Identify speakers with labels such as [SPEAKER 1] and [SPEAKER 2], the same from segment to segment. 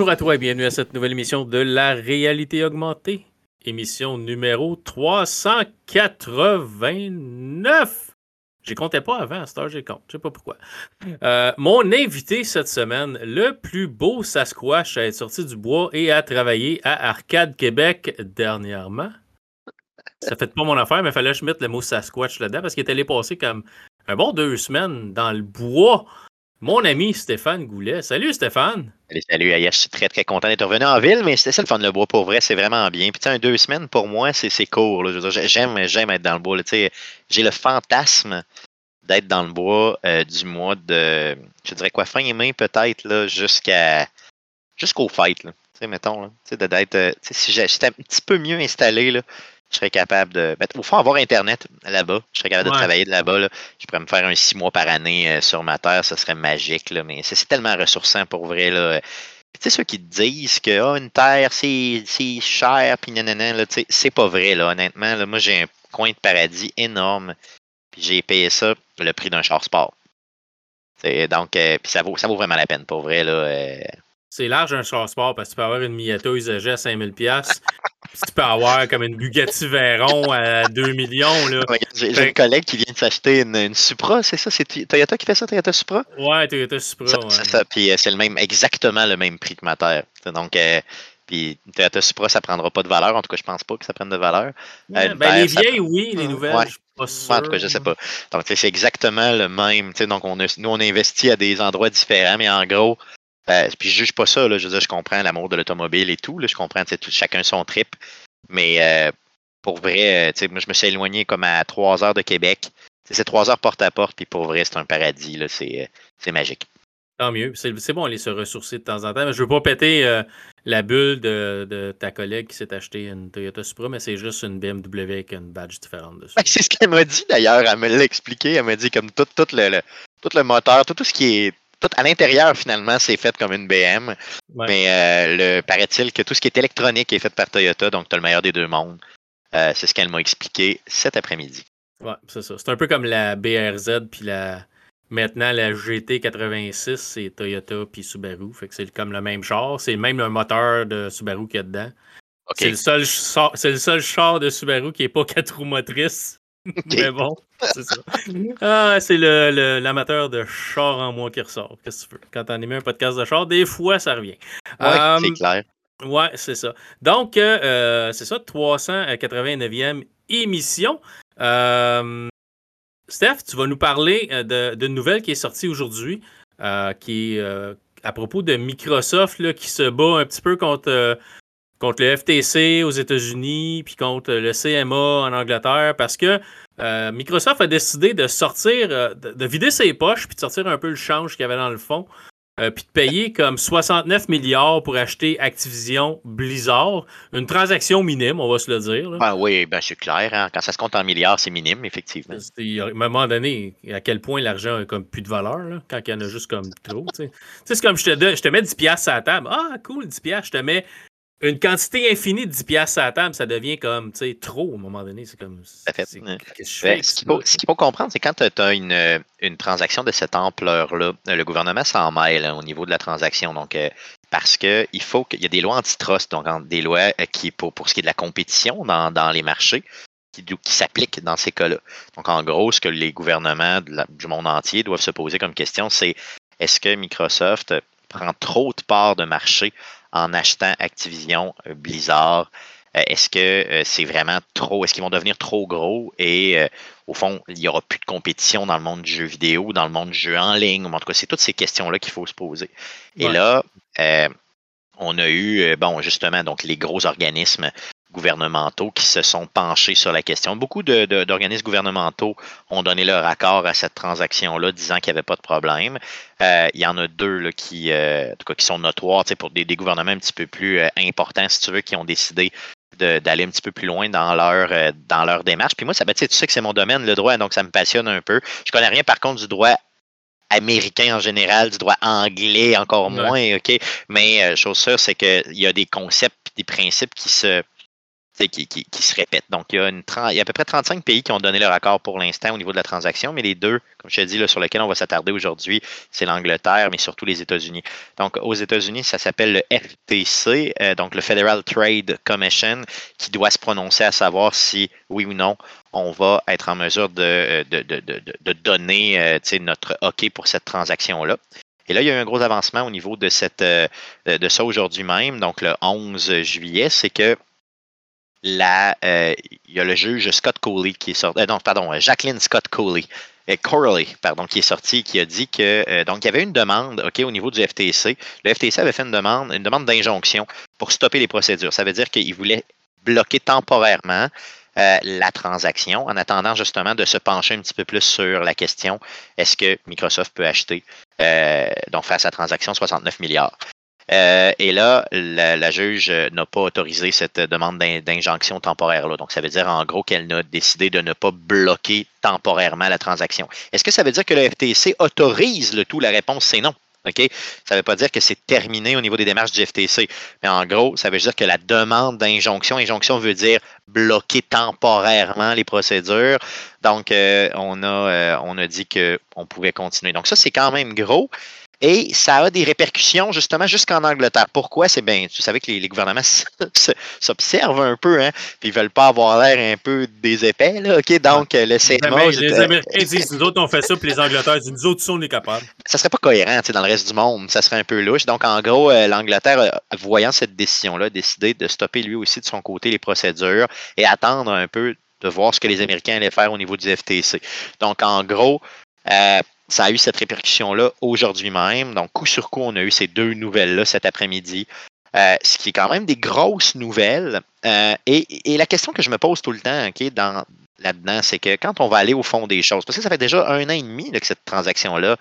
[SPEAKER 1] Bonjour à toi et bienvenue à cette nouvelle émission de la réalité augmentée. Émission numéro 389. J'y comptais pas avant, à cette heure, j'y compte. Je sais pas pourquoi. Euh, mon invité cette semaine, le plus beau Sasquatch à être sorti du bois et à travailler à Arcade Québec dernièrement. Ça fait pas mon affaire, mais fallait que je mette le mot Sasquatch là-dedans parce qu'il est allé passer comme un bon deux semaines dans le bois. Mon ami Stéphane Goulet. Salut Stéphane.
[SPEAKER 2] Salut, salut. Je suis très très content d'être revenu en ville, mais c'était ça le fun le bois pour vrai, c'est vraiment bien. Puis tu deux semaines pour moi, c'est court. J'aime, être dans le bois. J'ai le fantasme d'être dans le bois euh, du mois de, je dirais quoi, fin mai peut-être, jusqu'à jusqu'aux fêtes. Là. Mettons, là, d'être, euh, si j'étais un petit peu mieux installé, là, je serais capable de. ben, au fond, avoir Internet là-bas, je serais capable
[SPEAKER 1] Ouais.
[SPEAKER 2] de travailler de là-bas. Là. Je pourrais me faire un six mois par année euh, sur ma terre, ça serait magique. Là, mais c'est tellement ressourçant pour vrai. Là. Puis, Tu sais, ceux qui te disent que ah, une terre, c'est cher, puis nanana, là, c'est pas vrai, là, honnêtement. Là, moi, j'ai un coin de paradis énorme, puis j'ai payé ça le prix d'un char sport. Donc, euh, puis ça vaut, ça vaut vraiment la peine, pour vrai. Là, euh.
[SPEAKER 1] C'est large un char sport parce que tu peux avoir une Miata usagée à 5000$. Tu peux avoir comme une Bugatti Veyron à 2 millions. Là.
[SPEAKER 2] J'ai un collègue qui vient de s'acheter une, une Supra, c'est ça? C'est Toyota qui fait ça, Toyota Supra?
[SPEAKER 1] Ouais, Toyota Supra.
[SPEAKER 2] Ça,
[SPEAKER 1] ouais.
[SPEAKER 2] c'est ça. Puis euh, c'est le même, exactement le même prix que ma terre. Donc, euh, puis Toyota Supra, ça prendra pas de valeur. En tout cas, je pense pas que ça prenne de valeur.
[SPEAKER 1] Ouais,
[SPEAKER 2] une
[SPEAKER 1] ben, les
[SPEAKER 2] ça-
[SPEAKER 1] vieilles, oui, les nouvelles,
[SPEAKER 2] Ouais.
[SPEAKER 1] je suis pas sûr.
[SPEAKER 2] En tout cas, je sais pas. Donc, c'est exactement le même. Donc, on a, nous, on investit à des endroits différents, mais en gros, euh, puis je juge pas ça. Là, je veux dire, je comprends l'amour de l'automobile et tout. Là, je comprends tout, chacun son trip. Mais euh, pour vrai, euh, moi, je me suis éloigné comme à trois heures de Québec. C'est trois heures porte à porte, puis pour vrai, c'est un paradis. là, C'est c'est magique.
[SPEAKER 1] Tant mieux. C'est c'est bon aller se ressourcer de temps en temps. Mais je veux pas péter euh, la bulle de, de ta collègue qui s'est acheté une Toyota Supra, mais c'est juste une BMW avec une badge différente dessus.
[SPEAKER 2] Ben, c'est ce qu'elle m'a dit d'ailleurs. Elle me l'a expliqué. Elle m'a dit comme tout, tout, le, le- tout le moteur, tout, tout ce qui est. Tout à l'intérieur, finalement, c'est fait comme une BM.
[SPEAKER 1] Ouais.
[SPEAKER 2] Mais euh, le, paraît-il que tout ce qui est électronique est fait par Toyota, donc tu as le meilleur des deux mondes. Euh, c'est ce qu'elle m'a expliqué cet après-midi.
[SPEAKER 1] Ouais, c'est ça. C'est un peu comme la BRZ puis la. Maintenant, la GT86, c'est Toyota puis Subaru. Fait que c'est comme le même char. C'est même le moteur de Subaru qu'il y a dedans. C'est le seul char, c'est le seul char de Subaru qui est pas quatre roues motrices. Mais bon, c'est ça. Ah, c'est le- le- l'amateur de char en moi qui ressort. Qu'est-ce que tu veux? Quand on émet un podcast de char, des fois, ça revient.
[SPEAKER 2] Ouais,
[SPEAKER 1] Euh,
[SPEAKER 2] c'est clair.
[SPEAKER 1] Ouais, c'est ça. Donc, euh, euh, c'est ça, 389e émission. Euh, Steph, tu vas nous parler de- d'une nouvelle qui est sortie aujourd'hui, qui est à propos de Microsoft là, qui se bat un petit peu contre, contre le FTC aux États-Unis, puis contre le CMA en Angleterre, parce que euh, Microsoft a décidé de sortir, euh, de, de vider ses poches, puis de sortir un peu le change qu'il y avait dans le fond, euh, puis de payer comme 69 milliards pour acheter Activision Blizzard. Une transaction minime, on va se le dire. là.
[SPEAKER 2] Ben oui, ben c'est clair. hein. Quand ça se compte en milliards, c'est minime, effectivement.
[SPEAKER 1] À un moment donné, à quel point l'argent a comme plus de valeur, là, quand il y en a juste comme trop. tu sais. C'est comme je te, je te mets 10$ piastres à la table. Ah, cool, 10$, piastres. je te mets une quantité infinie de 10$ piastres à la table, ça devient comme tu sais, trop à un moment donné. C'est comme.
[SPEAKER 2] fait. Ben, ce qu'il faut, qu'il comprendre, c'est quand tu as une, euh, une transaction de cette ampleur-là, euh, le gouvernement s'en mêle hein, au niveau de la transaction. Donc, euh, parce que il faut qu'il y a des lois antitrust, donc des lois qui, pour, pour ce qui est de la compétition dans, dans les marchés, qui, s'appliquent dans ces cas-là. Donc, en gros, ce que les gouvernements la- du monde entier doivent se poser comme question, c'est est-ce que Microsoft prend trop de parts de marché en achetant Activision, euh, Blizzard? Euh, Est-ce que euh, c'est vraiment trop? Est-ce qu'ils vont devenir trop gros et au fond, il n'y aura plus de compétition dans le monde du jeu vidéo, dans le monde du jeu en ligne? En tout cas, c'est toutes ces questions-là qu'il faut se poser. Et
[SPEAKER 1] Ouais.
[SPEAKER 2] là, on a eu, bon, justement, donc les gros organismes gouvernementaux qui se sont penchés sur la question. Beaucoup d'organismes gouvernementaux ont donné leur accord à cette transaction-là, disant qu'il n'y avait pas de problème. Euh, il y en a deux là, qui, euh, en tout cas, qui sont notoires pour des, des gouvernements un petit peu plus euh, importants, si tu veux, qui ont décidé d'aller un petit peu plus loin dans leur, dans leur démarche. Puis moi, ça, ben, tu sais, que c'est mon domaine, le droit, donc ça me passionne un peu. Je connais rien, par contre, du droit américain en général, du droit anglais encore
[SPEAKER 1] Ouais.
[SPEAKER 2] moins, OK? Mais chose sûre, c'est qu'il y a des concepts des principes qui se, qui, qui, se répètent. Donc, il y, a à peu près 35 pays qui ont donné leur accord pour l'instant au niveau de la transaction, mais les deux, comme je t'ai dit, là, sur lesquels on va s'attarder aujourd'hui, c'est l'Angleterre, mais surtout les États-Unis. Donc, aux États-Unis, ça s'appelle le FTC, euh, donc le Federal Trade Commission, qui doit se prononcer à savoir si, oui ou non, on va être en mesure de, euh, de, de, de donner euh, notre OK pour cette transaction-là. Et là, il y a eu un gros avancement au niveau de, cette, de ça aujourd'hui même, donc le 11 juillet, c'est que la, euh, il y a le juge Scott Coley qui est sorti, euh, non, pardon, Jacqueline Scott Coley, euh, Corley, pardon, qui est sorti, qui a dit que donc il y avait une demande, ok, au niveau du FTC. Le FTC avait fait une demande, une demande d'injonction pour stopper les procédures. Ça veut dire qu'il voulait bloquer temporairement la transaction en attendant justement de se pencher un petit peu plus sur la question est-ce que Microsoft peut acheter donc faire sa transaction 69 milliards. Euh, et là, la, juge n'a pas autorisé cette demande d'injonction temporaire-là. Donc, ça veut dire en gros qu'elle n'a décidé de ne pas bloquer temporairement la transaction. Est-ce que ça veut dire que le FTC autorise le tout? La réponse, c'est non. Ça ne veut pas dire que c'est terminé au niveau des démarches du FTC. Mais en gros, ça veut dire que la demande d'injonction, injonction veut dire bloquer temporairement les procédures. Donc, euh, on, a, euh, on a dit qu'on pouvait continuer. Donc, ça, c'est quand même gros. Et ça a des répercussions justement jusqu'en Angleterre. Pourquoi? C'est bien, tu savais que les, gouvernements s'observent un peu, hein, puis ils veulent pas avoir l'air un peu des épais, là, OK? Donc, le CMA...
[SPEAKER 1] les Américains disent, nous autres, on fait ça, puis les Angleterres disent, nous autres, on est capables.
[SPEAKER 2] Ça serait pas cohérent, dans le reste du monde. Ça serait un peu louche. Donc, en gros, euh, l'Angleterre, voyant cette décision-là, a décidé de stopper lui aussi de son côté les procédures et attendre un peu de voir ce que les Américains allaient faire au niveau du FTC. Donc, en gros, euh, ça a eu cette répercussion-là aujourd'hui même. Donc, coup sur coup, on a eu ces deux nouvelles-là cet après-midi. Euh, ce qui est quand même des grosses nouvelles. Euh, et, la question que je me pose tout le temps okay, dans, là-dedans, c'est que quand on va aller au fond des choses, parce que ça fait déjà un an et demi que cette transaction-là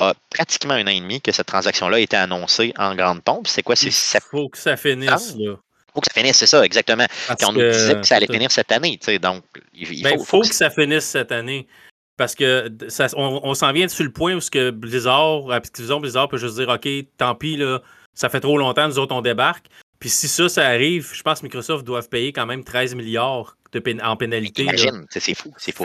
[SPEAKER 2] a pratiquement un an et demi que cette transaction-là a été annoncée en grande pompe. C'est quoi?
[SPEAKER 1] Il faut que ça finisse.
[SPEAKER 2] Il faut que ça finisse, c'est ça, exactement. on nous disait que ça allait finir cette année. Donc,
[SPEAKER 1] il, ben, faut, que ça finisse cette année. Parce que ça, on, s'en vient sur le point où ce que Blizzard, Activision Blizzard peut juste dire OK, tant pis, là, ça fait trop longtemps, nous autres on débarque. Puis si ça, ça arrive, je pense que Microsoft doit payer quand même 13 milliards de en pénalité.
[SPEAKER 2] C'est fou. C'est fou.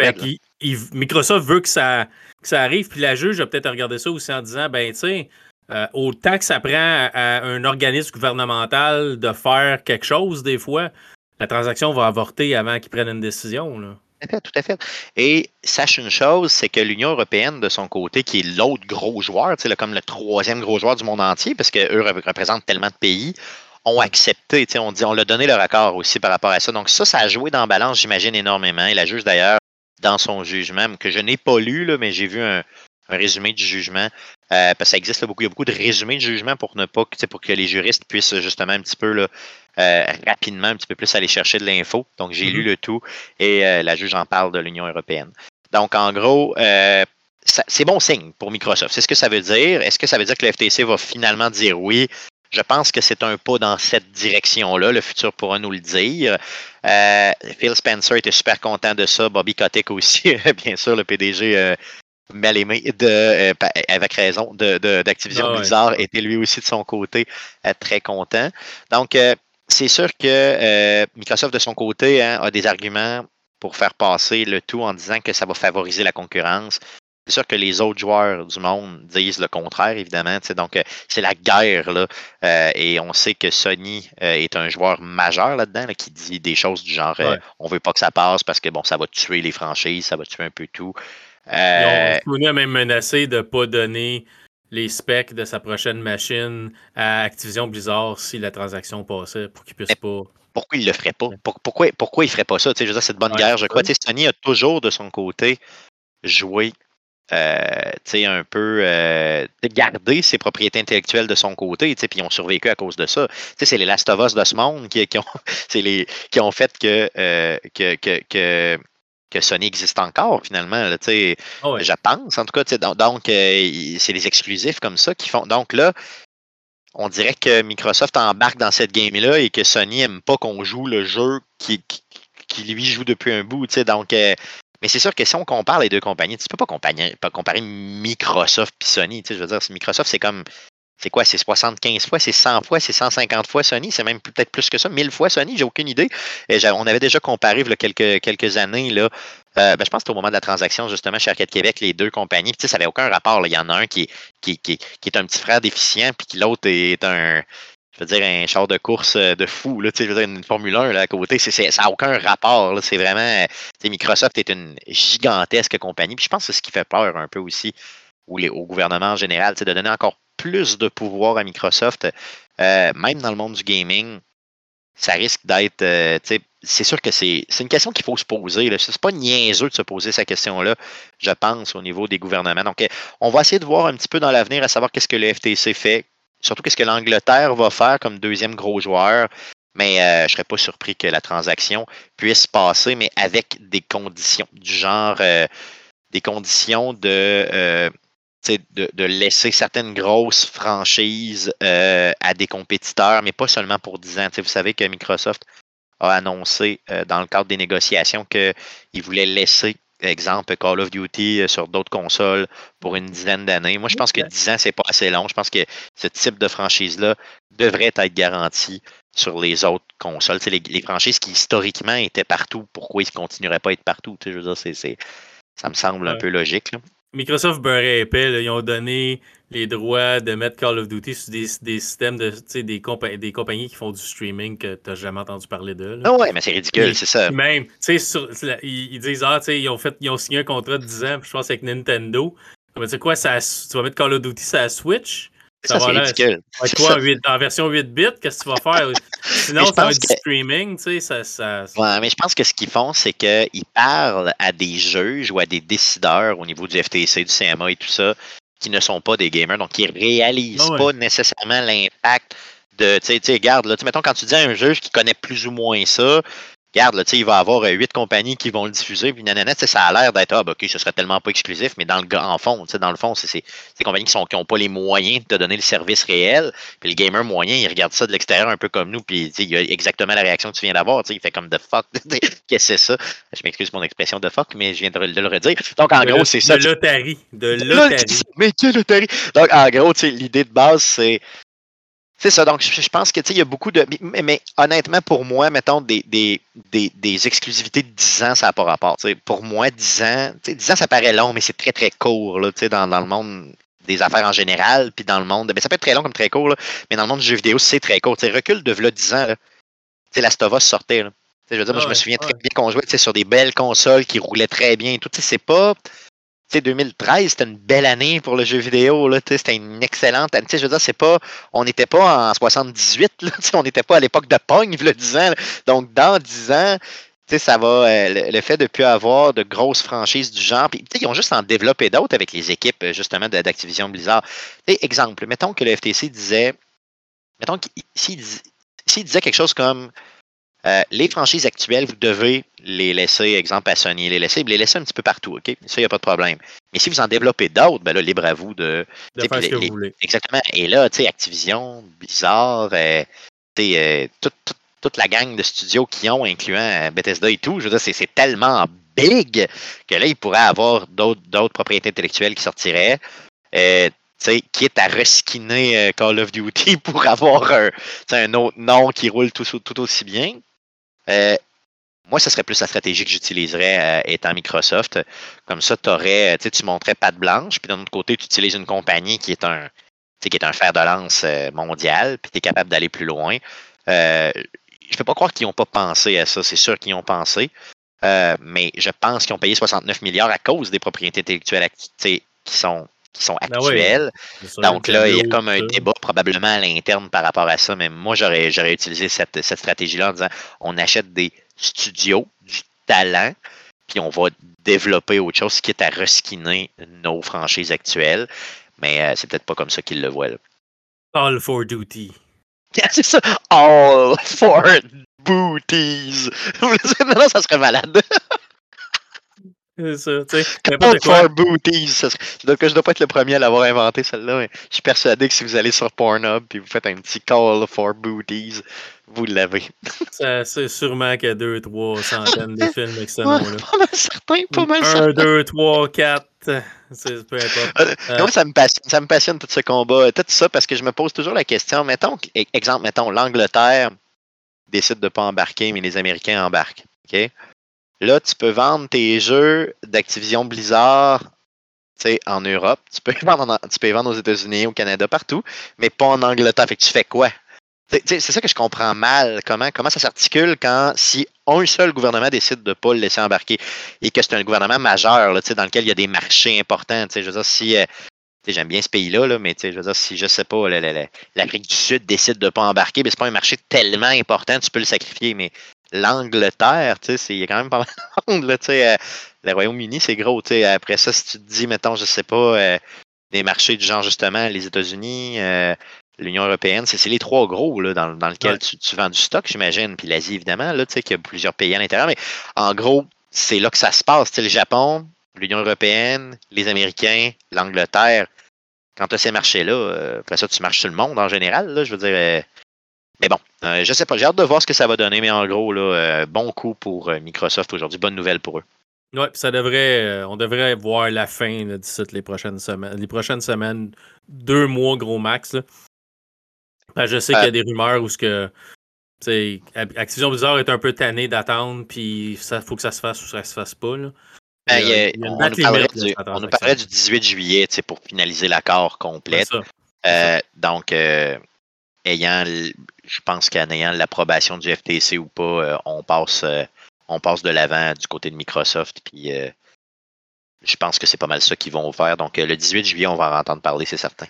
[SPEAKER 1] Microsoft veut que ça, ça arrive, puis la juge a peut-être regardé ça aussi en disant ben, tu sais, euh, autant que ça prend à, un organisme gouvernemental de faire quelque chose, des fois, la transaction va avorter avant qu'ils prennent une décision. Là.
[SPEAKER 2] Tout à fait, tout à fait. Et sache une chose, c'est que l'Union européenne, de son côté, qui est l'autre gros joueur, comme le troisième gros joueur du monde entier, parce qu'eux représentent tellement de pays, ont accepté, on dit, on l'a donné leur accord aussi par rapport à ça. Donc ça, ça a joué dans la balance, j'imagine, énormément. Et la juge, d'ailleurs, dans son jugement, que je n'ai pas lu, là, mais j'ai vu un, résumé du jugement, euh, parce que ça existe beaucoup, il y a beaucoup de résumés de jugement pour ne pas, pour que les juristes puissent justement un petit peu là, euh, rapidement, un petit peu plus aller chercher de l'info. Donc, j'ai lu mm-hmm. le tout et euh, la juge en parle de l'Union européenne. Donc, en gros, euh, c'est bon signe pour Microsoft. C'est ce que ça veut dire. Est-ce que ça veut dire que le FTC va finalement dire oui? Je pense que c'est un pas dans cette direction-là. Le futur pourra nous le dire. Phil Spencer était super content de ça. Bobby Kotick aussi, bien sûr, le PDG mal aimé de, avec raison d'Activision de, Blizzard était lui aussi de son côté très content. Donc, c'est sûr que euh, Microsoft, de son côté, hein, a des arguments pour faire passer le tout en disant que ça va favoriser la concurrence. C'est sûr que les autres joueurs du monde disent le contraire, évidemment. Donc, euh, c'est la guerre, là. Euh, et on sait que Sony est un joueur majeur là-dedans, qui dit des choses du genre on veut pas que ça passe parce que bon, ça va tuer les franchises, ça va tuer un peu tout.
[SPEAKER 1] Sony a même menacé de ne pas donner les specs de sa prochaine machine à Activision Blizzard si la transaction passait pour qu'il puisse pas.
[SPEAKER 2] Pourquoi il le ferait pas? Pourquoi, pourquoi il ferait pas ça? je veux dire, cette bonne guerre, je crois. Sony a toujours de son côté joué euh, un peu euh, garder ses propriétés intellectuelles de son côté, puis ils ont survécu à cause de ça. C'est les Last of Us de ce monde qui, qui ont, les, qui ont fait que, euh, que, que, que que Sony existe encore finalement. Là, oh Je pense, en tout cas. Donc, euh, c'est les exclusifs comme ça qui font. Donc là, on dirait que Microsoft embarque dans cette game-là et que Sony n'aime pas qu'on joue le jeu qui, qui, lui joue depuis un bout. Donc, euh, mais c'est sûr que si on compare les deux compagnies, tu ne peux pas comparer, pas comparer Microsoft et Sony. Je veux dire, Microsoft, c'est comme c'est quoi, c'est 75 fois, c'est 100 fois, c'est 150 fois Sony, c'est même peut-être plus que ça, 1000 fois Sony, j'ai aucune idée. On avait déjà comparé il quelques, quelques années, là, euh, ben, je pense que au moment de la transaction, justement, chez Arcade Québec, les deux compagnies, tu sais, ça n'avait aucun rapport. Il y en a un qui, qui, qui, est un petit frère déficient, puis l'autre est un, je veux dire, un char de course euh, de fou, là, je veux dire, une Formule 1 là, à côté, ça n'a aucun rapport. C'est vraiment. Microsoft est une gigantesque compagnie. Puis je pense que c'est ce qui fait peur un peu aussi au gouvernement en général, de donner encore plus de pouvoir à Microsoft, euh, même dans le monde du gaming, ça risque d'être. Euh, c'est sûr que c'est une question qu'il faut se poser. Ce n'est pas niaiseux de se poser cette question-là, je pense, au niveau des gouvernements. Donc, on va essayer de voir un petit peu dans l'avenir à savoir qu'est-ce que le FTC fait, surtout qu'est-ce que l'Angleterre va faire comme deuxième gros joueur. Mais euh, je ne serais pas surpris que la transaction puisse passer, mais avec des conditions du genre des conditions de de, laisser certaines grosses franchises euh, à des compétiteurs, mais pas seulement pour 10 ans. vous savez que Microsoft a annoncé euh, dans le cadre des négociations qu'il voulait laisser, exemple, Call of Duty euh, sur d'autres consoles pour une dizaine d'années. Moi, je pense que 10 ans, c'est pas assez long. Je pense que ce type de franchise-là devrait être garanti sur les autres consoles. Les, les, franchises qui historiquement étaient partout, pourquoi ils ne continueraient pas à être partout? Je veux dire, ça me semble un peu logique.
[SPEAKER 1] Microsoft beurrait épais, ils ont donné les droits de mettre Call of Duty sur des, systèmes de des, des compagnies qui font du streaming que tu n'as jamais entendu parler d'eux.
[SPEAKER 2] Ah ouais, mais c'est ridicule, c'est ça.
[SPEAKER 1] Même, tu sais, ils, disent Ah, tu ils ont fait ils ont signé un contrat de 10 ans, je pense avec Nintendo. tu sais quoi, ça, tu vas mettre Call of Duty sur la Switch?
[SPEAKER 2] Ça, c'est ridicule.
[SPEAKER 1] En, version 8 bits, qu'est-ce que tu vas faire? Sinon, ça va être du streaming, tu sais, ça, ça...
[SPEAKER 2] Ouais, mais je pense que ce qu'ils font, c'est qu'ils parlent à des juges ou à des décideurs au niveau du FTC, du CMA et tout ça, qui ne sont pas des gamers, donc qui ne réalisent ah pas nécessairement l'impact de, tu sais, regarde, là, mettons, quand tu dis à un juge qui connaît plus ou moins ça, regarde, là, il va y avoir euh, huit compagnies qui vont le diffuser, puis nanana, ça a l'air d'être, ah, ben, ok, ce serait tellement pas exclusif, mais dans le en fond, dans le fond, c'est des compagnies qui n'ont pas les moyens de te donner le service réel, puis le gamer moyen, il regarde ça de l'extérieur un peu comme nous, puis il a exactement la réaction que tu viens d'avoir, il fait comme the fuck, qu'est-ce que c'est ça? Je m'excuse pour mon expression de fuck, mais je viens de, le redire. Donc, en gros, c'est ça.
[SPEAKER 1] De loterie. De loterie.
[SPEAKER 2] Mais quelle loterie? Donc, en gros, l'idée de base, c'est c'est ça, donc je pense que il y a beaucoup de. Mais, honnêtement, pour moi, mettons des, des, des, exclusivités de 10 ans, ça n'a pas rapport. Pour moi, 10 ans, 10 ans, ça paraît long, mais c'est très, très court là, dans, dans le monde des affaires en général, puis dans le monde. Ben, ça peut être très long comme très court, là, mais dans le monde du jeu vidéo, c'est très court. T'sais, recul de là 10 ans, là, la Stova sortait. Là. Je veux dire, moi, je me souviens très bien qu'on jouait sur des belles consoles qui roulaient très bien et tout. C'est pas sais, 2013, c'était une belle année pour le jeu vidéo. C'était une excellente année. Je veux dire, c'est pas. On n'était pas en 78, là, on n'était pas à l'époque de Pong, le 10 ans. Donc, dans 10 ans, ça va. Euh, le, fait de ne plus avoir de grosses franchises du genre. Ils ont juste en développé d'autres avec les équipes, justement, d'Activision Blizzard. exemple, mettons que le FTC disait. Mettons s'il disait quelque chose comme euh, les franchises actuelles, vous devez les laisser, exemple à Sony, les laisser, les laisser un petit peu partout, OK? Ça, il n'y a pas de problème. Mais si vous en développez d'autres, ben là, libre à vous de.
[SPEAKER 1] de faire ce que vous voulez.
[SPEAKER 2] Exactement. Et là, tu sais, Activision, Blizzard, euh, euh, toute, la gang de studios qui ont, incluant Bethesda et tout, je veux dire, c'est tellement big que là, ils pourraient avoir d'autres propriétés intellectuelles qui sortiraient. quitte à reskiner Call of Duty pour avoir un, un autre nom qui roule tout, tout aussi bien. Euh, moi, ce serait plus la stratégie que j'utiliserais euh, étant Microsoft. Comme ça, aurais, euh, tu montrais patte blanche, puis d'un autre côté, tu utilises une compagnie qui est un, qui est un fer de lance mondial, puis tu es capable d'aller plus loin. je ne peux pas croire qu'ils n'ont pas pensé à ça. C'est sûr qu'ils ont pensé. mais je pense qu'ils ont payé 69 milliards à cause des propriétés intellectuelles qui sont qui sont ben actuels. Donc là, il y a comme un débat probablement à l'interne par rapport à ça, mais moi, j'aurais, j'aurais utilisé cette, stratégie-là en disant on achète des studios, du talent, puis on va développer autre chose, qui est à reskiner nos franchises actuelles. Mais euh, c'est peut-être pas comme ça qu'ils le voient.
[SPEAKER 1] All for duty.
[SPEAKER 2] c'est ça. All for booties. non, ça serait malade.
[SPEAKER 1] C'est ça, tu sais.
[SPEAKER 2] Booties. Ça Donc, je dois pas être le premier à l'avoir inventé, celle-là, mais je suis persuadé que si vous allez sur Pornhub et vous faites un petit call for booties, vous l'avez.
[SPEAKER 1] C'est sûrement qu'il y a deux, trois centaines de films avec ce nom-là.
[SPEAKER 2] pas mal certain, pas mal
[SPEAKER 1] Un,
[SPEAKER 2] certain.
[SPEAKER 1] deux, trois, quatre. C'est peu importe.
[SPEAKER 2] Euh,
[SPEAKER 1] Euh,
[SPEAKER 2] Moi, ça me passionne, ça me passionne tout ce combat, tout ça, parce que je me pose toujours la question. Mettons, e- exemple, mettons, l'Angleterre décide de ne pas embarquer, mais les Américains embarquent. OK? Là, tu peux vendre tes jeux d'Activision Blizzard en Europe. Tu peux, les vendre en- tu peux vendre aux États-Unis, au Canada, partout, mais pas en Angleterre. Fait que tu fais quoi? C'est ça que je comprends mal. Comment, comment ça s'articule quand si un seul gouvernement décide de ne pas le laisser embarquer et que c'est un gouvernement majeur dans lequel il y a des marchés importants. Je veux dire, si euh, j'aime bien ce pays-là, là, mais je veux dire, si je sais pas, la- la- la- l'Afrique du Sud décide de ne pas embarquer, ben, c'est pas un marché tellement important, tu peux le sacrifier. Mais l'Angleterre, tu sais, il y a quand même pas mal de tu sais, euh, le Royaume-Uni, c'est gros. tu sais. Après ça, si tu te dis, mettons, je sais pas, euh, des marchés du genre justement les États-Unis, euh, l'Union européenne, c'est les trois gros là, dans, dans lesquels
[SPEAKER 1] Ouais.
[SPEAKER 2] tu, tu vends du stock, j'imagine. Puis l'Asie, évidemment, là, tu sais, qu'il y a plusieurs pays à l'intérieur. Mais en gros, c'est là que ça se passe. Tu sais, le Japon, l'Union européenne, les Américains, l'Angleterre. Quand tu as ces marchés-là, euh, après ça, tu marches sur le monde en général. Là, je veux dire. Mais bon, euh, je sais pas. J'ai hâte de voir ce que ça va donner. Mais en gros, là, euh, bon coup pour euh, Microsoft aujourd'hui. Bonne nouvelle pour eux.
[SPEAKER 1] Puis ça devrait, euh, on devrait voir la fin d'ici les prochaines semaines. Les prochaines semaines, deux mois gros max. Ben, je sais qu'il y a des rumeurs où ce que, tu sais, Ac- Activision Blizzard est un peu tanné d'attendre, puis ça faut que ça se fasse ou ça se fasse pas. Là.
[SPEAKER 2] Ben,
[SPEAKER 1] Il y a-
[SPEAKER 2] il y
[SPEAKER 1] il
[SPEAKER 2] on, nous parlerait du, on nous parlerait du 18 juillet pour finaliser l'accord complet. Donc, euh, ayant, je pense qu'en ayant l'approbation du FTC ou pas, euh, on passe, euh, on passe de l'avant du côté de Microsoft. Puis, euh, je pense que c'est pas mal ça qu'ils vont faire. Donc, le 18 juillet, on va en entendre parler, c'est certain.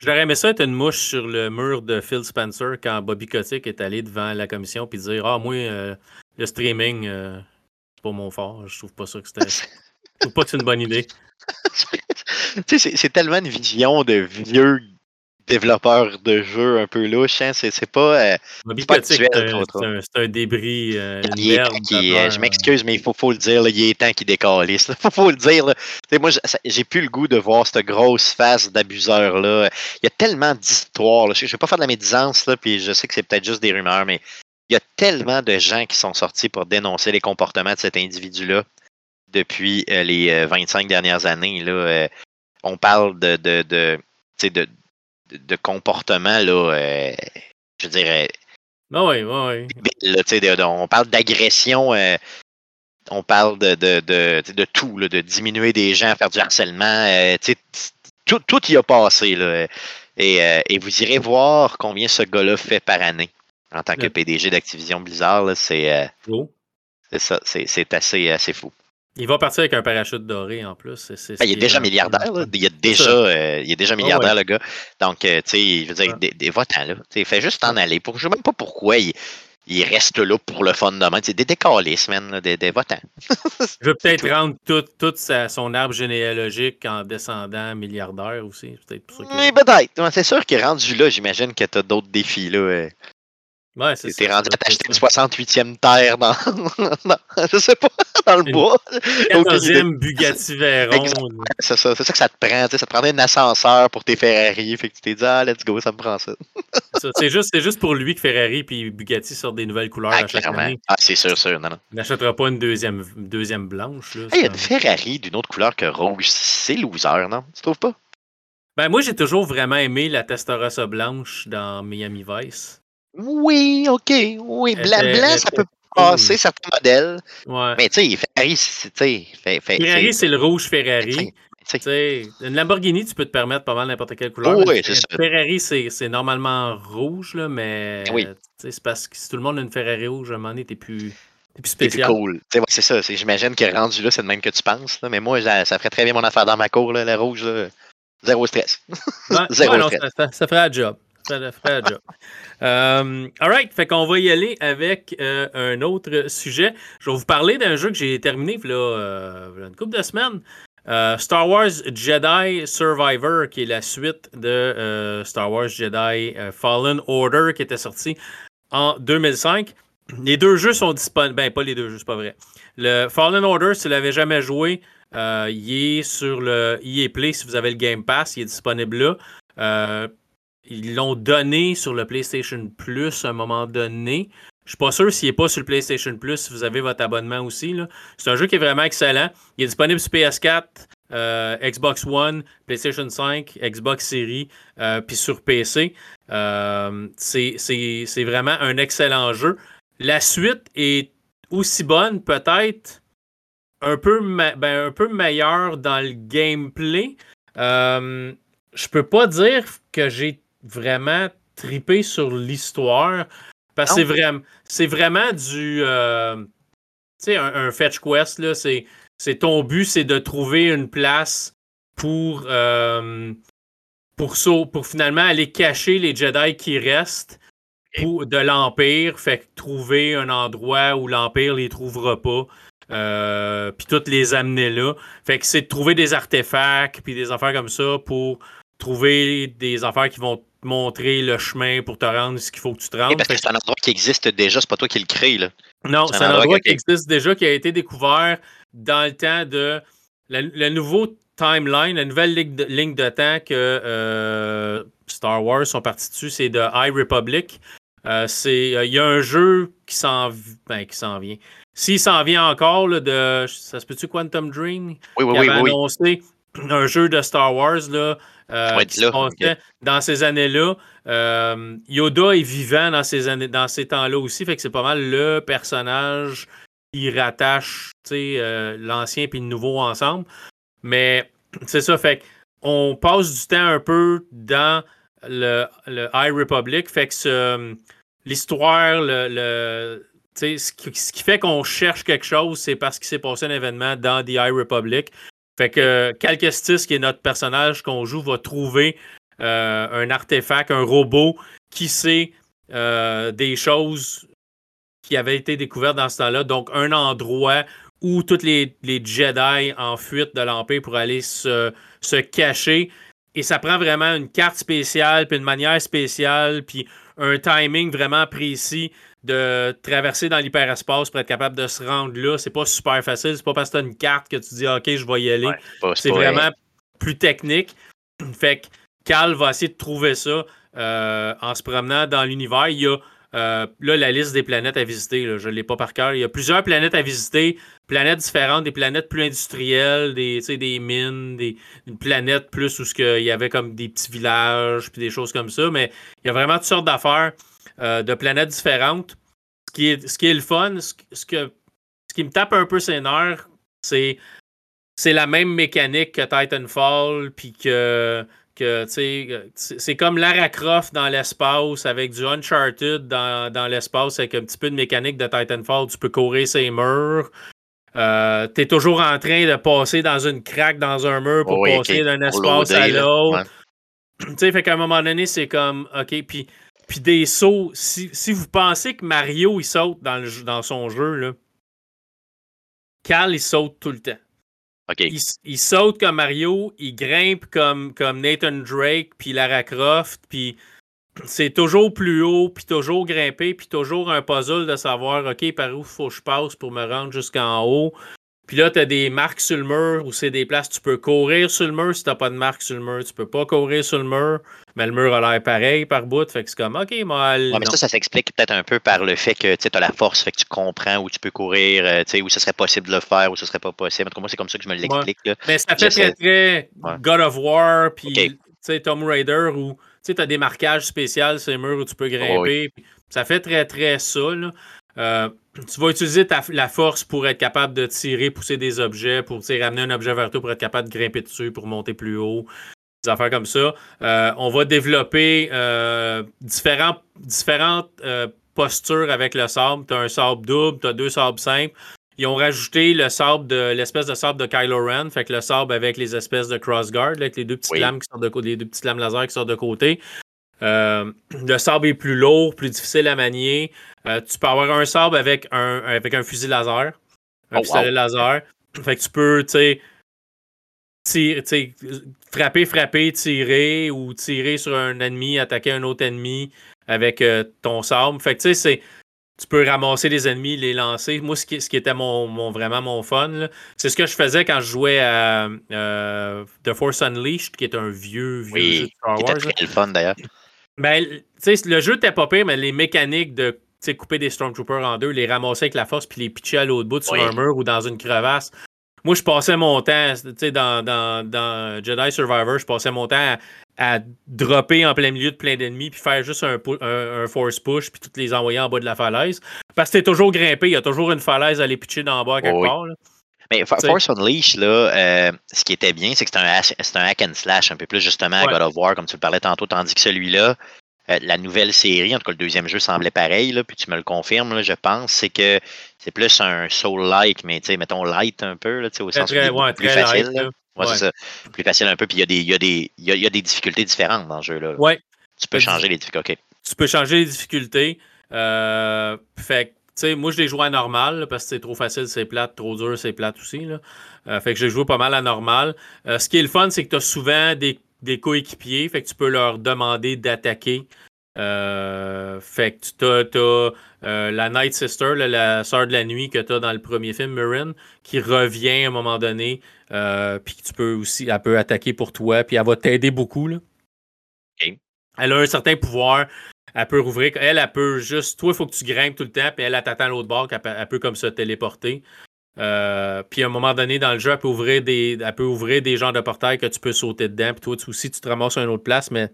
[SPEAKER 1] J'aurais aimé ça être une mouche sur le mur de Phil Spencer quand Bobby Kotick est allé devant la commission puis dire Ah, moi, euh, le streaming, euh, c'est pas mon fort. Je trouve pas ça que c'était. Je trouve pas que c'est une bonne idée.
[SPEAKER 2] tu sais, c'est- c'est tellement une vision de vieux développeurs de jeux un peu louche. Hein? C'est pas. euh, C'est pas actuel,
[SPEAKER 1] c'est un- un, débris, euh,
[SPEAKER 2] il est temps euh,
[SPEAKER 1] d'affaires.
[SPEAKER 2] je m'excuse, mais il faut, faut le dire, là, il est temps qu'il décalisse. Il faut, le dire. là. Moi, j'ai plus le goût de voir cette grosse face d'abuseur-là. Il y a tellement d'histoires. Je ne vais pas faire de la médisance, là, puis je sais que c'est peut-être juste des rumeurs, mais il y a tellement de gens qui sont sortis pour dénoncer les comportements de cet individu-là depuis euh, les euh, 25 dernières années. Là, Euh, on parle de, de, de, de, de comportements, là, euh, je euh,
[SPEAKER 1] Ah oui, oui, oui.
[SPEAKER 2] débile, là, de- on parle d'agression, euh, on parle de, de, tout, là, de diminuer des gens, faire du harcèlement. euh, tout, tout y a passé. Là, et, euh, et vous irez voir combien ce gars-là fait par année en tant que. PDG d'Activision Blizzard. C'est c'est ça, c'est c'est assez, assez fou.
[SPEAKER 1] Il va partir avec un parachute doré en plus.
[SPEAKER 2] Ben, il est déjà milliardaire. là. Il, est déjà, euh, il est déjà milliardaire,
[SPEAKER 1] ouais.
[SPEAKER 2] le gars. Donc, euh, tu sais, je veux dire, des, des votants, là. Tu fais juste en aller. Pour, je sais même pas pourquoi il, il reste là pour le fun de même. C'est des décalistes, man, là, des, des votants.
[SPEAKER 1] Je veux peut-être rendre tout, tout sa- son arbre généalogique en descendant milliardaire aussi. Peut-être pour ça que.
[SPEAKER 2] Mais peut-être. C'est sûr qu'il est rendu là. J'imagine que tu as d'autres défis. là.
[SPEAKER 1] Ouais, c'est
[SPEAKER 2] T'es rendu à t'acheter une 68e terre dans, dans- je sais pas, dans le
[SPEAKER 1] Une-
[SPEAKER 2] bois. idée.
[SPEAKER 1] 14e Bugatti Veyron.
[SPEAKER 2] C'est ça, c'est ça que ça te prend. tu sais, Ça te prendrait un ascenseur pour tes Ferrari. Fait que tu t'es dit, ah, let's go, ça me prend ça.
[SPEAKER 1] C'est juste, juste pour lui que Ferrari et Bugatti sortent des nouvelles couleurs
[SPEAKER 2] Ah,
[SPEAKER 1] à chaque année.
[SPEAKER 2] Ah, c'est sûr, sûr. Non, non.
[SPEAKER 1] Il n'achètera pas une deuxième, une deuxième blanche.
[SPEAKER 2] Il y a une Ferrari d'une autre couleur que rouge. C'est loser, non? Tu trouves pas?
[SPEAKER 1] Ben, moi, j'ai toujours vraiment aimé la Testarossa blanche dans Miami Vice.
[SPEAKER 2] Oui, ok. Oui,
[SPEAKER 1] elle
[SPEAKER 2] ça peut
[SPEAKER 1] cool.
[SPEAKER 2] passer certains modèles.
[SPEAKER 1] Ouais.
[SPEAKER 2] Mais tu sais, Ferrari, c'est.
[SPEAKER 1] Ferrari,
[SPEAKER 2] c'est-
[SPEAKER 1] c'est le rouge Ferrari.
[SPEAKER 2] tu sais,
[SPEAKER 1] Tu sais, une Lamborghini, tu peux te permettre pas mal n'importe quelle couleur.
[SPEAKER 2] Oh oui, c'est.
[SPEAKER 1] Ferrari, c'est c'est normalement rouge, là, mais
[SPEAKER 2] Oui.
[SPEAKER 1] tu sais, c'est parce que si tout le monde a une Ferrari rouge, à un moment donné, t'es plus, plus
[SPEAKER 2] C'est plus
[SPEAKER 1] spécial.
[SPEAKER 2] cool. Sais, ouais, c'est ça. c'est- J'imagine que rendu là, c'est le même que tu penses. là, mais moi, ça, ça ferait très bien mon affaire dans ma cour, là, la rouge. Là. Zéro stress.
[SPEAKER 1] Ouais,
[SPEAKER 2] Zéro
[SPEAKER 1] ouais, non,
[SPEAKER 2] stress.
[SPEAKER 1] ça, ça- ça ferait la job. Ça. Euh, all right, fait qu'on va y aller avec euh, un autre sujet. Je vais vous parler d'un jeu que j'ai terminé là, euh, une couple de semaines. Euh, Star Wars Jedi Survivor, qui est la suite de Star Wars Jedi Fallen Order, qui était sorti en 2005. Les deux jeux sont disponibles. Ben, pas les deux jeux, c'est pas vrai. Le Fallen Order, si tu l'avais jamais joué, il est sur le EA Play si vous avez le Game Pass, il est disponible là. Ils l'ont donné sur le PlayStation Plus à un moment donné. Je suis pas sûr s'il n'est pas sur le PlayStation Plus, si vous avez votre abonnement aussi. C'est un jeu qui est vraiment excellent. Il est disponible sur PS4, euh, Xbox One, PlayStation 5, Xbox Series, euh, puis sur PC. Euh, c'est vraiment un excellent jeu. La suite est aussi bonne, peut-être un, peu ben, un peu meilleure dans le gameplay. je peux pas dire que j'ai vraiment tripé sur l'histoire. Parce que c'est vraiment, vraiment du. tu sais, un, un, fetch quest, là, c'est c'est ton but, c'est de trouver une place pour, euh, pour, pour finalement aller cacher les Jedi qui restent de l'Empire. Fait que trouver un endroit où l'Empire les trouvera pas. Euh, puis toutes les amener là. Fait que c'est de trouver des artefacts puis des affaires comme ça pour trouver des affaires qui vont te montrer le chemin pour te rendre ce qu'il faut que tu te rendes.
[SPEAKER 2] parce que c'est un endroit qui existe déjà, c'est pas toi qui le crée. Là.
[SPEAKER 1] Non, c'est un, endroit, qui existe déjà, qui a été découvert dans le temps de le, nouveau timeline, la nouvelle ligne de, ligne de temps que euh, Star Wars sont partis dessus, c'est de High Republic. Euh, c'est euh, il y a un jeu qui s'en ben, qui s'en vient. S'il s'en vient encore là, de ça se peut-tu Quantum Dream?
[SPEAKER 2] Oui, oui, qui avait oui,
[SPEAKER 1] annoncé un jeu de Star Wars là, dans ces années-là. Yoda est vivant dans ces années dans ces temps-là aussi, fait que c'est pas mal le personnage ils rattachent euh, l'ancien et le nouveau ensemble. Mais c'est ça, fait on passe du temps un peu dans le, le High Republic. Fait que l'histoire, le, ce, qui, ce qui fait qu'on cherche quelque chose, c'est parce qu'il s'est passé un événement dans The High Republic. Fait que Cal qui est notre personnage qu'on joue, va trouver euh, un artefact, un robot qui sait euh, des choses qui avait été découvert dans ce temps-là. Donc, un endroit où tous les, Jedi en fuite de l'Empire pour aller se, cacher. Et ça prend vraiment une carte spéciale, puis une manière spéciale, puis un timing vraiment précis de traverser dans l'hyperespace pour être capable de se rendre là. C'est pas super facile. C'est pas parce que tu as une carte que tu dis OK, je vais y aller. c'est vraiment plus technique. Fait que Cal va essayer de trouver ça euh, en se promenant dans l'univers. Il y a euh, là, la liste des planètes à visiter, je ne l'ai pas par cœur. Il y a plusieurs planètes à visiter, planètes différentes, des planètes plus industrielles, des, des mines, des, une planète plus où il y avait comme des petits villages, puis des choses comme ça. Mais il y a vraiment toutes sortes d'affaires euh, de planètes différentes. Ce qui est, ce qui est le fun, ce, que, ce qui me tape un peu ses nerfs, c'est c'est la même mécanique que Titanfall, puis que c'est comme Lara Croft dans l'espace avec du Uncharted dans, l'espace avec un petit peu de mécanique de Titanfall. Tu peux courir ces murs. Euh, tu es toujours en train de passer dans une craque dans un mur pour passer d'un espace à l'autre. Tu sais, fait qu'à un moment donné, c'est comme, OK, puis, puis des sauts. Si, vous pensez que Mario, il saute dans, dans son jeu, là, Cal, il saute tout le temps. Il, saute comme Mario, il grimpe comme, comme Nathan Drake, puis Lara Croft, puis c'est toujours plus haut, puis toujours grimpé, puis toujours un puzzle de savoir, OK, par où faut que je passe pour me rendre jusqu'en haut. Puis là, tu as des marques sur le mur où c'est des places, tu peux courir sur le mur si tu pas de marque sur le mur. Tu peux pas courir sur le mur, mais le mur a l'air pareil par bout. Fait que c'est comme, OK, moi.
[SPEAKER 2] mais ça, ça s'explique peut-être un peu par le fait que tu as la force, fait que tu comprends où tu peux courir, euh, où ce serait possible de le faire, où ce serait pas possible. En tout cas, moi, c'est comme ça que je me l'explique.
[SPEAKER 1] Mais ça fait très, très God of War, puis sais Tomb Raider, où tu as des marquages spéciaux sur les murs où tu peux grimper. Ça fait très, très ça. Là. Euh, tu vas utiliser la force pour être capable de tirer, pousser des objets, pour ramener un objet vers toi pour être capable de grimper dessus, pour monter plus haut. Des affaires comme ça. Euh, on va développer euh, différents, différentes postures avec le sable. Tu as un sable double, tu as deux sables simples. Ils ont rajouté le sable de l'espèce de sable de Kylo Ren, fait que le sable avec les espèces de crossguard, avec les deux petites lames qui sortent de côté, les deux petites lames laser qui sortent de côté. Le sable est plus lourd, plus difficile à manier. Euh, tu peux avoir un sable avec un, avec un fusil laser, un oh, pistolet laser. Fait que tu peux, tu sais, frapper, frapper, tirer ou tirer sur un ennemi, attaquer un autre ennemi avec euh, ton sable. Fait que tu sais, tu peux ramasser les ennemis, les lancer. Moi, ce qui, ce qui était mon, vraiment mon fun, c'est ce que je faisais quand je jouais à euh, The Force Unleashed, qui est un vieux, vieux
[SPEAKER 2] jeu de Star Wars. C'était fun d'ailleurs.
[SPEAKER 1] Ben, le jeu était pas pire, mais les mécaniques de couper des Stormtroopers en deux, les ramasser avec la force, puis les pitcher à l'autre bout sur un mur ou dans une crevasse. Moi, je passais mon temps, dans, dans, dans Jedi Survivor, je passais mon temps à, dropper en plein milieu de plein d'ennemis, puis faire juste un, un, force push, puis toutes les envoyer en bas de la falaise. Parce que t'es toujours grimpé, il y a toujours une falaise à les pitcher d'en bas quelque part.
[SPEAKER 2] Mais Force Unleashed, là, euh, ce qui était bien, c'est que c'est un, un, hack and slash, un peu plus justement à God of War, comme tu le parlais tantôt, tandis que celui-là, euh, la nouvelle série, en tout cas le deuxième jeu semblait pareil, là, puis tu me le confirmes, je pense, c'est que c'est plus un soul-like, mais mettons light un peu, là, au sens
[SPEAKER 1] très, ouais,
[SPEAKER 2] plus facile. Ouais, ça. Plus facile un peu, puis il y, a des, y, a y, a, des difficultés différentes dans le jeu. Là.
[SPEAKER 1] Ouais.
[SPEAKER 2] Tu peux changer les difficultés.
[SPEAKER 1] Tu peux changer les difficultés. Euh, fait sais, moi, je l'ai joué à normal parce que c'est trop facile, c'est plate, trop dur, c'est plate aussi. Là. Euh, fait que j'ai joué pas mal à normal. ce qui est le fun, c'est que tu as souvent des des coéquipiers, fait que tu peux leur demander d'attaquer. Euh, fait que tu as, euh, la Night Sister, la sœur de la nuit que tu as dans le premier film, Murin, qui revient à un moment donné, euh, puis tu peux aussi, elle peut attaquer pour toi, puis elle va t'aider beaucoup. Là. Elle a un certain pouvoir. Elle peut rouvrir. Elle, elle peut juste. Toi, il faut que tu grimpes tout le temps, puis elle, elle t'attend à l'autre bord, elle, peut comme se téléporter. Euh, puis à un moment donné, dans le jeu, elle peut ouvrir des, elle peut ouvrir des genres de portails que tu peux sauter dedans. Puis toi aussi, tu te ramasses à une autre place, mais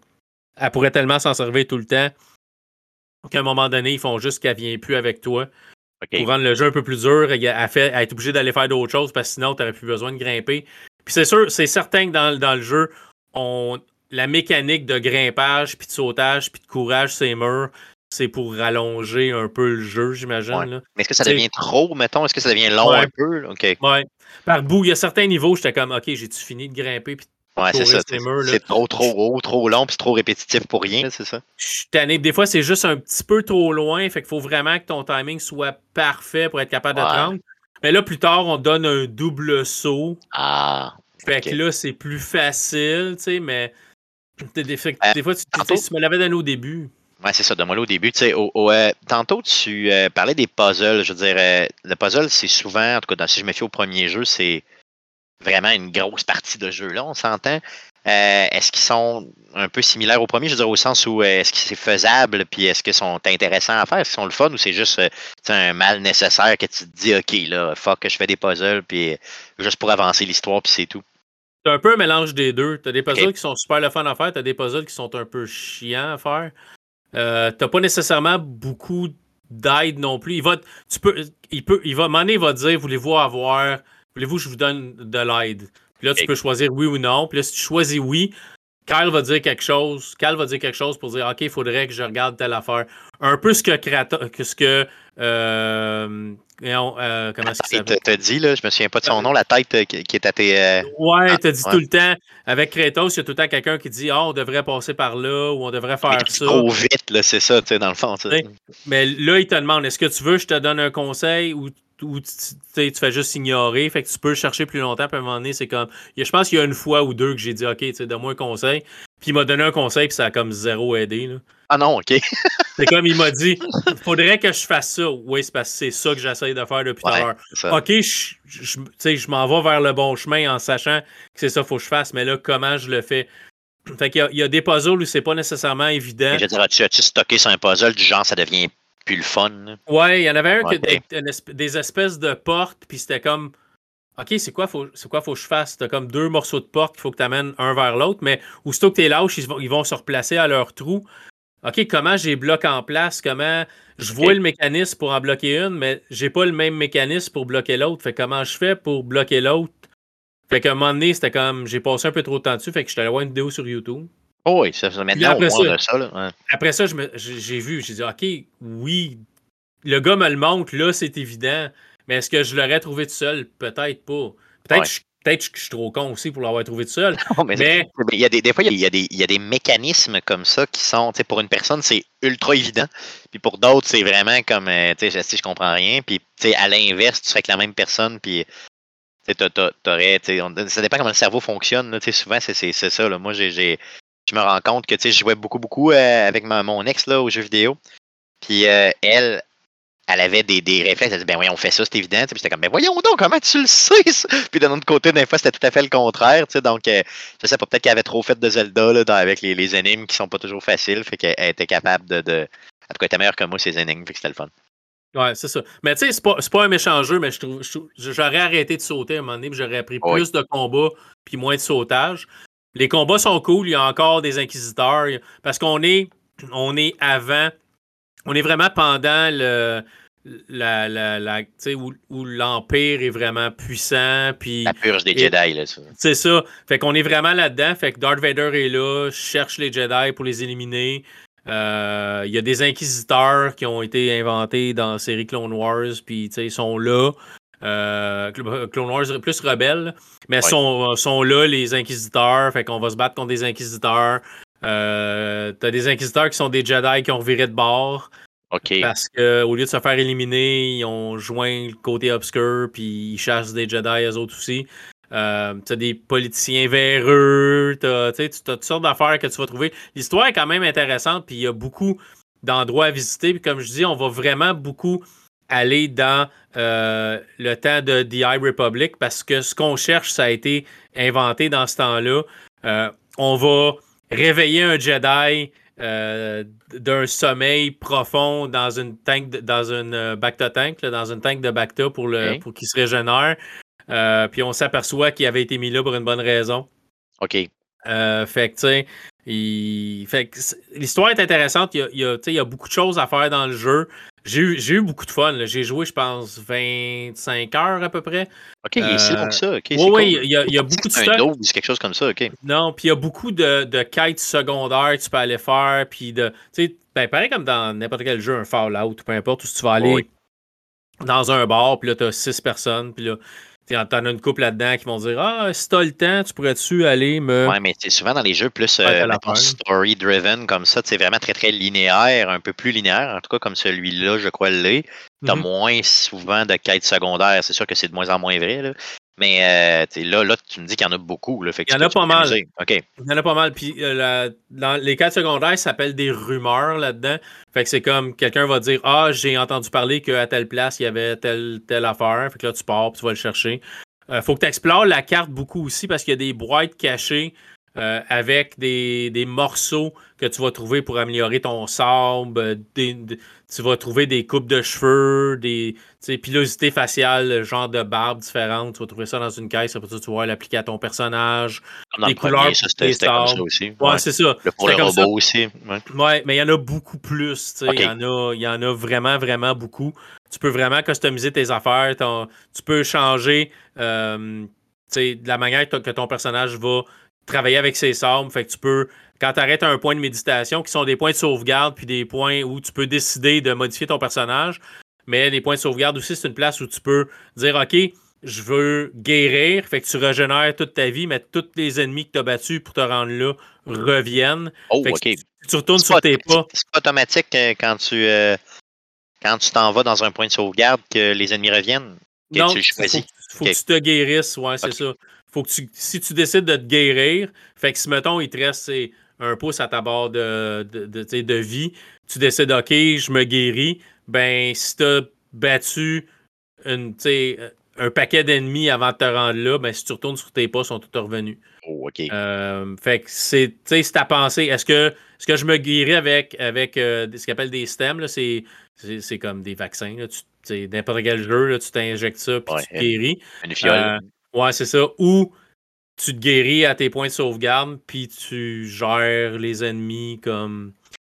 [SPEAKER 1] elle pourrait tellement s'en servir tout le temps qu'à un moment donné, ils font juste qu'elle ne vient plus avec toi. Pour rendre le jeu un peu plus dur, elle, fait, est obligée d'aller faire d'autres choses parce que sinon, tu n'aurais plus besoin de grimper. Puis c'est sûr, c'est certain que dans, dans le jeu, on, la mécanique de grimpage, puis de sautage, puis de courage, c'est murs, c'est pour rallonger un peu le jeu, j'imagine.
[SPEAKER 2] Mais est-ce que ça devient trop, mettons? Est-ce que ça devient long un peu?
[SPEAKER 1] Ouais. Par bout, il y a certains niveaux, j'étais comme, OK, j'ai-tu fini de grimper? Puis
[SPEAKER 2] ouais, c'est ça. C'est trop, trop haut, trop long, puis trop répétitif pour rien, c'est ça?
[SPEAKER 1] Je suis tanné. Des fois, c'est juste un petit peu trop loin, fait qu'il faut vraiment que ton timing soit parfait pour être capable de te rendre. Mais là, plus tard, on donne un double saut.
[SPEAKER 2] Ah.
[SPEAKER 1] Fait que là, c'est plus facile, tu sais, mais des, des fois, tu, tu me l'avais donné au début.
[SPEAKER 2] Oui, c'est ça, de moi au début. Tu sais, euh, tantôt, tu euh, parlais des puzzles. Je veux dire, euh, le puzzle, c'est souvent, en tout cas, si je me fie au premier jeu, c'est vraiment une grosse partie de jeu. Là, on s'entend. est-ce qu'ils sont un peu similaires au premier? Je veux dire, au sens où est-ce que c'est faisable, puis est-ce qu'ils sont intéressants à faire? Est-ce qu'ils sont le fun ou c'est juste un mal nécessaire que tu te dis, OK, là, fuck, je fais des puzzles, puis juste pour avancer l'histoire, puis c'est tout?
[SPEAKER 1] C'est un peu un mélange des deux. Tu as des puzzles qui sont super le fun à faire, tu as des puzzles qui sont un peu chiants à faire. Euh, t'as pas nécessairement beaucoup d'aide non plus. Il va, tu peux, il peut, il va, il va te dire, voulez-vous avoir, voulez-vous que je vous donne de l'aide? Puis là, tu peux choisir oui ou non. Puis là, si tu choisis oui, Kyle va dire quelque chose. Kyle va dire quelque chose pour dire, OK, il faudrait que je regarde telle affaire. Un peu ce que, que ce que euh, euh, comment est-ce qu'il?
[SPEAKER 2] T'as dit, là, je me souviens pas de son nom, la tête euh, qui, est à tes. Euh,
[SPEAKER 1] ouais, ah, t'as dit tout le temps. Avec Kratos, il y a tout le temps quelqu'un qui dit oh, on devrait passer par là ou on devrait faire ça.
[SPEAKER 2] Trop vite, là, c'est ça, tu sais, dans le fond.
[SPEAKER 1] Mais là, il te demande est-ce que tu veux que je te donne un conseil ou ou tu, fais juste ignorer, fait que tu peux chercher plus longtemps, puis à un moment donné, c'est comme. Je pense qu'il y a une fois ou deux que j'ai dit, OK, donne-moi un conseil. Puis il m'a donné un conseil, puis ça a comme zéro aidé. Là.
[SPEAKER 2] Ah non, OK.
[SPEAKER 1] c'est comme il m'a dit, faudrait que je fasse ça. Oui, c'est parce que c'est ça que j'essaye de faire depuis tout à l'heure. OK, je, je, je m'en vais vers le bon chemin en sachant que c'est ça qu'il faut que je fasse, mais là, comment je le fais? Fait qu'il y, il y a des puzzles où c'est pas nécessairement évident.
[SPEAKER 2] je dirais, tu as-tu stocké sur un puzzle du genre, ça devient plus le fun.
[SPEAKER 1] Ouais, il y en avait un qui des, espèces de portes, puis c'était comme. OK, c'est quoi, faut, c'est quoi faut que je fasse? T'as comme deux morceaux de porte qu'il faut que tu amènes un vers l'autre, mais aussitôt que tu es lâche, ils vont, ils vont se replacer à leur trou. OK, comment j'ai bloqué en place? Comment je vois le mécanisme pour en bloquer une, mais j'ai pas le même mécanisme pour bloquer l'autre. Fait comment je fais pour bloquer l'autre? Fait qu'à un moment donné, c'était comme j'ai passé un peu trop de temps dessus, fait que je suis allé voir une vidéo sur YouTube.
[SPEAKER 2] Oh oui, ça, maintenant, après ça, de ça. Là,
[SPEAKER 1] Après ça, j'ai vu, j'ai dit, OK, oui, le gars me le montre, là, c'est évident. Mais est-ce que je l'aurais trouvé tout seul? Peut-être pas. Peut-être que Peut-être que je suis trop con aussi pour l'avoir trouvé tout seul. mais,
[SPEAKER 2] Il y a des, des fois, il y a, des, il y a des mécanismes comme ça qui sont, pour une personne, c'est ultra évident. Puis pour d'autres, c'est vraiment comme, euh, tu sais, je, je comprends rien. Puis, à l'inverse, tu serais avec la même personne, puis t'aurais, ça dépend comment le cerveau fonctionne. souvent, c'est ça. Là. Moi, j'ai je me rends compte que je jouais beaucoup, beaucoup euh, avec ma, mon ex là, aux jeux vidéo. Puis euh, elle, elle avait des, des réflexes. Elle disait, ben voyons, on fait ça, c'est évident. Puis j'étais comme, ben voyons donc, comment tu le sais, ça? Puis d'un autre côté, des fois, c'était tout à fait le contraire. Donc, euh, je sais pas, peut-être qu'elle avait trop fait de Zelda là, avec les, les, énigmes qui sont pas toujours faciles. Fait qu'elle était capable de, de. En tout cas, elle était meilleure que moi, ces énigmes. Fait que c'était le fun.
[SPEAKER 1] Ouais, c'est ça. Mais tu sais, c'est pas, pas un méchant jeu, mais je trouve, j'aurais arrêté de sauter à un moment donné, j'aurais appris plus de combats, puis moins de sautage. Les combats sont cool, il y a encore des inquisiteurs, parce qu'on est, on est avant, on est vraiment pendant le, la, la, la où, où l'Empire est vraiment puissant. Puis,
[SPEAKER 2] la purge des Jedi, là.
[SPEAKER 1] C'est ça. Fait qu'on est vraiment là-dedans. Fait que Darth Vader est là, cherche les Jedi pour les éliminer. Euh, il y a des inquisiteurs qui ont été inventés dans la série Clone Wars, puis ils sont là. Euh, Clone Wars plus rebelles, mais sont, sont là les inquisiteurs, fait qu'on va se battre contre des inquisiteurs. Euh, T'as des inquisiteurs qui sont des Jedi qui ont reviré de bord. Parce qu'au lieu de se faire éliminer, ils ont joint le côté obscur, puis ils chassent des Jedi, eux autres aussi. Euh, tu as des politiciens véreux, tu as, toutes sortes d'affaires que tu vas trouver. L'histoire est quand même intéressante, puis il y a beaucoup d'endroits à visiter. Puis comme je dis, on va vraiment beaucoup aller dans euh, le temps de The High Republic parce que ce qu'on cherche, ça a été inventé dans ce temps-là. Euh, on va réveiller un Jedi d'un sommeil profond dans une tank dans une Bacta tank, dans une tank de Bacta pour, le, pour qu'il se régénère. Euh, puis on s'aperçoit qu'il avait été mis là pour une bonne raison.
[SPEAKER 2] OK.
[SPEAKER 1] Euh, fait que, tu sais, l'histoire est intéressante. Il y, a, il, y a, beaucoup de choses à faire dans le jeu. J'ai eu, eu, beaucoup de fun. J'ai joué, je pense, 25 heures à peu près.
[SPEAKER 2] OK, il est si long que ça.
[SPEAKER 1] oui, oui, il y a, il y a beaucoup de
[SPEAKER 2] stuff. quelque chose comme ça, OK.
[SPEAKER 1] Non, puis il y a beaucoup de, de, quêtes secondaires que tu peux aller faire. Puis de. Tu sais, ben, pareil comme dans n'importe quel jeu, un Fallout, peu importe, où tu vas aller dans un bar, puis là, tu as six personnes, puis là, T'en as une couple là-dedans qui vont dire Ah, si t'as le temps, tu pourrais-tu aller me.
[SPEAKER 2] Ouais, mais c'est souvent dans les jeux plus euh, story-driven comme ça, c'est vraiment très très linéaire, un peu plus linéaire, en tout cas comme celui-là, je crois l'est. T'as mm-hmm. moins souvent de quêtes secondaires. C'est sûr que c'est de moins en moins vrai. Là. Mais euh, là, là, tu me dis qu'il y en a beaucoup. Là, fait
[SPEAKER 1] il y en a pas mal. Il y en a pas mal. Puis euh, dans les cas secondaires, ça s'appelle des rumeurs là-dedans. Fait que c'est comme quelqu'un va dire Ah, j'ai entendu parler qu'à telle place, il y avait telle, telle affaire. Fait que là, tu pars, puis tu vas le chercher. Euh, faut que tu explores la carte beaucoup aussi parce qu'il y a des boîtes cachées euh, avec des, des, morceaux que tu vas trouver pour améliorer ton sable. tu vas trouver des coupes de cheveux, des pilosités faciales, genre de barbe différentes. Tu vas trouver ça dans une caisse. Après ça, tu vas l'appliquer à ton personnage.
[SPEAKER 2] des couleurs. C'était comme ça aussi.
[SPEAKER 1] Ouais, c'est ça.
[SPEAKER 2] Le pour le robot aussi.
[SPEAKER 1] Ouais. mais il y en a beaucoup plus. Il y, en a, y en a vraiment, vraiment beaucoup. Tu peux vraiment customiser tes affaires. tu peux changer euh, de la manière que ton personnage va travailler avec ses sabres. Fait que tu peux, quand tu arrêtes un point de méditation, qui sont des points de sauvegarde, puis des points où tu peux décider de modifier ton personnage. Mais les points de sauvegarde aussi, c'est une place où tu peux dire OK, je veux guérir. Fait que tu régénères toute ta vie, mais tous les ennemis que tu as battus pour te rendre là reviennent.
[SPEAKER 2] Oh, OK.
[SPEAKER 1] Tu, retournes sur tes pas.
[SPEAKER 2] C'est pas automatique euh, quand tu euh, quand tu t'en vas dans un point de sauvegarde que les ennemis reviennent.
[SPEAKER 1] non, il faut, que tu te guérisses, ouais, c'est ça faut que si tu décides de te guérir, fait que si, mettons, il te reste un pouce à ta barre de, de, de, vie, tu décides, OK, je me guéris, ben, si tu as battu une, un paquet d'ennemis avant de te rendre là, ben, si tu retournes sur tes pas, ils sont tous revenus.
[SPEAKER 2] Oh, OK.
[SPEAKER 1] Euh, fait que c'est, tu sais, si t'as pensé, est-ce que, est-ce que je me guéris avec, avec euh, ce qu'on appelle des stems, c'est, c'est, comme des vaccins, là, tu, n'importe quel jeu, là, tu t'injectes ça, puis tu te guéris.
[SPEAKER 2] Une fiole. Euh,
[SPEAKER 1] Ouais, c'est ça. Ou tu te guéris à tes points de sauvegarde, puis tu gères les ennemis comme.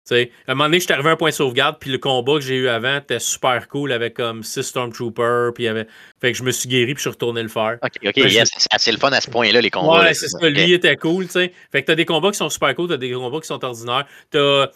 [SPEAKER 1] Tu sais, à un moment donné, je suis arrivé à un point de sauvegarde, puis le combat que j'ai eu avant était super cool avec comme 6 Stormtroopers, puis il y avait. Fait que je me suis guéri, puis je suis retourné le faire.
[SPEAKER 2] Ok, ok, yes, c'est assez le fun à ce point-là, les combats.
[SPEAKER 1] Ouais, c'est ça. Lui était cool, tu sais. Fait que t'as des combats qui sont super cool, t'as des combats qui sont ordinaires. T'as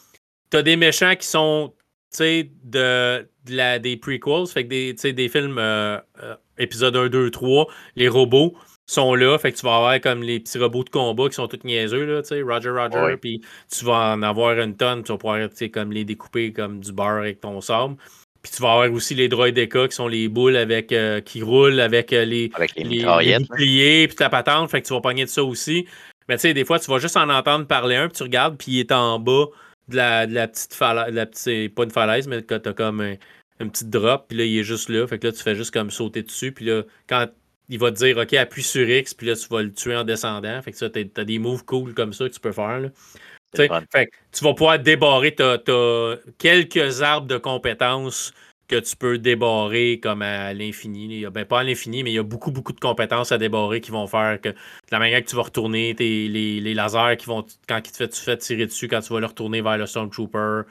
[SPEAKER 1] as des méchants qui sont, tu sais, de, la, des prequels, fait que des, des films euh, euh, épisode 1, 2, 3, les robots sont là. Fait que tu vas avoir comme les petits robots de combat qui sont tous niaiseux, là, tu sais, Roger, Roger. Puis tu vas en avoir une tonne. Tu vas pouvoir, comme les découper comme du beurre avec ton sable. Puis tu vas avoir aussi les droïdes qui sont les boules avec euh, qui roulent avec euh, les,
[SPEAKER 2] avec les,
[SPEAKER 1] les, boucliers puis ta patente. Fait que tu vas pogner de ça aussi. Mais tu sais, des fois, tu vas juste en entendre parler un, puis tu regardes, puis il est en bas de la, de la petite falaise. La petite, pas une falaise, mais tu as comme une petite drop, puis là, il est juste là. Fait que là, tu fais juste comme sauter dessus, puis là, quand il va te dire, OK, appuie sur X, puis là, tu vas le tuer en descendant. Fait que ça, t'as des moves cool comme ça que tu peux faire. Là. Fait que tu vas pouvoir débarrer, tu as, quelques arbres de compétences que tu peux débarrer comme à l'infini. Ben, pas à l'infini, mais il y a beaucoup, beaucoup de compétences à débarrer qui vont faire que la manière que tu vas retourner, tes, les, les, lasers qui vont, quand tu te fais tirer dessus, quand tu vas le retourner vers le Stormtrooper,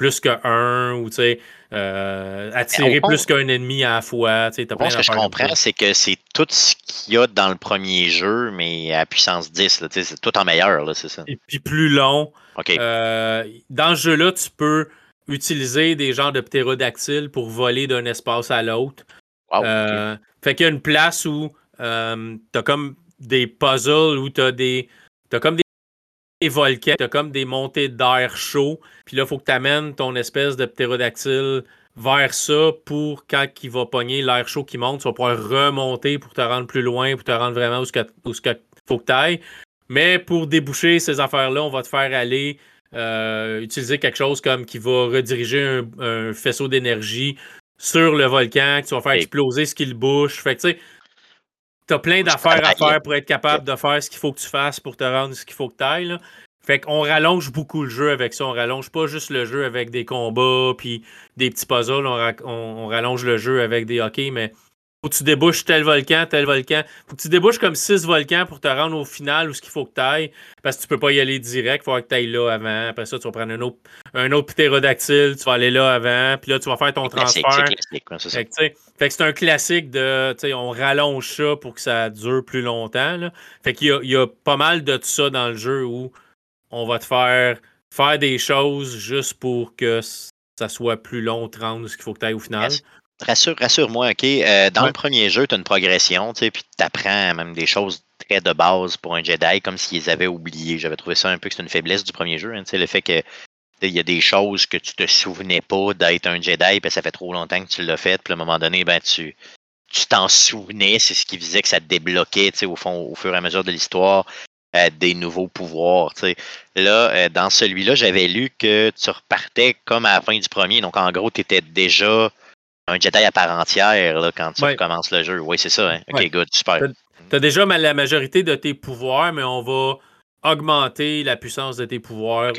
[SPEAKER 1] plus qu'un, ou tu sais, euh, attirer plus qu'un ennemi à la fois.
[SPEAKER 2] ce que je comprends, c'est que c'est tout ce qu'il y a dans le premier jeu, mais à puissance 10. C'est tout en meilleur, c'est ça.
[SPEAKER 1] Et puis plus long. Euh, dans ce jeu-là, tu peux utiliser des genres de ptérodactyles pour voler d'un espace à l'autre. Euh, fait qu'il y a une place où euh, t'as comme des puzzles, où t'as des. T'as comme des volcans, t'as comme des montées d'air chaud. Puis là, il faut que tu amènes ton espèce de ptérodactyle vers ça pour quand il va pogner l'air chaud qui monte, tu vas pouvoir remonter pour te rendre plus loin, pour te rendre vraiment où il faut que tu ailles. Mais pour déboucher ces affaires-là, on va te faire aller euh, utiliser quelque chose comme qui va rediriger un, faisceau d'énergie sur le volcan, que tu vas faire exploser ce qu'il bouche. Fait que tu sais, tu as plein d'affaires à faire pour être capable de faire ce qu'il faut que tu fasses pour te rendre ce qu'il faut que tu ailles. Fait qu'on rallonge beaucoup le jeu avec ça. On rallonge pas juste le jeu avec des combats puis des petits puzzles. On, rallonge le jeu avec des hockey, mais faut que tu débouches tel volcan, tel volcan. Faut que tu débouches comme six volcans pour te rendre au final où ce qu'il faut que tu ailles. Parce que tu peux pas y aller direct. Il faut que tu ailles là avant. Après ça, tu vas prendre un autre, un autre ptérodactyle. Tu vas aller là avant. Puis là, tu vas faire ton transfert. fait que c'est un classique de. On rallonge ça pour que ça dure plus longtemps. Là. Fait qu'il y, y a, pas mal de ça dans le jeu où on va te faire faire des choses juste pour que ça soit plus long, 30, ce qu'il faut que tu ailles au final.
[SPEAKER 2] Rassure, rassure-moi, OK? Euh, dans le premier jeu, tu as une progression, tu sais, puis tu apprends même des choses très de base pour un Jedi, comme s'ils avaient oublié. J'avais trouvé ça un peu que c'est une faiblesse du premier jeu, hein, le fait que il y a des choses que tu te souvenais pas d'être un Jedi, puis ça fait trop longtemps que tu l'as fait, puis à un moment donné, ben tu tu t'en souvenais, c'est ce qui faisait que ça te débloquait, au fond, au fur et à mesure de l'histoire, euh, des nouveaux pouvoirs. Là, euh, dans celui-là, j'avais lu que tu repartais comme à la fin du premier. Donc, en gros, tu étais déjà un Jedi à part entière là, quand tu commences le jeu. Oui, c'est ça. Hein? Ok, good, super.
[SPEAKER 1] Tu as déjà la majorité de tes pouvoirs, mais on va augmenter la puissance de tes pouvoirs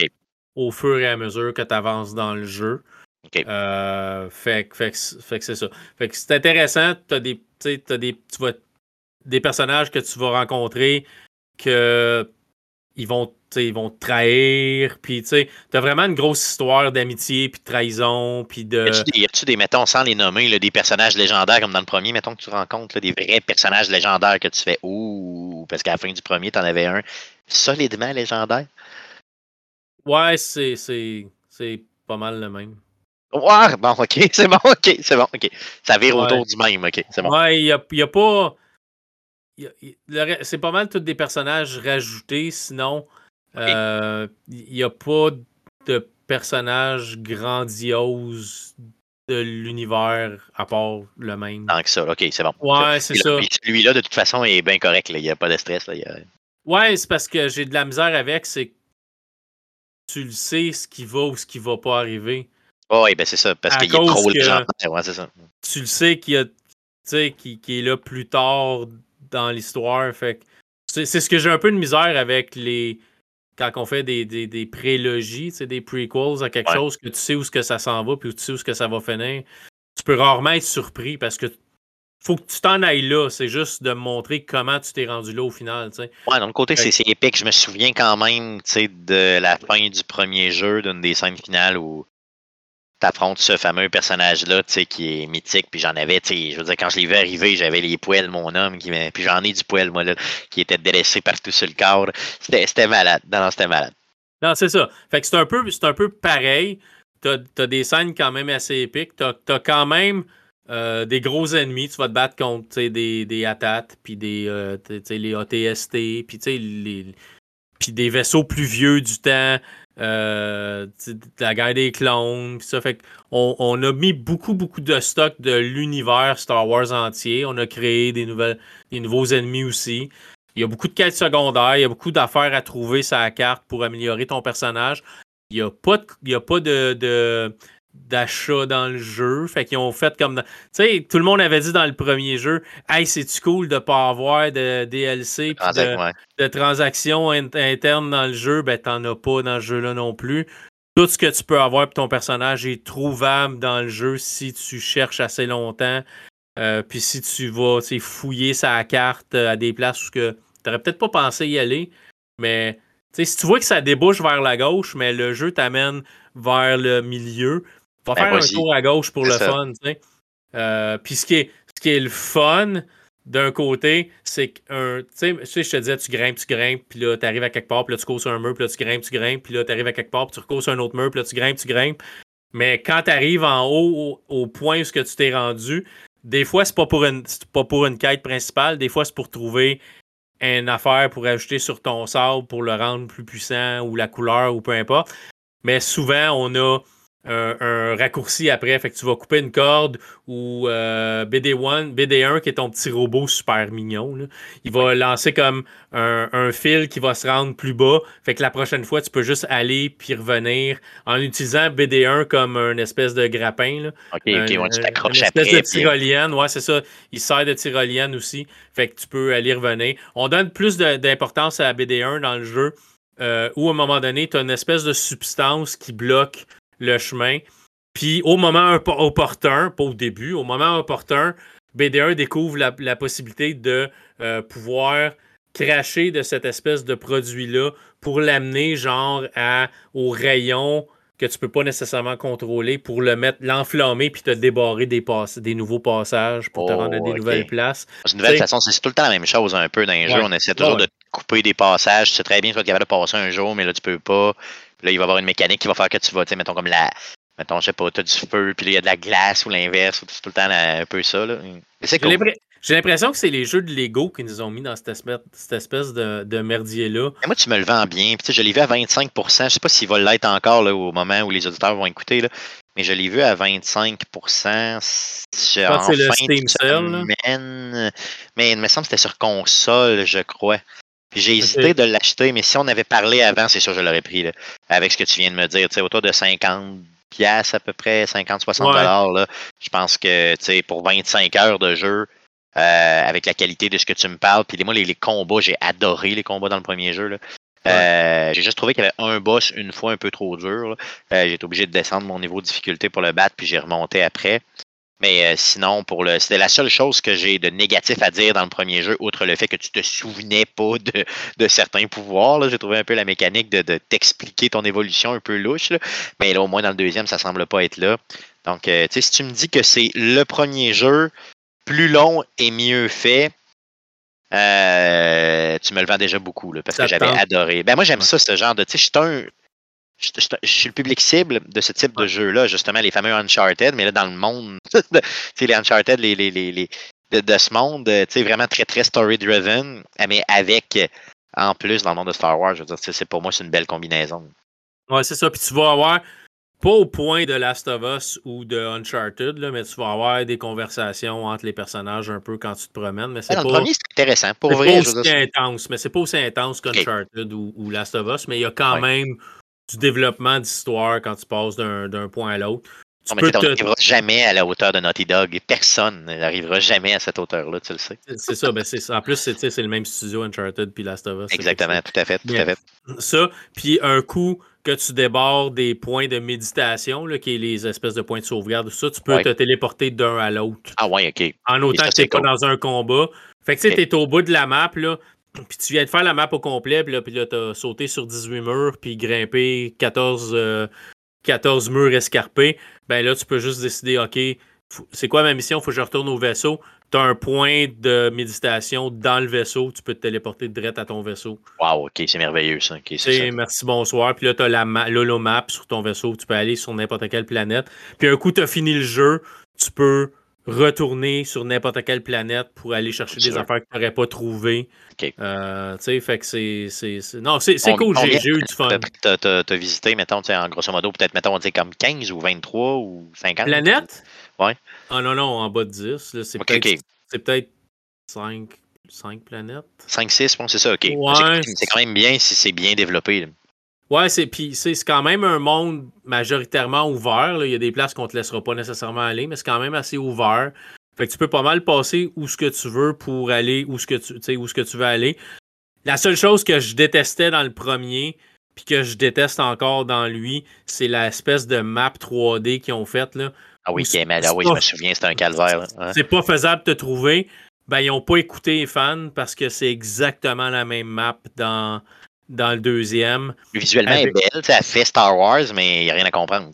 [SPEAKER 1] au fur et à mesure que tu avances dans le jeu. Euh, fait, fait, fait, que c'est ça. Fait que c'est intéressant. Tu as des, as des, tu vas, des personnages que tu vas rencontrer que ils vont, ils vont te trahir. Puis, tu as vraiment une grosse histoire d'amitié, puis de trahison, puis de...
[SPEAKER 2] Y a-tu des, mettons, sans les nommer, des personnages légendaires comme dans le premier, mettons que tu rencontres des vrais personnages légendaires que tu fais « Ouh! » parce qu'à la fin du premier, tu en avais un solidement légendaire?
[SPEAKER 1] Ouais, c'est pas mal le même.
[SPEAKER 2] Ouais, bon, ok, c'est bon, ok, c'est bon, ok. Ça vire autour du même, ok, c'est bon.
[SPEAKER 1] Ouais, il n'y a, y a pas c'est pas mal tous des personnages rajoutés, sinon il euh, n'y a pas de personnages grandioses de l'univers à part le même.
[SPEAKER 2] Tant que ça, ok, c'est bon.
[SPEAKER 1] Ouais, c'est ça.
[SPEAKER 2] Celui-là, de toute façon, est bien correct, il n'y a pas de stress. Là,
[SPEAKER 1] Ouais, c'est parce que j'ai de la misère avec, c'est tu le sais ce qui va ou ce qui va pas arriver.
[SPEAKER 2] Oh, oui, ben c'est ça, parce qu'il est trop légendaire, ouais, c'est ça.
[SPEAKER 1] Tu le sais qu'il a, qui, qui est là plus tard dans l'histoire. Fait c'est ce que j'ai un peu de misère avec les. Quand on fait des, des, des prélogies, des prequels à quelque chose que tu sais où ce que ça s'en va, puis tu sais où ce que ça va finir. Tu peux rarement être surpris parce que faut que tu t'en ailles là. C'est juste de montrer comment tu t'es rendu là au final. T'sais.
[SPEAKER 2] Ouais, d'un côté, c'est épique. Je me souviens quand même de la fin du premier jeu, d'une des scènes finales où t'affrontes ce fameux personnage-là, tu sais, qui est mythique, puis j'en avais, tu sais, je veux dire, quand je l'ai vu arriver, j'avais les poils, mon homme, puis j'en ai du poil, moi, là, qui était délaissé partout sur le corps. C'était malade. Non, c'était malade.
[SPEAKER 1] Non, c'est ça. Fait que c'est un peu, un peu pareil. T'as as des scènes quand même assez épiques. T'as as quand même euh, des gros ennemis. Tu vas te battre contre des, des ATAT, puis des, euh, les ATST, puis les, puis des vaisseaux plus vieux du temps. Euh, la guerre des clones, ça fait on, on, a mis beaucoup, beaucoup de stock de l'univers Star Wars entier. On a créé des, nouvelles, des nouveaux ennemis aussi. Il y a beaucoup de quêtes secondaires, il y a beaucoup d'affaires à trouver sur la carte pour améliorer ton personnage. Il n'y a pas y a pas de, d'achat dans le jeu. Fait qu'ils ont fait comme. Tu sais, tout le monde avait dit dans le premier jeu Hey, c'est-tu cool de pas avoir de DLC de, de, transactions internes dans le jeu? Ben, t'en as pas dans le jeu-là non plus. Tout ce que tu peux avoir pour ton personnage est trouvable dans le jeu si tu cherches assez longtemps. Euh, puis si tu vas fouiller sa carte à des places où tu n'aurais peut-être pas pensé y aller, mais si tu vois que ça débouche vers la gauche, mais le jeu t'amène vers le milieu, va ben, faire un tour à gauche pour le fun. Euh, puis ce qui, est, ce qui est le fun d'un côté, c'est que tu sais, je te disais, tu grimpes, tu grimpes, puis là, tu arrives à quelque part, puis là, tu cours sur un mur, puis là, tu grimpes, tu grimpes, puis là, tu arrives à quelque part, puis tu recours sur un autre mur, puis là, tu grimpes, tu grimpes. Mais quand tu arrives en haut, au, point où tu t'es rendu, des fois, c'est pas pour une pas pour une quête principale, des fois, c'est pour trouver une affaire pour ajouter sur ton sable pour le rendre plus puissant ou la couleur ou peu importe. Mais souvent, on a un, raccourci après. Fait que tu vas couper une corde ou euh, BD1, BD1 qui est ton petit robot super mignon. Il va lancer comme un, fil qui va se rendre plus bas. Fait que la prochaine fois, tu peux juste aller puis revenir en utilisant BD1 comme une espèce de grappin. Là.
[SPEAKER 2] OK, OK, tu
[SPEAKER 1] t'accroches Une espèce de tyrolienne. Ouais, c'est ça. Il sert de tyrolienne aussi. Fait que tu peux aller revenir. On donne plus d'importance à BD1 dans le jeu. Euh, où à un moment donné, tu as une espèce de substance qui bloque le chemin. Puis au moment opportun, pas au début, au moment opportun, BD1 découvre la, possibilité de euh, pouvoir cracher de cette espèce de produit-là pour l'amener genre à, au rayon que tu peux pas nécessairement contrôler pour le mettre, l'enflammer puis te débarrer des, des nouveaux passages pour te rendre à des oh, nouvelles places.
[SPEAKER 2] C'est une nouvelle façon, c'est tout le temps la même chose un peu dans les jeux. On essaie toujours de couper des passages. C'est très bien, tu vas être capable de passer un jour, mais là, tu peux pas. Là, il va y avoir une mécanique qui va faire que tu vas, tu sais, mettons comme la. Mettons, je sais pas, tu as du feu, puis là, il y a de la glace ou l'inverse, c'est tout le temps un peu ça. Là.
[SPEAKER 1] J'ai l'impression que c'est les jeux de Lego qui nous ont mis dans cette espèce, cette espèce de, de merdier-là.
[SPEAKER 2] Moi, tu me le vends bien. Puis, je l'ai vu à 25% Je sais pas s'il va l'être encore là, au moment où les auditeurs vont écouter. Là. Mais je l'ai vu à 25 en
[SPEAKER 1] c'est le Steam semaine.
[SPEAKER 2] Mais il me semble que c'était sur console, je crois. J'ai hésité de l'acheter, mais si on avait parlé avant, c'est sûr que je l'aurais pris. Là, avec ce que tu viens de me dire, autour de 50 pièces à peu près, 50-60 dollars. Je pense que pour 25 heures de jeu, euh, avec la qualité de ce que tu me parles, puis moi, les, les combats, j'ai adoré les combats dans le premier jeu. Là. Euh, j'ai juste trouvé qu'il y avait un boss une fois un peu trop dur. Euh, j'ai été obligé de descendre mon niveau de difficulté pour le battre, puis j'ai remonté après. Mais euh, sinon, pour le, c'était la seule chose que j'ai de négatif à dire dans le premier jeu, outre le fait que tu te souvenais pas de, certains pouvoirs. J'ai trouvé un peu la mécanique de, t'expliquer ton évolution un peu louche. Mais là, au moins dans le deuxième, ça semble pas être là. Donc, euh, tu sais, si tu me dis que c'est le premier jeu, plus long et mieux fait, euh, tu me le vends déjà beaucoup, parce que j'avais adoré. Ben moi, j'aime ça, ce genre de. Tu sais, je suis un je, suis le public cible de ce type de jeu-là, justement, les fameux Uncharted, mais là, dans le monde, les Uncharted les, les, les, de, ce monde, vraiment très, très story-driven, mais avec, en plus, dans le monde de Star Wars, je veux dire, c'est pour moi, c'est une belle combinaison.
[SPEAKER 1] Ouais, c'est ça. Puis tu vas avoir, pas au point de Last of Us ou de Uncharted, là, mais tu vas avoir des conversations entre les personnages un peu quand tu te promènes. Mais c'est pas,
[SPEAKER 2] le premier, c'est intéressant. Pour
[SPEAKER 1] vrai, pas aussi intense, mais c'est pas aussi intense qu'Uncharted ou, ou, Last of Us, mais il y a quand même du développement d'histoire quand tu passes d'un point à l'autre.
[SPEAKER 2] Tu on n'arrivera jamais à la hauteur de Naughty Dog. Personne n'arrivera jamais à cette hauteur-là, tu le sais.
[SPEAKER 1] C'est ça. Ben en plus, c'est le même studio Uncharted puis Last of Us.
[SPEAKER 2] Exactement, tout à fait. Tout à fait.
[SPEAKER 1] Ça, puis un coup que tu débordes des points de méditation, là, qui est les espèces de points de sauvegarde, ça, tu peux te téléporter d'un à l'autre.
[SPEAKER 2] Ah ouais, OK.
[SPEAKER 1] En autant que tu n'es pas dans un combat. Fait que tu sais, es au bout de la map, là, puis tu viens de faire la map au complet, puis là, puis là t'as sauté sur 18 murs, puis grimpé 14, 14 euh, murs escarpés. Ben là, tu peux juste décider, OK, c'est quoi ma mission? Faut que je retourne au vaisseau. Tu as un point de méditation dans le vaisseau. Tu peux te téléporter direct à ton vaisseau.
[SPEAKER 2] Wow, OK, c'est merveilleux ça.
[SPEAKER 1] merci, bonsoir. Puis là, tu as la map sur ton vaisseau. Tu peux aller sur n'importe quelle planète. Puis un coup, tu as fini le jeu, tu peux retourner sur n'importe quelle planète pour aller chercher des affaires que tu n'aurais pas trouvées. Euh, tu sais, fait que c'est. Non, c'est cool, j'ai eu du fun.
[SPEAKER 2] Tu as, visité, mettons, en grosso modo, peut-être, mettons, on comme 15 ou 23 ou 50.
[SPEAKER 1] Planète?
[SPEAKER 2] Ouais.
[SPEAKER 1] Ah non, non, en bas de 10. C'est peut-être 5, 5 planètes.
[SPEAKER 2] 5, 6, bon, c'est ça, ok. C'est quand même bien si c'est bien développé.
[SPEAKER 1] Ouais, c'est puis c'est quand même un monde majoritairement ouvert. Il y a des places qu'on te laissera pas nécessairement aller, mais c'est quand même assez ouvert. Fait que tu peux pas mal passer où ce que tu veux pour aller où ce que tu où ce que tu veux aller. La seule chose que je détestais dans le premier, puis que je déteste encore dans lui, c'est l'espèce de map 3D qu'ils ont faite là.
[SPEAKER 2] Ah oui, ah oui, je me souviens, c'était un calvaire.
[SPEAKER 1] C'est pas faisable de te trouver. Ben, ils n'ont pas écouté les fans parce que c'est exactement la même map dans, dans le deuxième.
[SPEAKER 2] Visuellement, elle est belle, elle fait Star Wars, mais il n'y a rien à comprendre.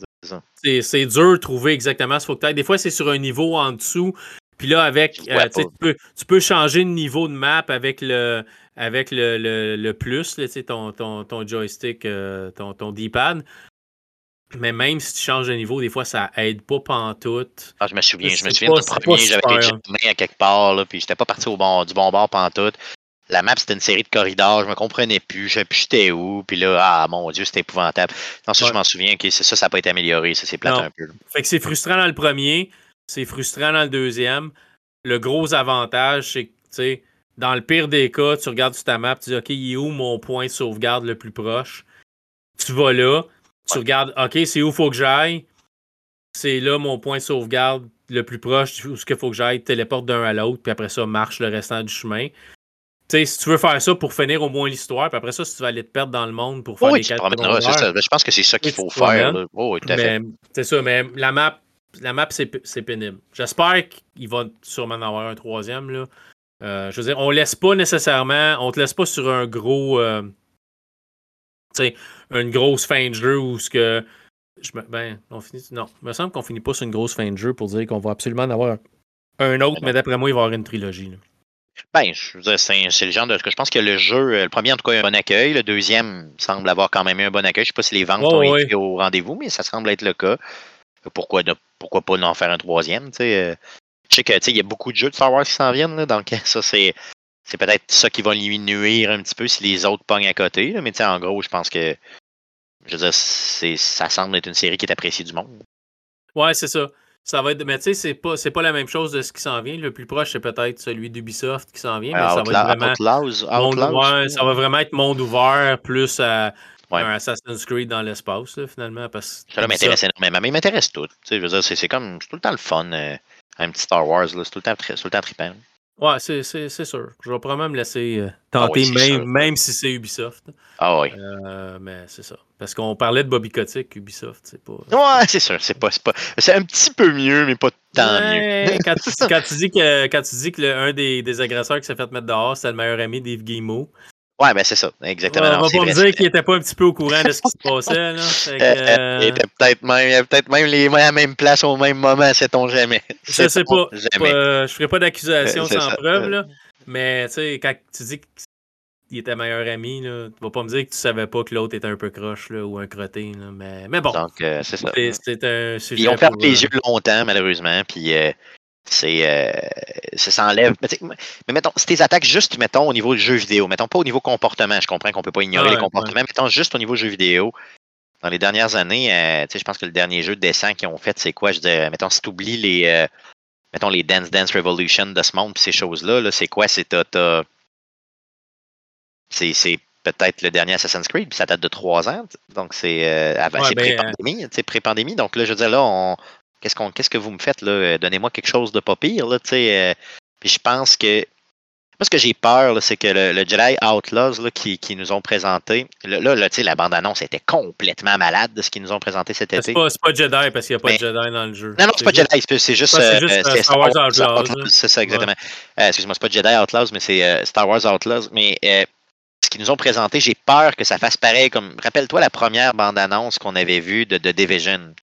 [SPEAKER 1] C'est dur de trouver exactement ce faut que Des fois, c'est sur un niveau en dessous. Puis là, avec, euh, tu, peux, tu peux changer de niveau de map avec le, avec le, le, plus, ton, ton, ton, joystick, euh, ton, ton D-pad. Mais même si tu changes de niveau, des fois, ça aide pas pantoute.
[SPEAKER 2] Ah, je me souviens, je me souviens du premier, j'avais été main à quelque part, là, puis j'étais pas parti au bon, du bon bord pantoute. La map, c'était une série de corridors, je me comprenais plus, je sais plus j'étais où, puis là, ah mon Dieu, c'était épouvantable. Non, ça, je m'en souviens, ok, ça, ça n'a pas été amélioré, ça s'est plate un peu.
[SPEAKER 1] Fait que c'est frustrant dans le premier, c'est frustrant dans le deuxième. Le gros avantage, c'est que, tu sais, dans le pire des cas, tu regardes sur ta map, tu dis, OK, il est où mon point de sauvegarde le plus proche? Tu vas là, tu regardes, OK, c'est où il faut que j'aille? C'est là mon point de sauvegarde le plus proche où ce qu'il faut que j'aille, téléporte d'un à l'autre, puis après ça, marche le restant du chemin. Sais, si tu veux faire ça pour finir au moins l'histoire, puis après ça, si tu vas aller te perdre dans le monde pour faire
[SPEAKER 2] oui, les quatre Je pense que c'est ça qu'il faut faire. Oh,
[SPEAKER 1] c'est ça, mais la map, la map c'est pénible. J'espère qu'il va sûrement en avoir un troisième. Là. Euh, je veux dire, on laisse pas nécessairement, on te laisse pas sur un gros. Euh, une grosse fin de jeu où ce que. Je ben, on finit. Non, il me semble qu'on finit pas sur une grosse fin de jeu pour dire qu'on va absolument en avoir un autre, mais d'après moi, il va y avoir une trilogie.
[SPEAKER 2] Ben, je veux dire, c'est le genre de. Je pense que le jeu, euh, le premier en tout cas, a eu un bon accueil. Le deuxième semble avoir quand même eu un bon accueil. Je sais pas si les ventes ont été au rendez-vous, mais ça semble être le cas. Pourquoi, pourquoi pas en faire un troisième? sais euh? Je sais que il y a beaucoup de jeux de Star Wars qui s'en viennent, là, donc ça, c'est c'est peut-être ça qui va lui nuire un petit peu si les autres pognent à côté. Là. Mais en gros, je pense que je veux dire, ça semble être une série qui est appréciée du monde.
[SPEAKER 1] Ouais, c'est ça. Ça va être, mais tu sais, c'est pas, pas la même chose de ce qui s'en vient. Le plus proche, c'est peut-être celui d'Ubisoft qui s'en vient, mais ça va être vraiment. ça va vraiment être monde ouvert plus à un Assassin's Creed dans l'espace, finalement. Parce
[SPEAKER 2] ça m'intéresse énormément, mais il m'intéresse tout. Je veux dire, c'est comme tout le temps le fun, euh, un petit Star Wars, c'est tout le temps, tout le temps trippant.
[SPEAKER 1] Ouais, c'est sûr. Je vais probablement me laisser euh, ah tenter, même, même si c'est Ubisoft.
[SPEAKER 2] Ah oui.
[SPEAKER 1] Euh, mais c'est ça. Parce qu'on parlait de Bobby Kotick, Ubisoft, c'est pas.
[SPEAKER 2] Ouais, c'est sûr. C'est pas, pas... C'est un petit peu mieux, mais pas tant mieux.
[SPEAKER 1] quand, tu, quand, tu, dis que, quand tu dis que le, un des, des agresseurs qui s'est fait mettre dehors, c'est le meilleur ami d'Yves Guillemot,
[SPEAKER 2] Ouais, ben c'est ça, exactement.
[SPEAKER 1] on va pas me dire qu'il était pas un petit peu au courant de ce qui se passait. Là.
[SPEAKER 2] Euh, euh, il était peut-être même, peut même les mains à la même place au même moment, sait-on jamais.
[SPEAKER 1] Je sais pas. Jamais. je ferai pas d'accusation sans preuve, là. mais tu sais, quand tu dis qu'il était meilleur ami, là, tu vas pas me dire que tu savais pas que l'autre était un peu croche là, ou un crotté. Là, mais, mais bon.
[SPEAKER 2] Donc, euh, c'est ça.
[SPEAKER 1] C'est un sujet.
[SPEAKER 2] Ils ont perdu les yeux longtemps, malheureusement. Puis c'est euh, ça s'enlève. Mais, mettons, si tes attaques juste, mettons, au niveau du jeu vidéo, mettons pas au niveau comportement, je comprends qu'on peut pas ignorer les comportements, mettons juste au niveau jeu vidéo. Dans les dernières années, euh, je pense que le dernier jeu de dessin qu'ils ont fait, c'est quoi? Je dis, mettons, si tu oublies les euh, mettons les Dance Dance Revolution de ce monde ces choses-là, -là, c'est quoi? C'est c'est peut-être le dernier Assassin's Creed, puis ça date de trois ans. Donc c'est euh, ben, pré-pandémie. pré-pandémie. Donc là, je veux dire, là, on, Qu'est-ce, qu'on, qu'est-ce que vous me faites là? Euh, donnez-moi quelque chose de pas pire. Là, euh, puis je pense que. Moi, ce que j'ai peur, c'est que le, Jedi Outlaws là, qui, qui, nous ont présenté, là, là, la bande-annonce était complètement malade de ce qu'ils nous ont présenté cet été.
[SPEAKER 1] C'est pas, pas Jedi parce qu'il n'y a pas de Jedi dans le jeu.
[SPEAKER 2] Non, non, c'est, pas Jedi, c'est juste,
[SPEAKER 1] c'est juste euh, Star Wars Outlaws.
[SPEAKER 2] C'est ça, exactement. excuse-moi, c'est pas Jedi Outlaws, mais c'est Star Wars Outlaws. Mais ce qu'ils nous ont présenté, j'ai peur que ça fasse pareil comme. Rappelle-toi la première bande-annonce qu'on avait vue de, de Division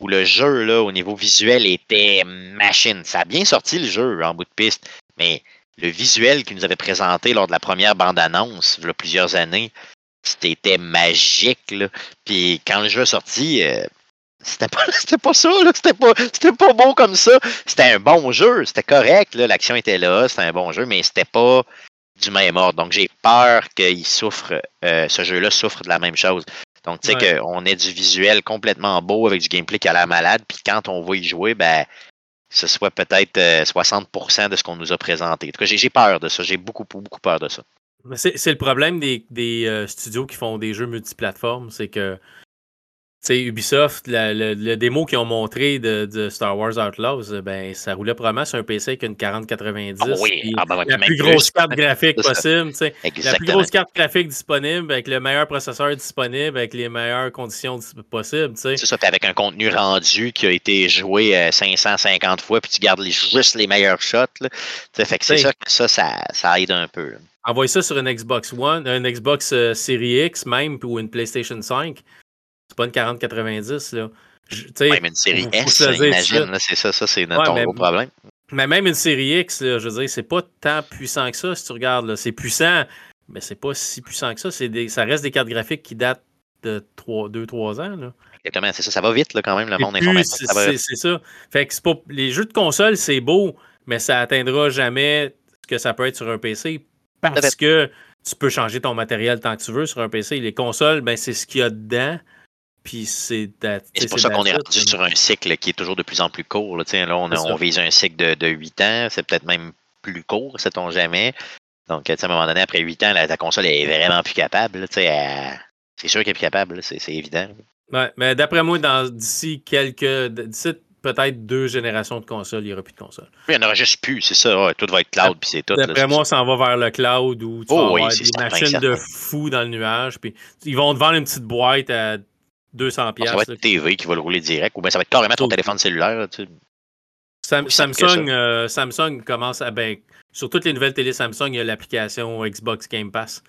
[SPEAKER 2] où le jeu, là, au niveau visuel, était machine. Ça a bien sorti le jeu en bout de piste, mais le visuel qu'ils nous avait présenté lors de la première bande-annonce, il y a plusieurs années, c'était magique. Là. Puis quand le jeu est sorti, euh, c'était pas, pas ça, c'était pas, pas bon comme ça. C'était un bon jeu, c'était correct, l'action était là, c'était un bon jeu, mais c'était pas du même ordre. Donc j'ai peur qu'il souffre, euh, ce jeu-là souffre de la même chose. Donc, tu sais qu'on ait du visuel complètement beau avec du gameplay qui a l'air malade, puis quand on va y jouer, ben, ce soit peut-être 60% euh, de ce qu'on nous a présenté. En tout cas, j'ai peur de ça. J'ai beaucoup, beaucoup peur de ça.
[SPEAKER 1] C'est le problème des, des euh, studios qui font des jeux multiplateformes, c'est que sais, Ubisoft, le, démo qu'ils ont montré de, Star Wars Outlaws, euh, ben, ça roulait probablement sur un PC avec une 4090. Ah oui. Ah ben la plus grosse carte graphique possible. La plus grosse carte graphique disponible, avec le meilleur processeur disponible, avec les meilleures conditions possibles.
[SPEAKER 2] C'est ça, avec un contenu rendu qui a été joué 550 euh, fois, puis tu gardes juste les meilleurs shots. Fait que c'est ça, ça, ça, aide un peu.
[SPEAKER 1] Envoie ça sur une Xbox One, une Xbox euh, Series X même, ou une PlayStation 5 c'est pas une 4090, là.
[SPEAKER 2] mais une série S, imagine, c'est ça, ça c'est notre gros problème.
[SPEAKER 1] Mais même une série X, là, je veux dire, c'est pas tant puissant que ça, si tu regardes. C'est puissant, mais c'est pas si puissant que ça. Des, ça reste des cartes graphiques qui datent de 2-3 ans. Là.
[SPEAKER 2] Exactement, c'est ça. Ça va vite là, quand même, le monde
[SPEAKER 1] informatique. C'est ça. Fait que pas, les jeux de console, c'est beau, mais ça atteindra jamais ce que ça peut être sur un PC parce que tu peux changer ton matériel tant que tu veux sur un PC. Les consoles, ben, c'est ce qu'il y a dedans c'est
[SPEAKER 2] pour ça qu'on est rendu sur un cycle qui est toujours de plus en plus court. Là, là on, on vise un cycle de, de 8 ans, c'est peut-être même plus court, sait-on jamais. Donc, à un moment donné, après 8 ans, la, ta console est vraiment plus capable. C'est sûr qu'elle est plus capable, c'est évident.
[SPEAKER 1] Ouais, mais d'après moi, d'ici quelques. D'ici peut-être deux générations de consoles, il n'y aura plus de consoles.
[SPEAKER 2] Il n'y en aura juste plus, c'est ça. tout va être cloud, puis c'est tout.
[SPEAKER 1] D'après moi, ça en va vers le cloud où tu oh, vas avoir des machines de fou dans le nuage. Puis ils vont te vendre une petite boîte à 200 pièces. Ça
[SPEAKER 2] va être TV qui va le rouler direct ou bien ça va être carrément ton téléphone cellulaire.
[SPEAKER 1] Samsung, euh, Samsung commence à. Ben, sur toutes les nouvelles télé Samsung, il y a l'application Xbox Game Pass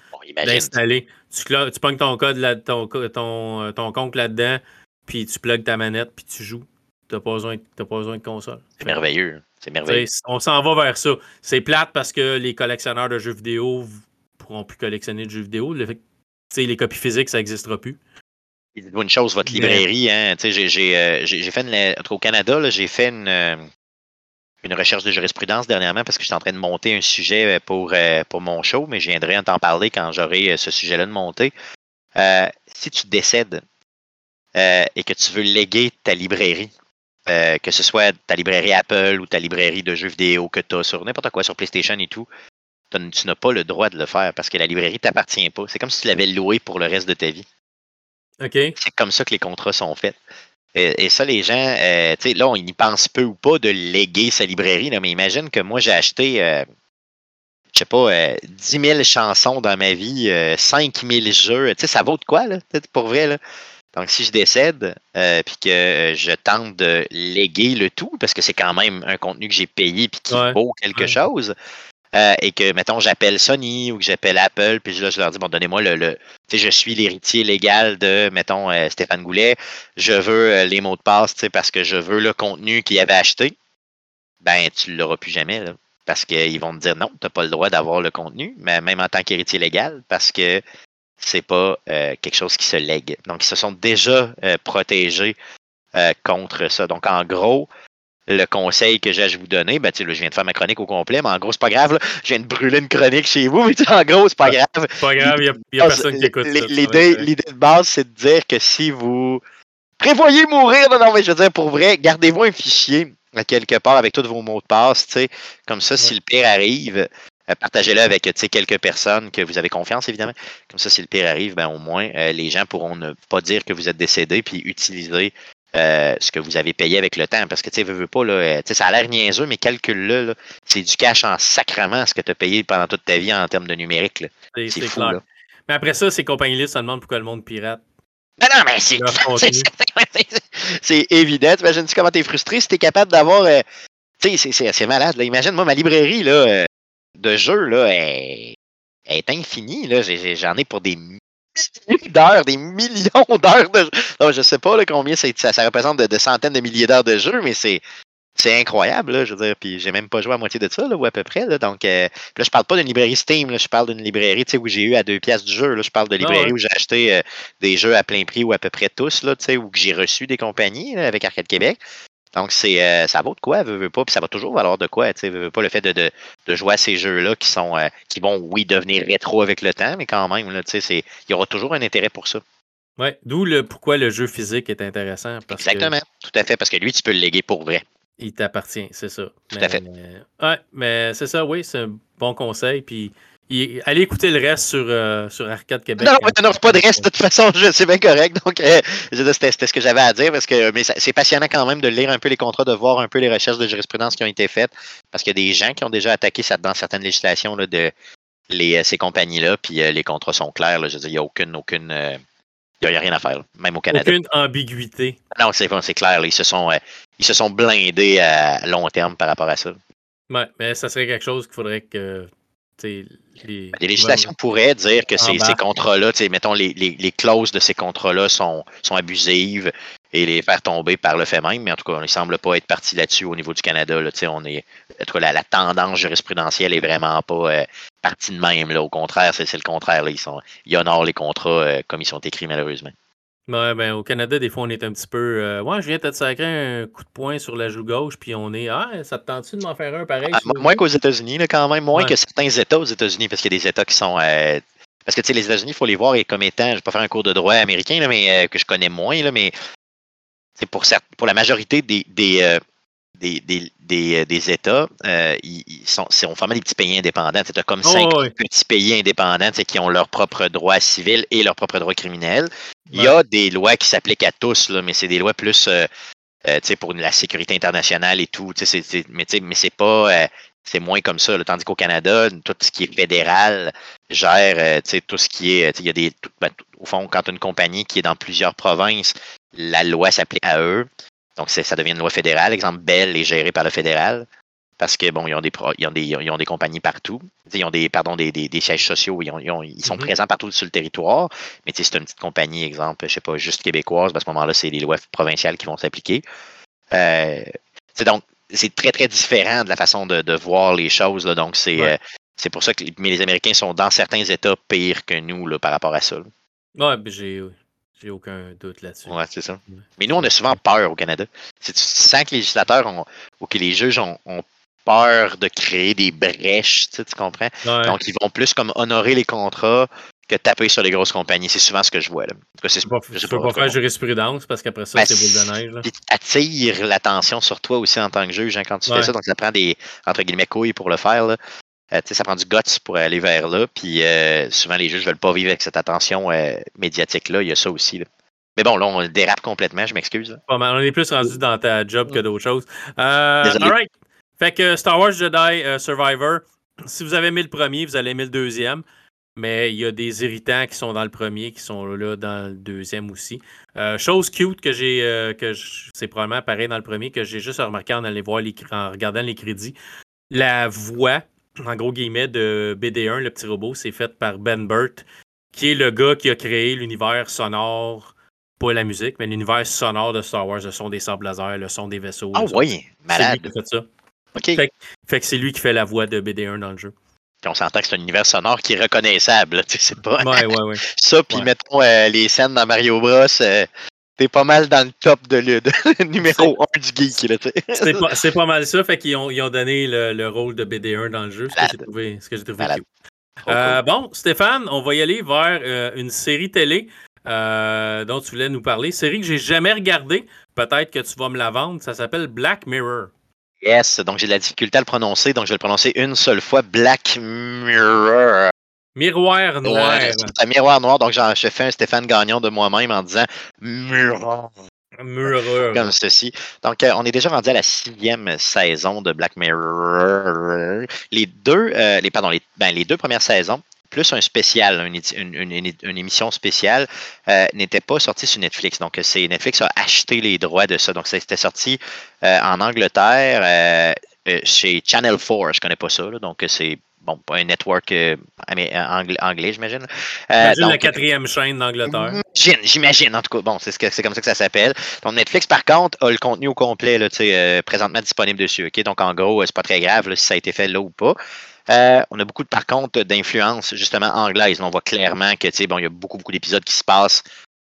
[SPEAKER 1] d'installer. Tu, tu pognes ton code, là, ton, ton, euh, ton compte là-dedans, puis tu plugues ta manette, puis tu joues. Tu n'as pas, besoin, pas besoin de console.
[SPEAKER 2] C'est merveilleux. C'est merveilleux.
[SPEAKER 1] On s'en va vers ça. C'est plate parce que les collectionneurs de jeux vidéo ne pourront plus collectionner de jeux vidéo. les copies physiques, ça n'existera plus.
[SPEAKER 2] Dites-vous une chose, votre librairie, hein, j'ai euh, fait une, au Canada, j'ai fait une, euh, une recherche de jurisprudence dernièrement parce que j'étais en train de monter un sujet euh, pour, pour mon show, mais je viendrai en t'en parler quand j'aurai ce sujet-là de monter. si tu décèdes et que tu veux léguer ta librairie, que ce soit ta librairie Apple ou ta librairie de jeux vidéo que tu as sur n'importe quoi, sur PlayStation et tout, tu n'as pas le droit de le faire parce que la librairie ne t'appartient pas. C'est comme si tu l'avais loué pour le reste de ta vie. C'est comme ça que les contrats sont faits. Et, ça, les gens, euh, là, on y pense peu ou pas de léguer sa librairie, mais imagine que moi, j'ai acheté, euh, je sais pas, 10 euh, 000 chansons dans ma vie, 5 000 jeux. ça vaut de quoi, là, pour vrai, là? Donc, si je décède, puis que je tente de léguer le tout, parce que c'est quand même un contenu que j'ai payé puis qui vaut quelque chose, euh, et que, mettons, j'appelle Sony ou que j'appelle Apple, puis là, je leur dis, bon, donnez-moi le, le tu sais, je suis l'héritier légal de, mettons, euh, Stéphane Goulet, je veux euh, les mots de passe, tu sais, parce que je veux le contenu qu'il avait acheté, ben, tu ne l'auras plus jamais, parce qu'ils vont te dire, non, tu n'as pas le droit d'avoir le contenu, mais même en tant qu'héritier légal, parce que c'est pas quelque chose qui se lègue. Donc, ils se sont déjà protégés contre ça. Donc, en gros, le conseil que j'ai à vous donner, ben, tu sais, je viens de faire ma chronique au complet, mais en gros, c'est pas grave. Là. Je viens de brûler une chronique chez vous, mais en gros, c'est pas grave.
[SPEAKER 1] C'est pas grave, il n'y a, personne qui écoute
[SPEAKER 2] L'idée de base, c'est de dire que si vous prévoyez mourir, non, non, mais je veux dire, pour vrai, gardez-vous un fichier à quelque part avec tous vos mots de passe, tu sais, comme ça, si le pire arrive, euh, partagez-le avec quelques personnes que vous avez confiance, évidemment. Comme ça, si le pire arrive, ben, au moins, euh, les gens pourront ne pas dire que vous êtes décédé, puis utiliser euh, ce que vous avez payé avec le temps. Parce que, tu sais, veux, pas, là, euh, ça a l'air niaiseux, mais calcule-le. C'est du cash en sacrement ce que tu as payé pendant toute ta vie en termes de numérique. C'est fou. Là.
[SPEAKER 1] Mais après ça, ces compagnies-là se demandent pourquoi le monde pirate.
[SPEAKER 2] Non, non, mais c'est. C'est évident. T'imagines-tu comment t'es frustré si t'es capable d'avoir. Euh, tu sais, c'est malade. Là. Imagine, moi, ma librairie là, de jeux là, est, est infinie. J'en ai, ai, pour des d'heures, des millions d'heures de jeu. je sais pas combien ça, ça, représente de, centaines de milliers d'heures de jeu, mais c'est. C'est incroyable, je veux dire, puis j'ai même pas joué à moitié de ça, ou à peu près. donc, euh, là, je parle pas d'une librairie Steam, je parle d'une librairie où j'ai eu à deux pièces du jeu. Là, je parle de ah librairie où j'ai acheté euh, des jeux à plein prix ou à peu près tous, là, ou que j'ai reçu des compagnies avec Arcade Québec. Donc, c'est euh, ça vaut de quoi, veut, veut pas, puis ça va toujours valoir de quoi, tu sais, veut, pas le fait de, de, de, jouer à ces jeux-là qui sont euh, qui vont, oui, devenir rétro avec le temps, mais quand même, tu sais, il y aura toujours un intérêt pour ça.
[SPEAKER 1] Oui, d'où le pourquoi le jeu physique est intéressant.
[SPEAKER 2] Exactement, tout à fait, parce que lui, tu peux le léguer pour vrai.
[SPEAKER 1] Il t'appartient, c'est ça.
[SPEAKER 2] Tout à fait.
[SPEAKER 1] Oui, mais c'est ça, oui, c'est un bon conseil, puis allez écouter le reste sur, euh, sur Arcade Québec.
[SPEAKER 2] Non, non, non, pas de reste, de toute façon, c'est bien correct. Donc, euh, c'était ce que j'avais à dire parce que mais c'est passionnant quand même de lire un peu les contrats, de voir un peu les recherches de jurisprudence qui ont été faites parce qu'il y a des gens qui ont déjà attaqué ça dans certaines législations là, de les, ces compagnies-là, puis les contrats sont clairs. je veux dire, il n'y a aucune, aucune, il n'y a rien à faire, même au Canada.
[SPEAKER 1] Aucune ambiguïté.
[SPEAKER 2] Non, c'est clair. ils, se sont, ils se sont blindés à long terme par rapport à ça.
[SPEAKER 1] Oui, mais ça serait quelque chose qu'il faudrait que les,
[SPEAKER 2] les, législations pourraient dire que ces, ces contrats-là, mettons, les, les, clauses de ces contrats-là sont, sont abusives et les faire tomber par le fait même, mais en tout cas, on ne semble pas être parti là-dessus au niveau du Canada. Là, on est, en tout cas, la, tendance jurisprudentielle est vraiment pas euh, partie de même. Là. Au contraire, c'est le contraire. Là. Ils, sont, ils honorent les contrats euh, comme ils sont écrits, malheureusement.
[SPEAKER 1] Ouais, ben, au Canada, des fois, on est un petit peu. Euh, ouais, je viens de te sacrer un coup de poing sur la joue gauche, puis on est. Ah, ça te tente-tu de m'en faire un pareil?
[SPEAKER 2] Ah, moins qu'aux États-Unis, quand même, moins que certains États aux États-Unis, parce qu'il y a des États qui sont. Euh, parce que, tu sais, les États-Unis, il faut les voir comme étant. Je ne vais pas faire un cours de droit américain, là, mais euh, que je connais moins, là, mais c'est pour, pour la majorité des, des, des, des, des, États, ils, sont, sont vraiment des petits pays indépendants. Tu as comme oh, cinq petits pays indépendants qui ont leurs propres droits civils et leurs propres droits criminels. Il y a des lois qui s'appliquent à tous, là, mais c'est des lois plus euh, euh, pour la sécurité internationale et tout. mais c'est pas. Euh, c'est moins comme ça. Tandis qu'au Canada, tout ce qui est fédéral gère tout ce qui est. Il y a des. Ben, au fond, quand une compagnie qui est dans plusieurs provinces, la loi s'applique à eux. Donc, ça devient une loi fédérale. Exemple, Bell est gérée par le fédéral parce que bon, ils ont des, ils ont des, ils ont des compagnies partout. Ils ont des, pardon, des, des, sièges sociaux, ils, ont, ils, sont mm-hmm. présents partout sur le territoire. Mais c'est une petite compagnie, exemple, je sais pas, juste québécoise, à ce moment-là, c'est les lois provinciales qui vont s'appliquer. Euh, donc, c'est très, très différent de la façon de, de voir les choses. Là, donc, c'est euh, c'est pour ça que mais les Américains sont dans certains États pires que nous là, par rapport à ça.
[SPEAKER 1] Ouais, j'ai. J'ai aucun doute là-dessus.
[SPEAKER 2] Ouais, c'est ça. Mais nous, on a souvent peur au Canada. Tu sens que les législateurs ont, ou que les juges ont, ont peur de créer des brèches, tu, comprends? Donc, ils vont plus comme honorer les contrats que taper sur les grosses compagnies. C'est souvent ce que je vois. Là.
[SPEAKER 1] je ne peux pas, faire jurisprudence parce qu'après ça, ben, c'est boule de neige. Là.
[SPEAKER 2] attire l'attention sur toi aussi en tant que juge hein, quand tu fais ça. Donc, ça prend des, entre guillemets, couilles pour le faire. Là. Euh, ça prend du guts pour aller vers là. Puis euh, souvent, les juges ne veulent pas vivre avec cette attention euh, médiatique-là. Il y a ça aussi. Mais bon, là, on dérape complètement, je m'excuse.
[SPEAKER 1] on est plus rendu dans ta job que d'autres choses. all right. Fait que Star Wars Jedi euh, Survivor, si vous avez aimé le premier, vous allez aimer le deuxième. Mais il y a des irritants qui sont dans le premier, qui sont là dans le deuxième aussi. Euh, chose cute que j'ai, euh, que c'est probablement pareil dans le premier, que j'ai juste remarqué en, allant voir les, en regardant les crédits. La voix, en gros guillemets, de BD1, le petit robot, c'est faite par Ben Burt, qui est le gars qui a créé l'univers sonore, pas la musique, mais l'univers sonore de Star Wars, le son des sables laser, le son des vaisseaux.
[SPEAKER 2] Ah oui, malade.
[SPEAKER 1] C'est fait ça. Fait, que c'est lui qui fait la voix de BD1 dans le jeu.
[SPEAKER 2] on s'entend que c'est un univers sonore qui est reconnaissable. C'est pas.
[SPEAKER 1] Ouais, ouais, ouais.
[SPEAKER 2] Ça, puis mettons euh, les scènes dans Mario Bros. Euh, t'es pas mal dans le top de, le, numéro 1 du geek.
[SPEAKER 1] C'est pas, pas, mal ça. Fait qu'ils ont, ils ont donné le, rôle de BD1 dans le jeu, ce que j'ai trouvé, ce que trouvé euh, Bon, Stéphane, on va y aller vers une série télé dont tu voulais nous parler. Série que j'ai jamais regardée. Peut-être que tu vas me la vendre. Ça s'appelle Black Mirror.
[SPEAKER 2] Yes, donc j'ai de la difficulté à le prononcer, donc je vais le prononcer une seule fois. Black Mirror.
[SPEAKER 1] Miroir noir.
[SPEAKER 2] un miroir noir, donc j'ai fait un Stéphane Gagnon de moi-même en disant Mirror.
[SPEAKER 1] Mirror.
[SPEAKER 2] Comme ceci. Donc, euh, on est déjà rendu à la sixième saison de Black Mirror. Les deux, euh, les, pardon, les, ben, les deux premières saisons plus un spécial, une, émission spéciale, euh, n'était pas sortie sur Netflix. Donc, c'est Netflix a acheté les droits de ça. Donc, c'était sorti euh, en Angleterre euh, chez Channel 4. Je ne connais pas ça. donc, c'est bon, un network anglais, anglais j'imagine.
[SPEAKER 1] J'imagine la quatrième chaîne d'Angleterre.
[SPEAKER 2] J'imagine, en tout cas. Bon, c'est comme ça que ça s'appelle. Donc, Netflix, par contre, a le contenu au complet, là, présentement disponible dessus. Donc, en gros, c'est pas très grave si ça a été fait là ou pas. Euh, on a beaucoup, par contre, d'influence justement anglaise. On voit clairement que bon, il y a beaucoup, beaucoup d'épisodes qui se passent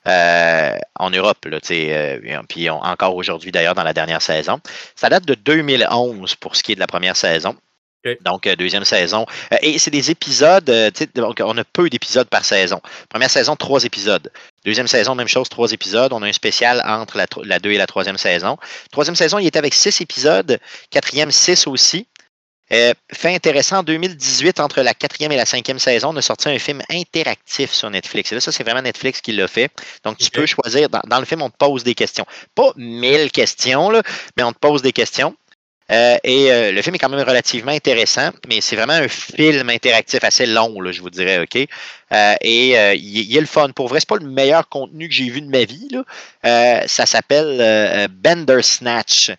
[SPEAKER 2] euh, en Europe, là, euh, puis encore aujourd'hui d'ailleurs dans la dernière saison. Ça date de 2011 pour ce qui est de la première saison. Donc, deuxième saison. et c'est des épisodes, donc on a peu d'épisodes par saison. Première saison, trois épisodes. Deuxième saison, même chose, trois épisodes. On a un spécial entre la, la deux et la troisième saison. Troisième saison, il était avec six épisodes. Quatrième, six aussi. Euh, fait intéressant, en 2018, entre la quatrième et la cinquième saison, on a sorti un film interactif sur Netflix. Et là, ça, c'est vraiment Netflix qui l'a fait. Donc, tu peux choisir. Dans, le film, on te pose des questions. Pas mille questions, là, mais on te pose des questions. Euh, et euh, le film est quand même relativement intéressant, mais c'est vraiment un film interactif assez long, là, je vous dirais, OK? et il y, a le fun. Pour vrai, c'est pas le meilleur contenu que j'ai vu de ma vie. Là. ça s'appelle Bender Snatch.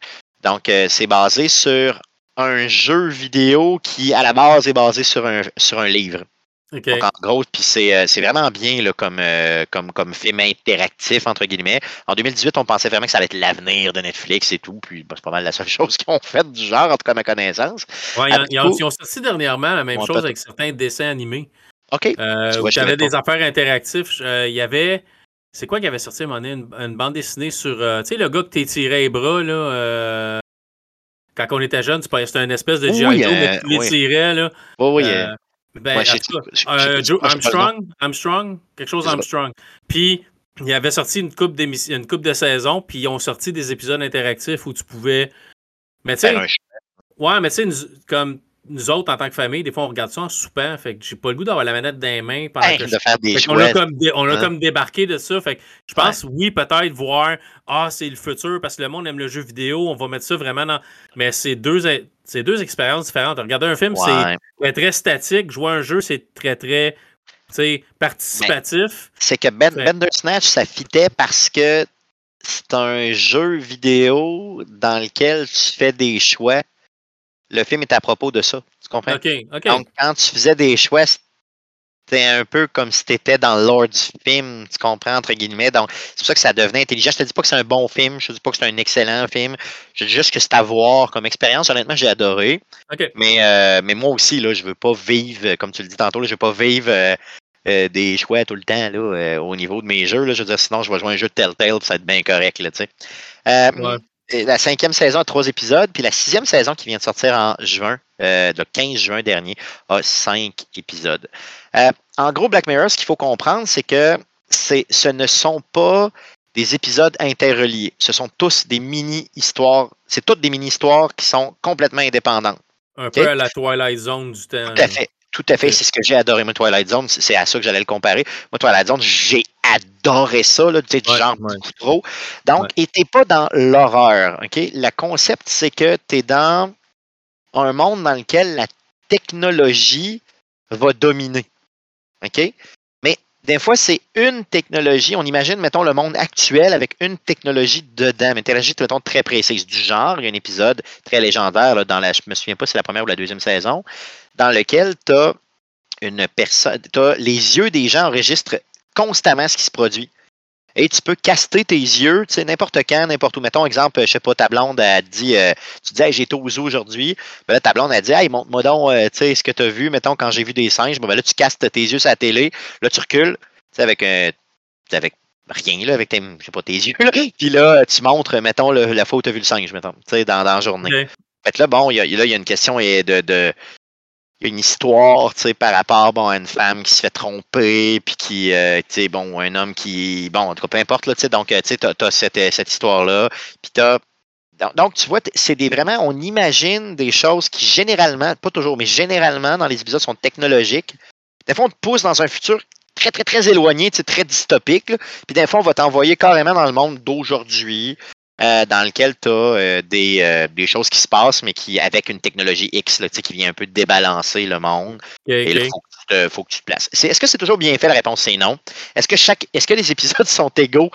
[SPEAKER 2] Donc, c'est basé sur un jeu vidéo qui, à la base, est basé sur un, sur un livre. Donc, en gros, puis c'est, euh, vraiment bien là, comme, euh, comme, comme film interactif, entre guillemets. En 2018, on pensait vraiment que ça allait être l'avenir de Netflix et tout, puis c'est pas mal la seule chose qu'ils ont fait du genre, en tout cas, à ma connaissance.
[SPEAKER 1] Ouais, ils, ont, sorti dernièrement la même chose avec certains dessins animés.
[SPEAKER 2] OK.
[SPEAKER 1] Euh, où tu avais des affaires interactives. Il y avait. C'est quoi qui avait sorti à un moment donné, une, bande dessinée sur. tu sais, le gars que t'es tiré les bras, là quand on était jeune, c'était une espèce de G.I. Joe, mais tu les tirais, là.
[SPEAKER 2] Oui, oui. Euh, euh
[SPEAKER 1] ben, euh, Armstrong, Armstrong, quelque chose Armstrong. Puis, il avait sorti une coupe, une coupe de saison, puis ils ont sorti des épisodes interactifs où tu pouvais. Mais tu sais. Ouais, mais tu sais, comme nous autres, en tant que famille, des fois, on regarde ça en soupant. Fait que j'ai pas le goût d'avoir la manette dans les mains pendant que
[SPEAKER 2] de faire des
[SPEAKER 1] on a, comme, on a hein? comme débarqué de ça. Fait que je pense, oui, peut-être voir, ah, c'est le futur parce que le monde aime le jeu vidéo, on va mettre ça vraiment dans. Mais c'est deux, c'est deux expériences différentes. Regarder un film, c'est très, statique. Jouer un jeu, c'est très, très participatif.
[SPEAKER 2] C'est que ben, Bender Snatch, ça fitait parce que c'est un jeu vidéo dans lequel tu fais des choix le film est à propos de ça. Tu comprends?
[SPEAKER 1] Donc,
[SPEAKER 2] quand tu faisais des choix, c'était un peu comme si tu étais dans l'ordre du film, tu comprends, entre guillemets. Donc, c'est pour ça que ça devenait intelligent. Je te dis pas que c'est un bon film, je te dis pas que c'est un excellent film. Je dis juste que c'est à voir comme expérience. Honnêtement, j'ai adoré. Mais, euh, mais moi aussi, là, je veux pas vivre, comme tu le dis tantôt, là, je veux pas vivre euh, euh, des choix tout le temps là, au niveau de mes jeux. Là. Je veux dire, sinon, je vais jouer un jeu de Telltale, ça va être bien correct. Là, ouais la cinquième saison a trois épisodes, puis la sixième saison qui vient de sortir en juin, euh, le 15 juin dernier, a cinq épisodes. Euh, en gros, Black Mirror, ce qu'il faut comprendre, c'est que ce ne sont pas des épisodes interreliés. Ce sont tous des mini-histoires. C'est toutes des mini-histoires qui sont complètement indépendantes.
[SPEAKER 1] Un peu à la Twilight Zone du temps.
[SPEAKER 2] Tout à fait. Tout à fait, c'est ce que j'ai adoré, moi, Twilight Zone. C'est à ça que j'allais le comparer. Moi, Twilight Zone, j'ai adoré ça, là, du genre beaucoup trop. Donc, et t'es pas dans l'horreur, OK? Le concept, c'est que tu es dans un monde dans lequel la technologie va dominer. OK? Des fois, c'est une technologie. On imagine, mettons, le monde actuel avec une technologie dedans, une technologie, mettons, très précise. Du genre, il y a un épisode très légendaire, dans la, je me souviens pas si c'est la première ou la deuxième saison, dans lequel tu as une personne, les yeux des gens enregistrent constamment ce qui se produit. Et tu peux caster tes yeux, tu sais, n'importe quand, n'importe où. Mettons, exemple, je sais pas, ta blonde a dit, euh, tu dis, hey, j'ai été au zoo aujourd'hui. Ben là, ta blonde a dit, hey, montre-moi donc, euh, tu sais, ce que tu as vu, mettons, quand j'ai vu des singes. ben là, tu castes tes yeux sur la télé. Là, tu recules, tu sais, avec un, avec rien, là, avec tes, je sais pas, tes yeux. Là. Puis là, tu montres, mettons, la fois où tu as vu le singe, mettons, tu sais, dans, dans la journée. Fait là, bon, il y a, là, il y a une question de, y a une histoire, tu sais, par rapport bon, à une femme qui se fait tromper, puis qui, euh, tu sais, bon, un homme qui, bon, en tout cas, peu importe, là, tu sais, donc, tu sais, t'as, as cette, cette histoire-là, puis t'as, donc, tu vois, c'est des vraiment, on imagine des choses qui généralement, pas toujours, mais généralement dans les épisodes sont technologiques. Des fois, on te pousse dans un futur très, très, très éloigné, très dystopique. Puis des fois, on va t'envoyer carrément dans le monde d'aujourd'hui. Euh, dans lequel tu as euh, des, euh, des, choses qui se passent, mais qui avec une technologie X là, qui vient un peu débalancer le monde. et il faut, que tu te places. Est-ce que c'est toujours bien fait? La réponse, c'est non. Est-ce que chaque est-ce que les épisodes sont égaux?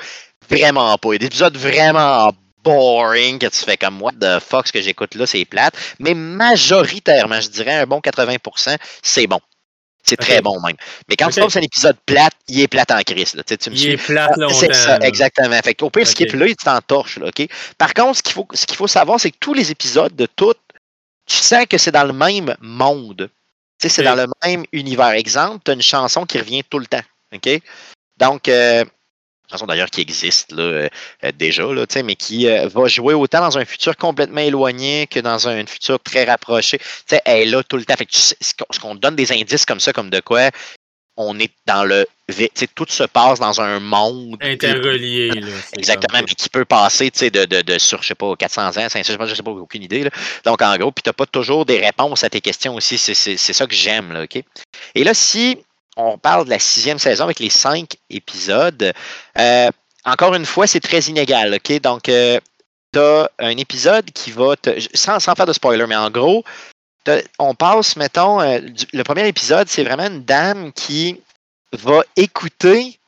[SPEAKER 2] Vraiment pas. Il y a des épisodes vraiment boring que tu fais comme moi de Fox que j'écoute là, c'est plate. Mais majoritairement, je dirais un bon 80%, c'est bon. C'est très bon même. Mais quand tu tombes sur un épisode plate, il est plate en crise. Là. Tu,
[SPEAKER 1] me il est plate
[SPEAKER 2] longtemps. C'est ça, exactement. Fait au pire, okay. skip là, il t'entorche. OK? Par contre, ce qu'il faut, ce qu'il faut savoir, c'est que tous les épisodes de tout, tu sens que c'est dans le même monde. Tu sais, c'est dans le même univers. Exemple, tu as une chanson qui revient tout le temps. OK? Donc, euh, chanson d'ailleurs qui existe là, euh, euh, déjà, là, mais qui euh, va jouer autant dans un futur complètement éloigné que dans un futur très rapproché. sais, elle est là tout le temps. Fait que ce qu'on donne des indices comme ça, comme de quoi on est dans le tout se passe dans un monde.
[SPEAKER 1] Interrelié. Là,
[SPEAKER 2] exactement, mais qui peut passer de, de, de, sur, je sais pas, 400 ans, 500, je sais pas, aucune idée. Là. Donc, en gros, puis tu n'as pas toujours des réponses à tes questions aussi. C'est ça que j'aime. OK? Et là, si on parle de la sixième saison avec les cinq épisodes, euh, encore une fois, c'est très inégal. OK? Donc, euh, tu as un épisode qui va te. Sans, sans, faire de spoiler, mais en gros, on passe, mettons, euh, le premier épisode, c'est vraiment une dame qui va écouter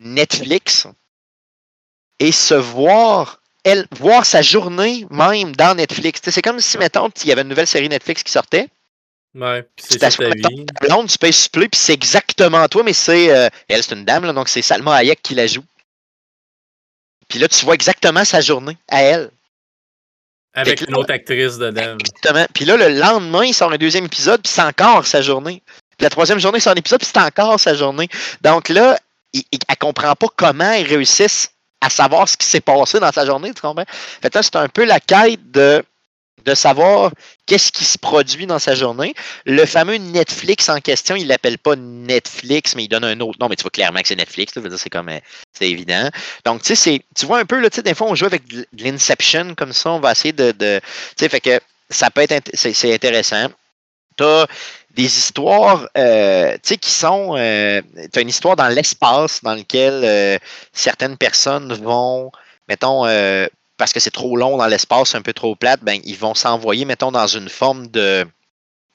[SPEAKER 2] Netflix et se voir, elle, voir sa journée même dans Netflix. C'est comme si, mettons, il y avait une nouvelle série Netflix qui sortait.
[SPEAKER 1] Ouais, c'est ta.
[SPEAKER 2] Blonde, tu peux puis c'est exactement toi, mais c'est. Euh, elle, c'est une dame, donc c'est Salma Hayek qui la joue. Puis là, tu vois exactement sa journée à elle.
[SPEAKER 1] Avec une autre actrice dedans.
[SPEAKER 2] Exactement. Puis là, le lendemain, il sort un deuxième épisode, puis c'est encore sa journée. Puis la troisième journée, il sort un épisode, puis c'est encore sa journée. Donc là, il, elle comprend pas comment ils réussissent à savoir ce qui s'est passé dans sa journée, tu comprends? Fait là, c'est un peu la quête de de savoir qu'est-ce qui se produit dans sa journée. Le fameux Netflix en question, il l'appelle pas Netflix, mais il donne un autre nom, mais tu vois clairement que c'est Netflix, c'est comme euh, c'est évident. Donc, tu sais, tu vois un peu, là, tu sais, des fois, on joue avec de l'Inception comme ça, on va essayer de. tu sais, fait que ça peut être c'est intéressant. Tu as des histoires euh, tu sais, qui sont. Euh, tu as une histoire dans l'espace dans lequel certaines personnes vont, mettons, parce que c'est trop long dans l'espace, un peu trop plate, ben, ils vont s'envoyer, mettons, dans une forme de.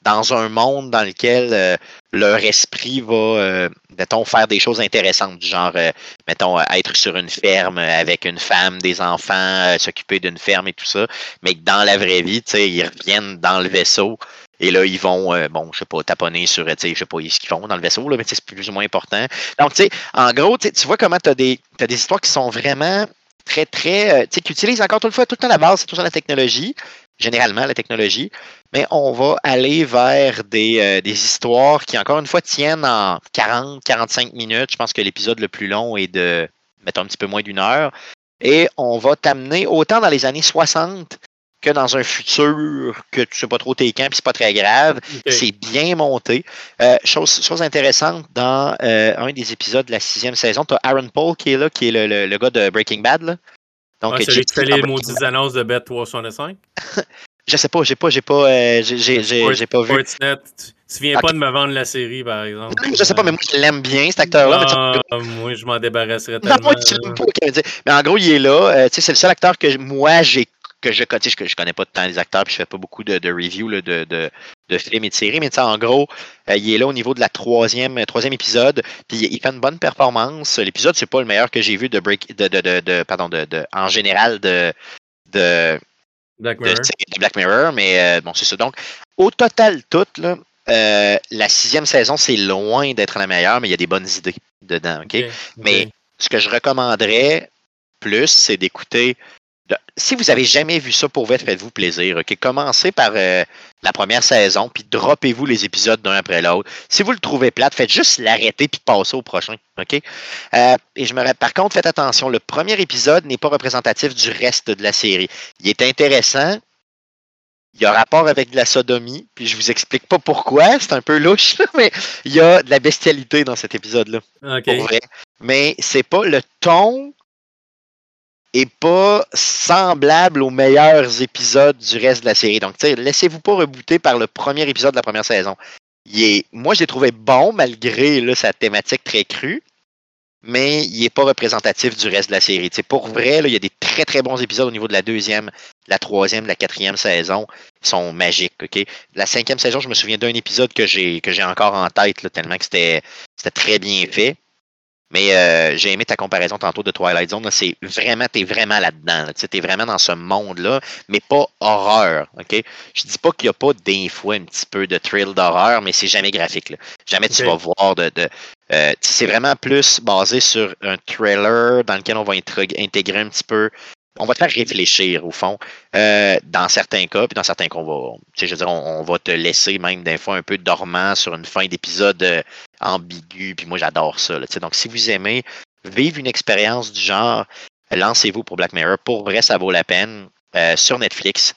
[SPEAKER 2] dans un monde dans lequel euh, leur esprit va, euh, mettons, faire des choses intéressantes, du genre, euh, mettons, être sur une ferme avec une femme, des enfants, s'occuper d'une ferme et tout ça, mais que dans la vraie vie, tu sais, ils reviennent dans le vaisseau. Et là, ils vont, bon, je sais pas, taponner sur, tu sais, je sais pas ce qu'ils font dans le vaisseau, là, mais c'est plus ou moins important. Donc, tu sais, en gros, tu vois comment tu as as des histoires qui sont vraiment très, très, euh, tu sais, qui utilise encore une fois tout le temps la base, c'est toujours la technologie, généralement la technologie, mais on va aller vers des, euh, des, histoires qui, encore une fois, tiennent en 40, 45 minutes. Je pense que l'épisode le plus long est de, mettons, un petit peu moins d'une heure. Et on va t'amener autant dans les années 60 que dans un futur que tu sais pas trop tes camps, puis c'est pas très grave. C'est bien monté. Euh, chose, chose intéressante, dans euh, un des épisodes de la sixième saison, tu as Aaron Paul qui est là, qui est le, le, gars de Breaking Bad. Là.
[SPEAKER 1] Donc, ouais, celui qui fait les maudites annonces de Bet 365?
[SPEAKER 2] je sais pas, j'ai pas, j'ai pas, euh, j'ai pas vu.
[SPEAKER 1] Sportsnet, tu, viens pas de me vendre la série, par exemple.
[SPEAKER 2] Je sais pas, mais moi, je l'aime bien, cet acteur-là.
[SPEAKER 1] Ah, moi, je m'en débarrasserais tellement. Non, moi, tu
[SPEAKER 2] l'aimes pas, mais en gros, il est là. Euh, c'est le seul acteur que moi, j'ai que je, je, je connais pas tant les acteurs, puis je fais pas beaucoup de, de reviews de, de, de, films et de séries, mais en gros, euh, il est là au niveau de la troisième, troisième épisode, puis il fait une bonne performance. L'épisode, c'est pas le meilleur que j'ai vu de break de, de, de, pardon, de, en général de, de,
[SPEAKER 1] Black Mirror.
[SPEAKER 2] Black Mirror, mais euh, bon, c'est ça. Donc, au total, tout, là, euh, la sixième saison, c'est loin d'être la meilleure, mais il y a des bonnes idées dedans, OK? Mais ce que je recommanderais plus, c'est d'écouter si vous avez jamais vu ça pour vous, faites-vous plaisir. ok? Commencez par euh, la première saison, puis droppez-vous les épisodes d'un après l'autre. Si vous le trouvez plate, faites juste l'arrêter puis passez au prochain. ok? Euh, et je me par contre, faites attention, le premier épisode n'est pas représentatif du reste de la série. Il est intéressant. Il y a rapport avec de la sodomie, puis je vous explique pas pourquoi, c'est un peu louche, mais il y a de la bestialité dans cet épisode-là.
[SPEAKER 1] Okay.
[SPEAKER 2] Mais c'est pas le ton et pas semblable aux meilleurs épisodes du reste de la série. Donc, laissez-vous pas rebooter par le premier épisode de la première saison. Il est, moi, je l'ai trouvé bon malgré sa thématique très crue, mais il n'est pas représentatif du reste de la série. pour vrai, il y a des très très bons épisodes au niveau de la deuxième, la troisième, la quatrième saison. Ils sont magiques. La cinquième saison, je me souviens d'un épisode que j'ai encore en tête, tellement que c'était très bien fait. Mais euh, j'ai aimé ta comparaison tantôt de Twilight Zone. C'est vraiment, t'es vraiment là-dedans. tu t'es vraiment dans ce monde-là, mais pas horreur. OK? Je dis pas qu'il n'y a pas des fois un petit peu de thrill d'horreur, mais c'est jamais graphique. Là. Jamais tu vas voir de. de euh, c'est vraiment plus basé sur un thriller dans lequel on va intégrer un petit peu on va te faire réfléchir au fond. Euh, dans certains cas, puis dans certains cas, on va, dire, on, te laisser même des fois un peu dormant sur une fin d'épisode euh, ambigu. Puis moi, j'adore ça. donc, si vous aimez vivre une expérience du genre, lancez-vous pour Black Mirror. Pour vrai, ça vaut la peine. Euh, sur Netflix.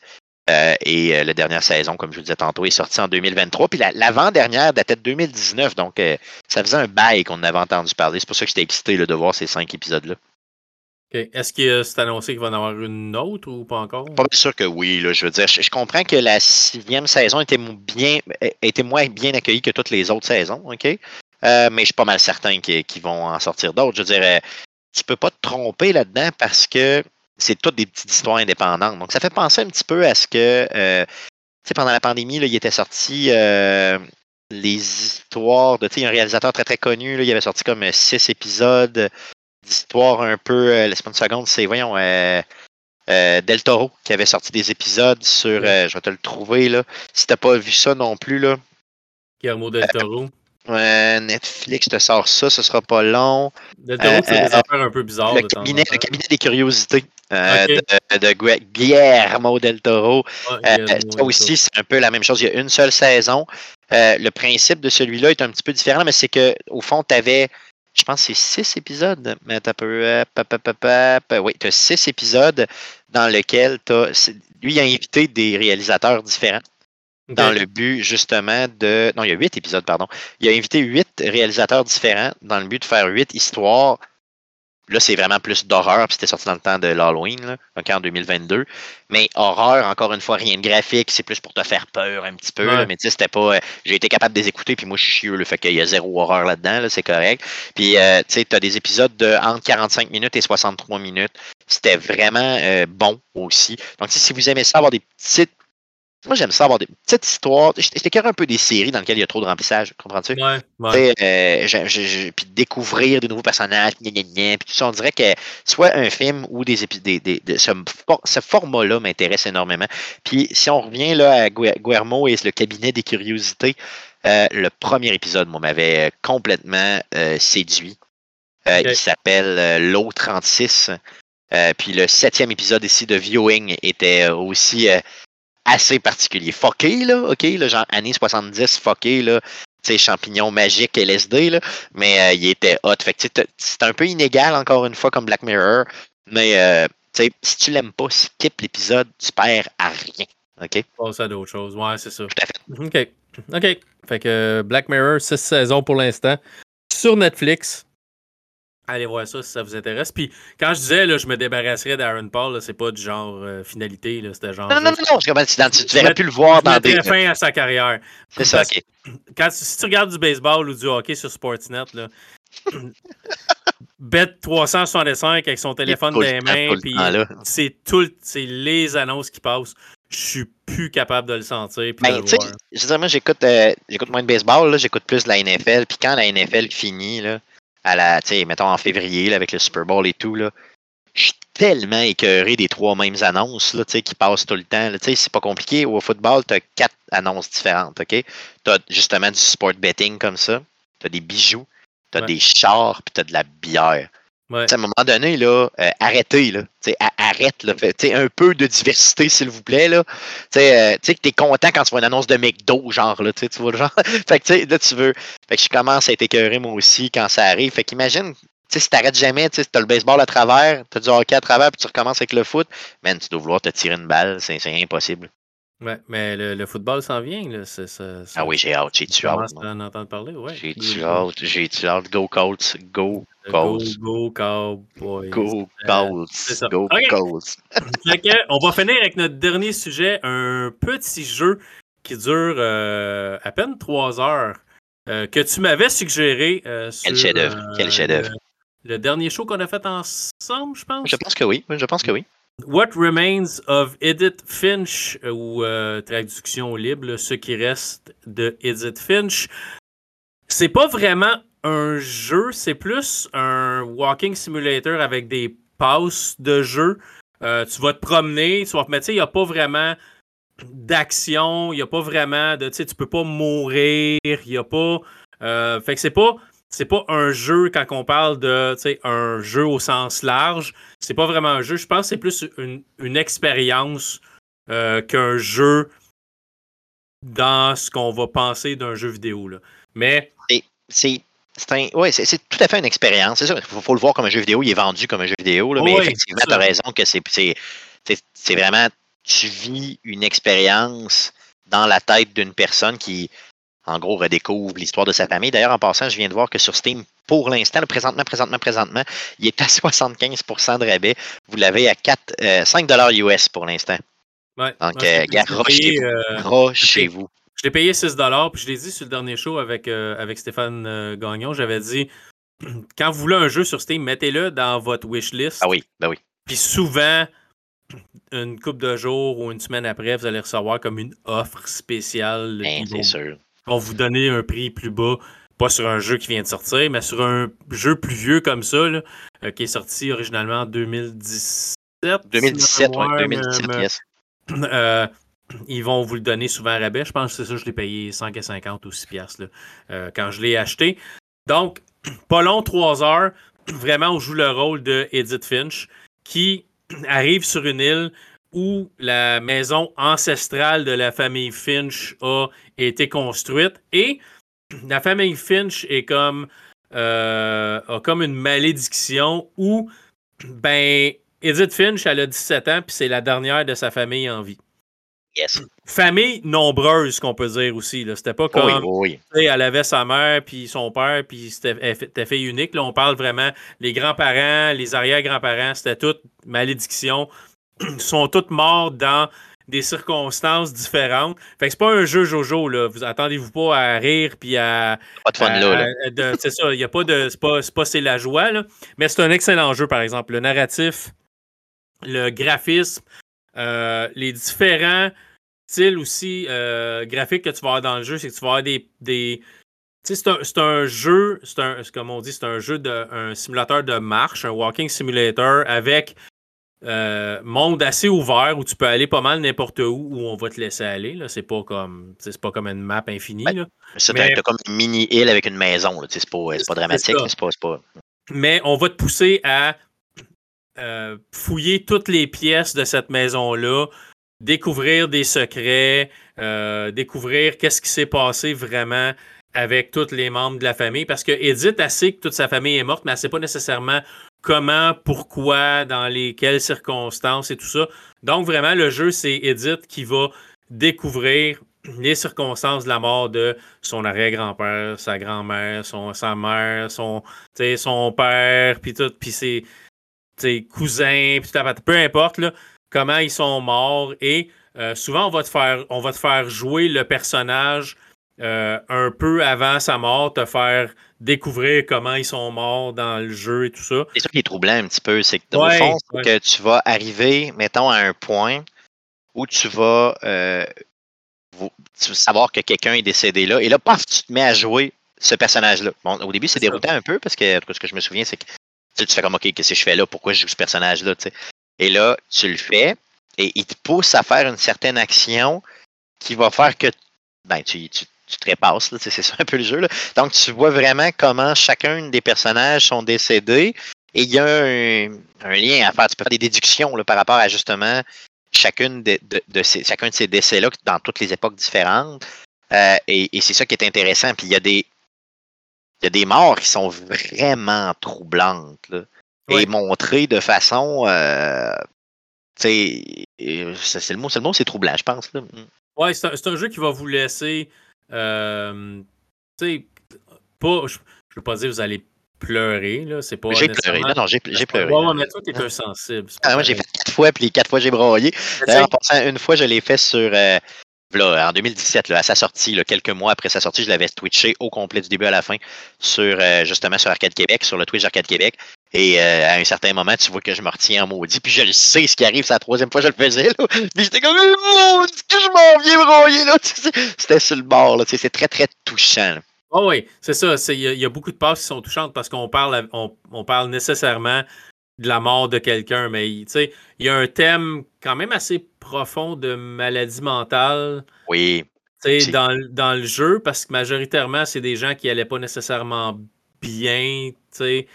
[SPEAKER 2] et la dernière saison, comme je vous disais tantôt, est sortie en 2023. Puis l'avant-dernière datait de 2019. Donc, ça faisait un bail qu'on avait entendu parler. C'est pour ça que j'étais excité de voir ces cinq épisodes-là.
[SPEAKER 1] Est-ce que c'est annoncé qu'il va en avoir une autre ou pas encore?
[SPEAKER 2] Pas sûr que oui. Là, je veux dire, je, comprends que la sixième saison était, bien, était moins bien accueillie que toutes les autres saisons, OK? Euh, mais je suis pas mal certain qu'ils vont en sortir d'autres. Je dirais, tu peux pas te tromper là-dedans parce que c'est toutes des petites histoires indépendantes. Donc, ça fait penser un petit peu à ce que, euh, tu sais, pendant la pandémie, il était sorti euh, les histoires de, tu sais, un réalisateur très, très connu, là, il avait sorti comme six épisodes d'histoire un peu. Euh, laisse-moi une seconde, c'est, voyons, euh, euh, Del Toro qui avait sorti des épisodes sur. je vais te le trouver, là. Si t'as pas vu ça non plus, là.
[SPEAKER 1] Guillermo Del Toro.
[SPEAKER 2] Netflix te sort ça, ce sera pas long.
[SPEAKER 1] Del Toro, c'est des affaires un peu bizarres.
[SPEAKER 2] Le, cabinet, le cabinet des curiosités de, Guillermo Del Toro. ça aussi, c'est un peu la même chose. Il y a une seule saison. le principe de celui-là est un petit peu différent, mais c'est que au fond, tu avais je pense que c'est six épisodes, mais tu peu. Oui, tu as six épisodes dans lesquels as, lui, il a invité des réalisateurs différents. Dans le but, justement, de. Non, il y a huit épisodes, pardon. Il a invité huit réalisateurs différents dans le but de faire huit histoires Là, c'est vraiment plus d'horreur, puis c'était sorti dans le temps de l'Halloween, donc en 2022. Mais horreur, encore une fois, rien de graphique, c'est plus pour te faire peur un petit peu. mais tu sais, c'était pas. Euh, j'ai été capable de les écouter, puis moi, je suis chieux, le fait qu'il y a zéro horreur là-dedans, là, c'est correct. Puis, euh, tu sais, tu as des épisodes de entre 45 minutes et 63 minutes. C'était vraiment euh, bon aussi. Donc, si vous aimez ça, avoir des petites moi, j'aime ça avoir des petites histoires. J'étais un peu des séries dans lesquelles il y a trop de remplissage, comprends-tu?
[SPEAKER 1] Ouais, ouais.
[SPEAKER 2] Euh, puis découvrir des nouveaux personnages, puis tout ça. On dirait que soit un film ou des épisodes, des, ce, format-là m'intéresse énormément. Puis si on revient là à Guermo et le cabinet des curiosités, euh, le premier épisode, moi, m'avait complètement euh, séduit. Il s'appelle L'eau 36. puis le septième épisode ici de Viewing était aussi assez particulier. Fucké, là, OK, là, genre années 70, fucké, là, tu sais, champignon magique LSD, là, mais euh, il était hot. Fait que c'est un peu inégal, encore une fois, comme Black Mirror, mais euh, tu sais, si tu l'aimes pas, skip l'épisode, tu perds à rien. OK?
[SPEAKER 1] Passe à d'autres choses. Ouais, c'est ça.
[SPEAKER 2] Tout à fait.
[SPEAKER 1] OK. OK. Fait que Black Mirror, 6 saisons pour l'instant. Sur Netflix. Allez voir ça si ça vous intéresse. Puis quand je disais, là, je me débarrasserais d'Aaron Paul, c'est pas du genre euh, finalité, c'était genre.
[SPEAKER 2] Non, non, non, non, tu, tu verrais plus le voir dans des.
[SPEAKER 1] fin à sa carrière.
[SPEAKER 2] C'est ça, ok.
[SPEAKER 1] Quand, si tu regardes du baseball ou du hockey sur Sportsnet, là, bet 365 avec son téléphone dans les mains, puis c'est tout, c'est les annonces qui passent. Je suis plus capable de le sentir.
[SPEAKER 2] Ben, tu sais, moi, j'écoute, euh, j'écoute moins de baseball, j'écoute plus de la NFL, puis quand la NFL finit, là à la, mettons en février avec le Super Bowl et tout, là, je suis tellement écœuré des trois mêmes annonces là, qui passent tout le temps. C'est pas compliqué. Au football, tu as quatre annonces différentes. OK? Tu as justement du sport betting comme ça. Tu as des bijoux, tu as des chars, puis tu as de la bière. À un moment donné, là, euh, arrêtez, là. arrête, là. un peu de diversité, s'il vous plaît. Là. Euh, tu sais que tu es content quand tu vois une annonce de McDo, genre, là, tu vois le genre. fait que là, tu veux. Fait que je commence à être écœuré moi aussi quand ça arrive. Fait qu'imagine, si tu t'arrêtes jamais, tu as le baseball à travers, tu as du hockey à travers, puis tu recommences avec le foot, man, tu dois vouloir te tirer une balle, c'est impossible.
[SPEAKER 1] Ouais, mais le, le football s'en vient. Là.
[SPEAKER 2] ah oui, j'ai hâte, j'ai tu hâte.
[SPEAKER 1] en entendre parler, ouais.
[SPEAKER 2] J'ai tu hâte, j'ai hâte? Go Colts, go
[SPEAKER 1] Colts. Go, go Cowboys.
[SPEAKER 2] Go Colts. Go Colts.
[SPEAKER 1] on va finir avec notre dernier sujet, un petit jeu qui dure euh, à peine trois heures, euh, que tu m'avais suggéré. Euh,
[SPEAKER 2] Quel chef-d'œuvre. Quel chef-d'œuvre?
[SPEAKER 1] Le, le dernier show qu'on a fait ensemble, je pense?
[SPEAKER 2] Je pense que oui. Je pense que oui.
[SPEAKER 1] What Remains of Edith Finch, ou euh, traduction libre, ce qui reste de Edith Finch. C'est pas vraiment un jeu, c'est plus un walking simulator avec des passes de jeu. Euh, tu vas te promener, tu vas mais tu sais, il n'y a pas vraiment d'action, il n'y a pas vraiment de, tu sais, tu peux pas mourir, il n'y a pas. Euh, fait que c'est pas c'est pas un jeu quand on parle de un jeu au sens large. C'est pas vraiment un jeu. Je pense que c'est plus une, expérience euh, qu'un jeu dans ce qu'on va penser d'un jeu vidéo. Là. Mais.
[SPEAKER 2] C'est. Tout à fait une expérience. C'est ça. Il faut, le voir comme un jeu vidéo. Il est vendu comme un jeu vidéo. mais effectivement, tu as raison que c'est vraiment tu vis une expérience dans la tête d'une personne qui, en gros, redécouvre l'histoire de sa famille. D'ailleurs, en passant, je viens de voir que sur Steam, pour l'instant, présentement, présentement, présentement, il est à 75% de rabais. Vous l'avez à 4, 5 US pour l'instant.
[SPEAKER 1] Ouais,
[SPEAKER 2] Donc,
[SPEAKER 1] ouais,
[SPEAKER 2] euh, rochez-vous.
[SPEAKER 1] euh,
[SPEAKER 2] Rochez-vous.
[SPEAKER 1] Je l'ai payé 6 puis je l'ai dit sur le dernier show avec, euh, avec Stéphane euh, Gagnon. J'avais dit quand vous voulez un jeu sur Steam, mettez-le dans votre wishlist.
[SPEAKER 2] Ah oui, ben oui.
[SPEAKER 1] Puis souvent, une couple de jours ou une semaine après, vous allez recevoir comme une offre spéciale.
[SPEAKER 2] Ben, c'est sûr.
[SPEAKER 1] Vont vous donner un prix plus bas. Pas sur un jeu qui vient de sortir, mais sur un jeu plus vieux comme ça, là, euh, qui est sorti originalement en 2017.
[SPEAKER 2] 2017,
[SPEAKER 1] si ma
[SPEAKER 2] ouais,
[SPEAKER 1] mémoire
[SPEAKER 2] 2017,
[SPEAKER 1] me-
[SPEAKER 2] yes.
[SPEAKER 1] euh, ils vont vous le donner souvent à rabais. Je pense que c'est ça, je l'ai payé 5,50 ou 6 piastres euh, quand je l'ai acheté. Donc, pas long, 3 heures. Vraiment, on joue le rôle de Edith Finch qui arrive sur une île où la maison ancestrale de la famille Finch a été construite et la famille Finch est comme euh, a comme une malédiction où ben Edith Finch elle a 17 ans puis c'est la dernière de sa famille en vie.
[SPEAKER 2] Yes.
[SPEAKER 1] Famille nombreuse qu'on peut dire aussi là, c'était pas comme
[SPEAKER 2] Oui, oui,
[SPEAKER 1] elle avait sa mère puis son père puis c'était elle fille unique là on parle vraiment les grands-parents, les arrière-grands-parents, c'était toute malédiction. Sont tous morts dans des circonstances différentes. Fait que c'est pas un jeu Jojo là, vous attendez-vous pas à rire puis à
[SPEAKER 2] Pas de fun là.
[SPEAKER 1] c'est ça, il y a pas de. C'est pas, c'est pas c'est la joie, là. Mais c'est un excellent jeu, par exemple. Le narratif, le graphisme, euh, les différents styles aussi euh, graphiques que tu vas avoir dans le jeu, c'est que tu vas avoir des. des tu sais, c'est un, un jeu, c'est un, c'est comme on dit, c'est un jeu de un simulateur de marche, un walking simulator avec euh, monde assez ouvert où tu peux aller pas mal n'importe où où on va te laisser aller. Là. C'est pas comme. C'est pas une map infinie. Là. Mais-
[SPEAKER 2] t'as t'as comme une mini-île avec une maison. là, C'est pas, c'est pas
[SPEAKER 1] C'est
[SPEAKER 2] dramatique. C'est pas, c'est pas...
[SPEAKER 1] mais on va te pousser à euh, fouiller toutes les pièces de cette maison-là, découvrir des secrets, euh, découvrir qu'est-ce qui s'est passé vraiment avec tous les membres de la famille. Parce que Edith, elle sait que toute sa famille est morte, mais elle ne sait pas nécessairement comment, pourquoi, dans les quelles circonstances et tout ça. Donc, vraiment, le jeu, c'est Edith qui va découvrir les circonstances de la mort de son arrière-grand-père, sa grand-mère, son, sa mère, son, père, puis tout, puis ses, ses cousins, puis peu importe comment ils sont morts. Et euh, souvent, on va, on va te faire jouer le personnage euh, un peu avant sa mort, te faire découvrir comment ils sont morts dans le jeu et tout ça.
[SPEAKER 2] C'est ça qui est troublant un petit peu. C'est que,
[SPEAKER 1] Ouais,
[SPEAKER 2] au fond, c'est
[SPEAKER 1] ouais.
[SPEAKER 2] que tu vas arriver, mettons, à un point où tu vas euh, tu vas savoir que quelqu'un est décédé là. Et là, paf, tu te mets à jouer ce personnage-là. Bon, au début, c'est déroutant un peu parce que en tout cas, ce que je me souviens, c'est que tu, fais comme OK, qu'est-ce que je fais là? Pourquoi je joue ce personnage-là? tu sais? Et là, tu le fais et il te pousse à faire une certaine action qui va faire que ben, tu, tu, tu te répasses. là, C'est ça un peu le jeu. là. Donc, tu vois vraiment comment chacun des personnages sont décédés et il y a un, un lien à faire. Tu peux faire des déductions là, par rapport à justement chacune de, de- de ces, chacun de ces décès-là dans toutes les époques différentes. Euh, et et c'est ça qui est intéressant. Puis il y a des. Il y a des morts qui sont vraiment troublantes. là. Et montrées de façon. euh, euh, c'est le mot, c'est le mot, c'est troublant, je pense. Là. Mm.
[SPEAKER 1] Ouais, c'est un, c'est un jeu qui va vous laisser. Euh, tu sais, pas. Je, je veux pas dire que vous allez pleurer, là. C'est pas.
[SPEAKER 2] J'ai pleuré. Non, non, j'ai j'ai pleuré.
[SPEAKER 1] Ouais,
[SPEAKER 2] là.
[SPEAKER 1] ouais, mais toi, t'es un sensible. c'est pas
[SPEAKER 2] Ah, moi, j'ai fait quatre fois, puis les quatre fois, j'ai broyé. D'ailleurs, en passant, une fois, je l'ai fait sur. euh, là, en 2017, là, à sa sortie, là, quelques mois après sa sortie, je l'avais twitché au complet du début à la fin sur euh, justement sur Arcade Québec, sur le Twitch Arcade Québec. Et euh, à un certain moment, tu vois que je me retiens en maudit, puis je le sais ce qui arrive, c'est la troisième fois que je le faisais. Là. Puis j'étais comme Oh, Dieu, que je m'en viens broyer là. C'était sur le bord, là. C'est très, très touchant. là.
[SPEAKER 1] Ah oui, c'est ça. Il y, a- il y a beaucoup de passes qui sont touchantes parce qu'on parle, on, on parle nécessairement de la mort de quelqu'un, mais il y a un thème quand même assez profond de maladie mentale
[SPEAKER 2] Oui.
[SPEAKER 1] dans, le- dans le jeu parce que majoritairement, c'est des gens qui allaient pas nécessairement bien, tu sais,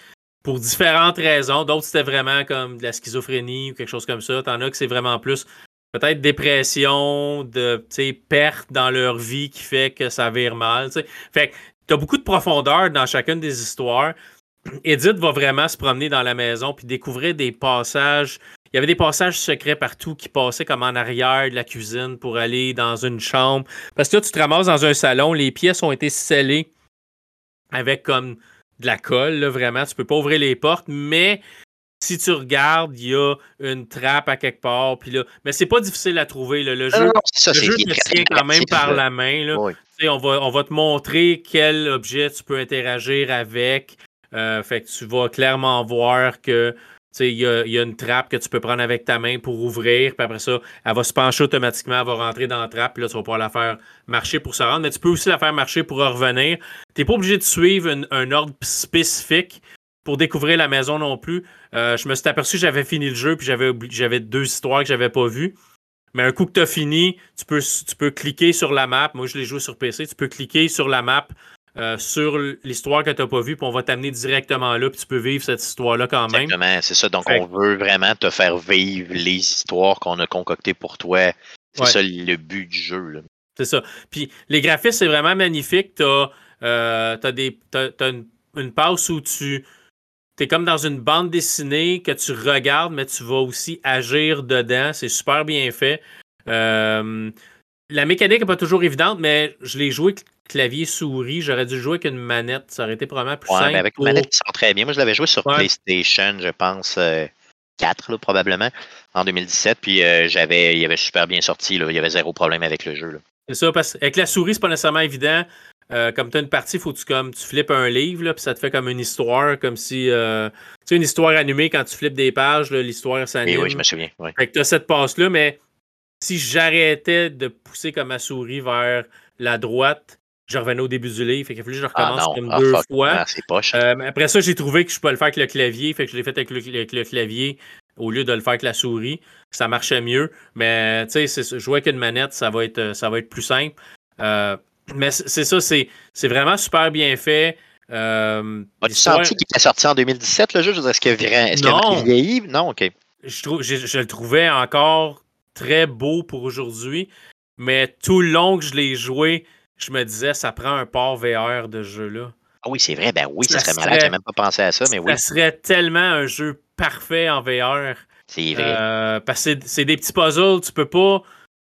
[SPEAKER 1] pour différentes raisons. D'autres, c'était vraiment comme de la schizophrénie ou quelque chose comme ça. T'en as que c'est vraiment plus peut-être dépression, de perte dans leur vie qui fait que ça vire mal. tu sais. Fait que t'as beaucoup de profondeur dans chacune des histoires. Edith va vraiment se promener dans la maison puis découvrir des passages il y avait des passages secrets partout qui passaient comme en arrière de la cuisine pour aller dans une chambre. Parce que là, tu te ramasses dans un salon, les pièces ont été scellées avec comme de la colle, là, vraiment. Tu peux pas ouvrir les portes, mais si tu regardes, il y a une trappe à quelque part. Puis là, mais c'est pas difficile à trouver. Le jeu,
[SPEAKER 2] ça,
[SPEAKER 1] le jeu te tient quand même par la main. Là. On, va, on va te montrer quel objet tu peux interagir avec. Euh, fait que tu vas clairement voir que il y a, une trappe que tu peux prendre avec ta main pour ouvrir, puis après ça, elle va se pencher automatiquement, elle va rentrer dans la trappe, puis là, tu vas pouvoir la faire marcher pour se rendre, mais tu peux aussi la faire marcher pour revenir. Tu n'es pas obligé de suivre un ordre spécifique pour découvrir la maison non plus. Euh, je me suis aperçu que j'avais fini le jeu, puis j'avais, j'avais deux histoires que j'avais pas vues. Mais un coup que tu as fini, tu peux, tu peux cliquer sur la map. Moi, je l'ai joué sur PC. Tu peux cliquer sur la map euh, sur l'histoire que tu n'as pas vue, puis on va t'amener directement là, puis tu peux vivre cette histoire-là quand même.
[SPEAKER 2] Exactement, c'est ça. Donc, on veut vraiment te faire vivre les histoires qu'on a concoctées pour toi. C'est ça le but du jeu.
[SPEAKER 1] C'est ça. Puis les graphismes, c'est vraiment magnifique. Tu as, euh, des, une, une passe où tu tu comme dans une bande dessinée que tu regardes, mais tu vas aussi agir dedans. C'est super bien fait. Euh, la mécanique n'est pas toujours évidente, mais je l'ai joué clavier-souris. J'aurais dû jouer avec une manette. Ça aurait été probablement plus simple.
[SPEAKER 2] avec une manette qui sent très bien. Moi, je l'avais joué sur PlayStation, je pense, 4 euh, probablement, en 2017. Puis euh, j'avais, il avait super bien sorti. Il y avait zéro problème avec le jeu.
[SPEAKER 1] C'est ça, parce qu'avec la souris, c'est pas nécessairement évident. Euh, comme tu as une partie, il faut que tu, comme, tu flippes un livre, là, puis ça te fait comme une histoire, comme si. Euh, tu sais, une histoire animée, quand tu flippes des pages, l'histoire s'anime.
[SPEAKER 2] Oui, oui, je me souviens.
[SPEAKER 1] Fait que tu as cette passe-là, mais si j'arrêtais de pousser comme ma souris vers la droite, je revenais au début du livre. Fait que je ah, recommence comme ah, deux fois. Euh, après ça, j'ai trouvé que je peux le faire avec le clavier. Fait que je l'ai fait avec le, clavier au lieu de le faire avec la souris. Ça marchait mieux. Mais tu sais, jouer avec une manette, ça va être, ça va être plus simple. Euh, mais c'est ça, c'est vraiment super bien fait. Euh,
[SPEAKER 2] As-tu senti qu'il était sorti en 2017, le jeu? Est-ce qu'il est a vieilli? Non, OK.
[SPEAKER 1] Je, trouve, je, le trouvais encore très beau pour aujourd'hui, mais tout le long que je l'ai joué, je me disais, ça prend un port VR de jeu-là.
[SPEAKER 2] Ah oui, c'est vrai. Ben oui, ça, serait malade. J'ai même pas pensé à ça, mais oui.
[SPEAKER 1] Ça serait tellement un jeu parfait en VR.
[SPEAKER 2] C'est vrai.
[SPEAKER 1] Euh, parce que c'est des petits puzzles, tu peux pas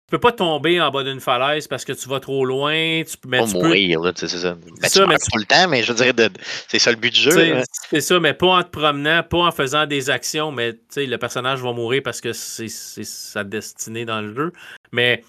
[SPEAKER 1] peux pas tomber en bas d'une falaise parce que tu vas trop loin. Tu peux,
[SPEAKER 2] mais tu mourir, là, c'est ça. Ben, ça mais tout le temps, mais je dirais, c'est ça le but du jeu.
[SPEAKER 1] C'est ça, mais pas en te promenant, pas en faisant des actions, mais le personnage va mourir parce que c'est sa destinée dans le jeu. Mais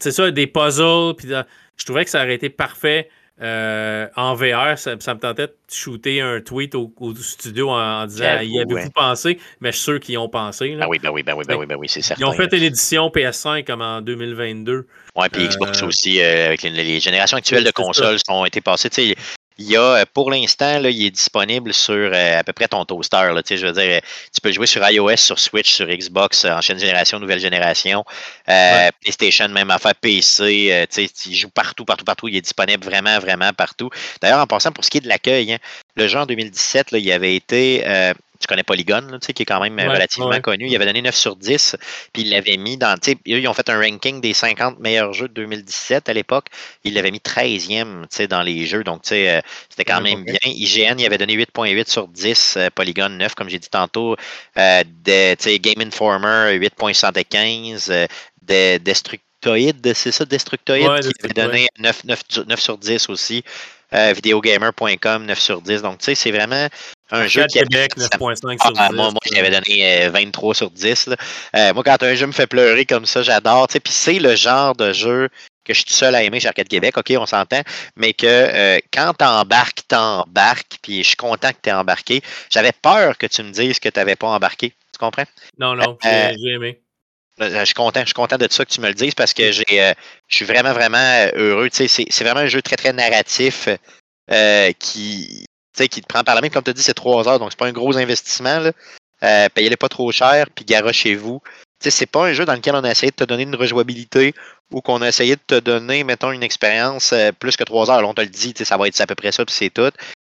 [SPEAKER 1] c'est ça, des puzzles, puis je trouvais que ça aurait été parfait euh, en VR, ça, me tentait de shooter un tweet au, studio en, disant y avez-vous pensé? Mais je suis sûr qu'ils ont pensé.
[SPEAKER 2] Ben oui, ben oui, ben oui, ben oui, ben oui c'est certain.
[SPEAKER 1] Ils ont fait une édition PS5 comme en 2022.
[SPEAKER 2] Ouais, puis Xbox euh, aussi, euh, avec les, générations actuelles de consoles ont été passées. Il y a, euh, pour l'instant, il est disponible sur euh, à peu près ton toaster. Là, je veux dire, tu peux jouer sur iOS, sur Switch, sur Xbox, euh, ancienne génération, nouvelle génération, PlayStation, même affaire, PC. il joue partout, partout, partout. Il est disponible vraiment, vraiment partout. D'ailleurs, en passant, pour ce qui est de l'accueil, hein, le jeu en 2017, là, il avait été tu connais Polygon, là, qui est quand même relativement connu. Il avait donné 9 sur 10, puis il l'avait mis dans. Ils ont fait un ranking des 50 meilleurs jeux de 2017 à l'époque. Il l'avait mis 13e dans les jeux, donc euh, c'était quand même bien. IGN, il avait donné 8.8 sur 10, euh, Polygon 9, comme j'ai dit tantôt. Euh, Game Informer 8.75, euh, Destructoid, c'est ça, Destructoid, qui avait donné 9, 9, 9 sur 10 aussi. videogamer.com 9 sur 10. Donc, tu sais, c'est vraiment un jeu qui
[SPEAKER 1] Québec, 9.5 sur 10. Ah,
[SPEAKER 2] moi, moi j'avais donné 23 euh, sur 10. Euh, moi, quand un jeu me fait pleurer comme ça, j'adore. Puis c'est le genre de jeu que je suis tout seul à aimer chez Arcade Québec, ok, on s'entend, mais que euh, quand t'embarques, t'embarques, puis je suis content que t'aies embarqué. J'avais peur que tu me dises que t'avais pas embarqué. Tu comprends?
[SPEAKER 1] Non, non, j'ai aimé.
[SPEAKER 2] Je suis content, je suis content de ça que tu me le dises parce que j'ai, je suis vraiment, vraiment heureux. C'est, c'est vraiment un jeu très, très narratif qui, sais, qui te prend par la main, comme tu as dit, c'est trois heures, donc c'est pas un gros investissement. Là. Euh, Payez-les pas trop cher, puis chez vous. Tu sais, c'est pas un jeu dans lequel on a essayé de te donner une rejouabilité ou qu'on a essayé de te donner, mettons, une expérience euh, plus que trois heures. Là, on te le dit, ça va être à peu près ça, puis c'est tout.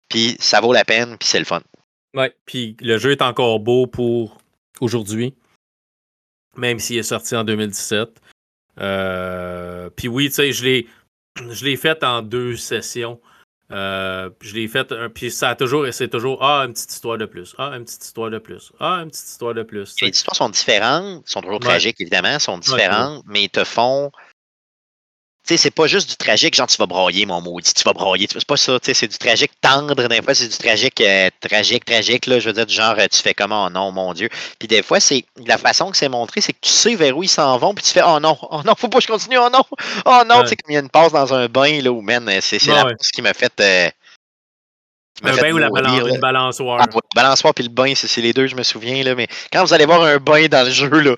[SPEAKER 2] Puis ça vaut la peine, puis c'est le fun.
[SPEAKER 1] Ouais, puis le jeu est encore beau pour aujourd'hui, même s'il est sorti en 2017. Euh, puis oui, tu sais, je l'ai fait en deux sessions. Euh, je l'ai fait, puis ça a toujours, c'est toujours, ah, une petite histoire de plus, ah, une petite histoire de plus, ah, une petite histoire de plus.
[SPEAKER 2] Les histoires sont différentes, sont toujours tragiques, évidemment, sont différentes, mais ils te font sais, c'est pas juste du tragique, genre tu vas broyer, mon maudit, tu vas broyer. C'est pas ça, tu sais, c'est du tragique tendre, des fois c'est du tragique, euh, tragique, tragique, là, je veux dire, du genre, euh, tu fais comment, oh non, mon Dieu. Puis des fois, c'est la façon que c'est montré, c'est que tu sais vers où ils s'en vont, puis tu fais, oh non, oh non, faut pas que je continue, oh non, oh non, tu sais, comme il y a une passe dans un bain, là, où, man, c'est la ce qui m'a fait. Euh,
[SPEAKER 1] un bain ou la balance, une balançoire.
[SPEAKER 2] Ah, balançoire puis le bain, c'est les deux, je me souviens. Là, mais quand vous allez voir un bain dans le jeu, là,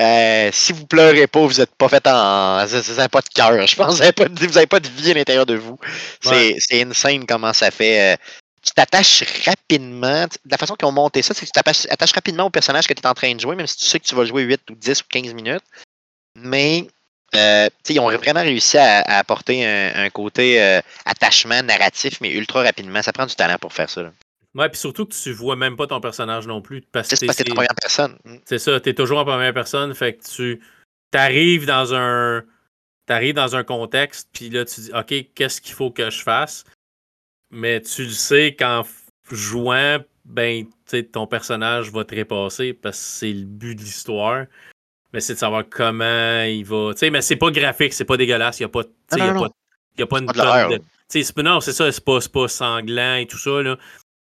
[SPEAKER 2] euh, si vous pleurez pas, vous n'êtes pas fait en. Vous n'avez pas de cœur. Je pense vous n'avez pas, de vie à l'intérieur de vous. C'est insane comment ça fait. Euh, tu t'attaches rapidement. De la façon qu'ils ont monté ça, c'est que tu t'attaches rapidement au personnage que tu es en train de jouer, même si tu sais que tu vas jouer 8 ou 10 ou 15 minutes. Mais euh, ils ont vraiment réussi à, apporter un, côté euh, attachement narratif, mais ultra rapidement. Ça prend du talent pour faire ça. Là.
[SPEAKER 1] Ouais, puis surtout que tu vois même pas ton personnage non plus.
[SPEAKER 2] Parce que c'est en première personne. Mm.
[SPEAKER 1] C'est ça, tu es toujours en première personne. Fait que tu arrives dans un. T'arrives dans un contexte, puis là, tu dis, OK, qu'est-ce qu'il faut que je fasse? Mais tu le sais qu'en jouant, ben, ton personnage va te répasser parce que c'est le but de l'histoire. Mais c'est de savoir comment il va. Tu sais, mais c'est pas graphique, c'est pas dégueulasse. Il n'y a pas. Il a, pas, y a pas une tonne de. non, c'est ça, c'est pas, pas sanglant et tout ça. Là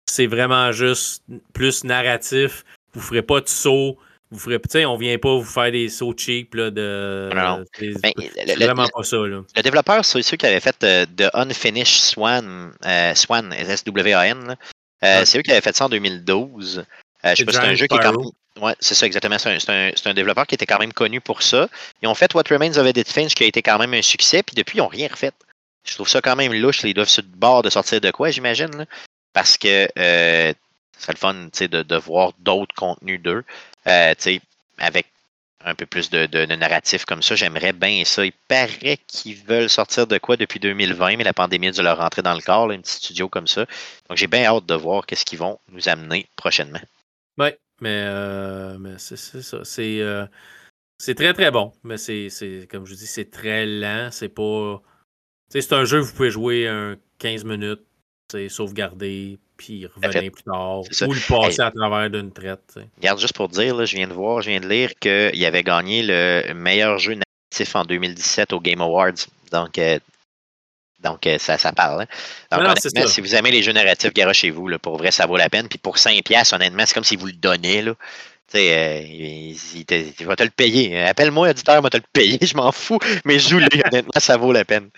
[SPEAKER 1] c'est vraiment juste plus narratif. Vous ferez pas de saut. Vous ferez, on vient pas vous faire des sauts cheap là, de.
[SPEAKER 2] Non,
[SPEAKER 1] ben, vraiment pas ça. Là.
[SPEAKER 2] Le développeur, c'est ceux qui avaient fait euh, de Unfinished Swan, euh, Swan, S-W-A-N. Euh, c'est eux qui avaient fait ça en 2012. je sais pas, c'est un jeu qui est quand même. Ouais, c'est ça, exactement. C'est un, un, développeur qui était quand même connu pour ça. Ils ont fait What Remains of Edith Finch, qui a été quand même un succès, puis depuis, ils n'ont rien refait. Je trouve ça quand même louche. Ils doivent se bord de sortir de quoi, j'imagine parce que euh, serait le fun de, de voir d'autres contenus d'eux. Euh, avec un peu plus de, de, narratif comme ça, j'aimerais bien ça. Il paraît qu'ils veulent sortir de quoi depuis 2020, mais la pandémie a dû leur rentrer dans le corps, un petit studio comme ça. Donc j'ai bien hâte de voir qu'est-ce qu'ils vont nous amener prochainement.
[SPEAKER 1] Oui, mais, euh, mais c'est ça. C'est euh, c'est très très bon, mais c'est comme je dis, c'est très lent. C'est pas. C'est un jeu que vous pouvez jouer un 15 minutes, sauvegarder, puis revenir plus tard, ou le passer à travers d'une traite.
[SPEAKER 2] Regarde, juste pour dire, je viens de voir, je viens de lire qu'il avait gagné le meilleur jeu natif en 2017 au Game Awards. Donc, euh, donc euh, ça, ça parle. Hein. Donc, si vous aimez les jeux narratifs, chez vous. Là, pour vrai, ça vaut la peine. Puis pour 5$, honnêtement, c'est comme si vous le donnez. Là. Euh, il, va te le payer. Appelle-moi, éditeur, il va te le payer. Je m'en fous. Mais joue-le. honnêtement, ça vaut la peine.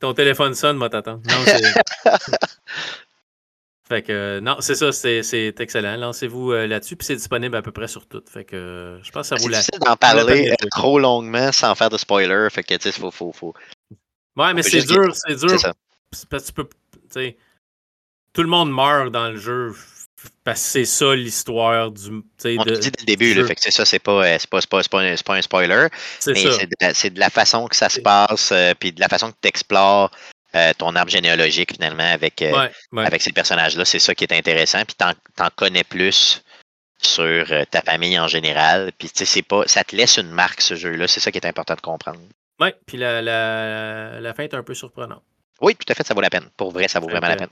[SPEAKER 1] Ton téléphone sonne, moi t'attends. Non, c'est. fait que, non, c'est ça, c'est excellent. Lancez-vous euh, là-dessus, puis c'est disponible à peu près sur tout. Fait que, je pense que ça vous
[SPEAKER 2] la. C'est d'en parler euh, trop longuement sans faire de spoiler. Fait que, tu sais, faut, faut, faut.
[SPEAKER 1] Ouais, mais c'est dur, c'est dur. Parce que tu peux. Tu sais, tout le monde meurt dans le jeu parce que c'est ça l'histoire du. On
[SPEAKER 2] de, dit dès le début, là, fait que c'est ça, c'est pas, euh, pas, pas, pas, un, pas un spoiler. C'est c'est de, la façon que ça se passe, euh, puis de la façon que tu explores euh, ton arbre généalogique finalement avec, avec ces personnages-là. C'est ça qui est intéressant. Puis t'en, en connais plus sur ta famille en général. Puis tu sais, c'est pas. Ça te laisse une marque, ce jeu-là. C'est ça qui est important de comprendre.
[SPEAKER 1] Oui, puis la, la, la fin est un peu surprenante.
[SPEAKER 2] Oui, tout à fait, ça vaut la peine. Pour vrai, ça vaut vraiment la peine.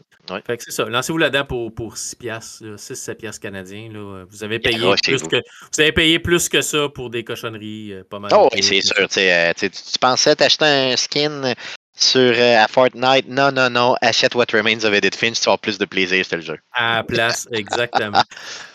[SPEAKER 1] Fait que c'est ça. Lancez-vous là-dedans pour, pour 6 piastres, 6 7 piastres canadiens. Là. Vous avez payé plus que vous avez payé plus que ça pour des cochonneries euh, pas mal.
[SPEAKER 2] Oh, oui, c'est sûr. Euh, tu, pensais t'acheter un skin sur euh, à Fortnite. Non, non, non. Achète What Remains of Edith Finch, tu avoir plus de plaisir, c'est le jeu.
[SPEAKER 1] À la place, exactement.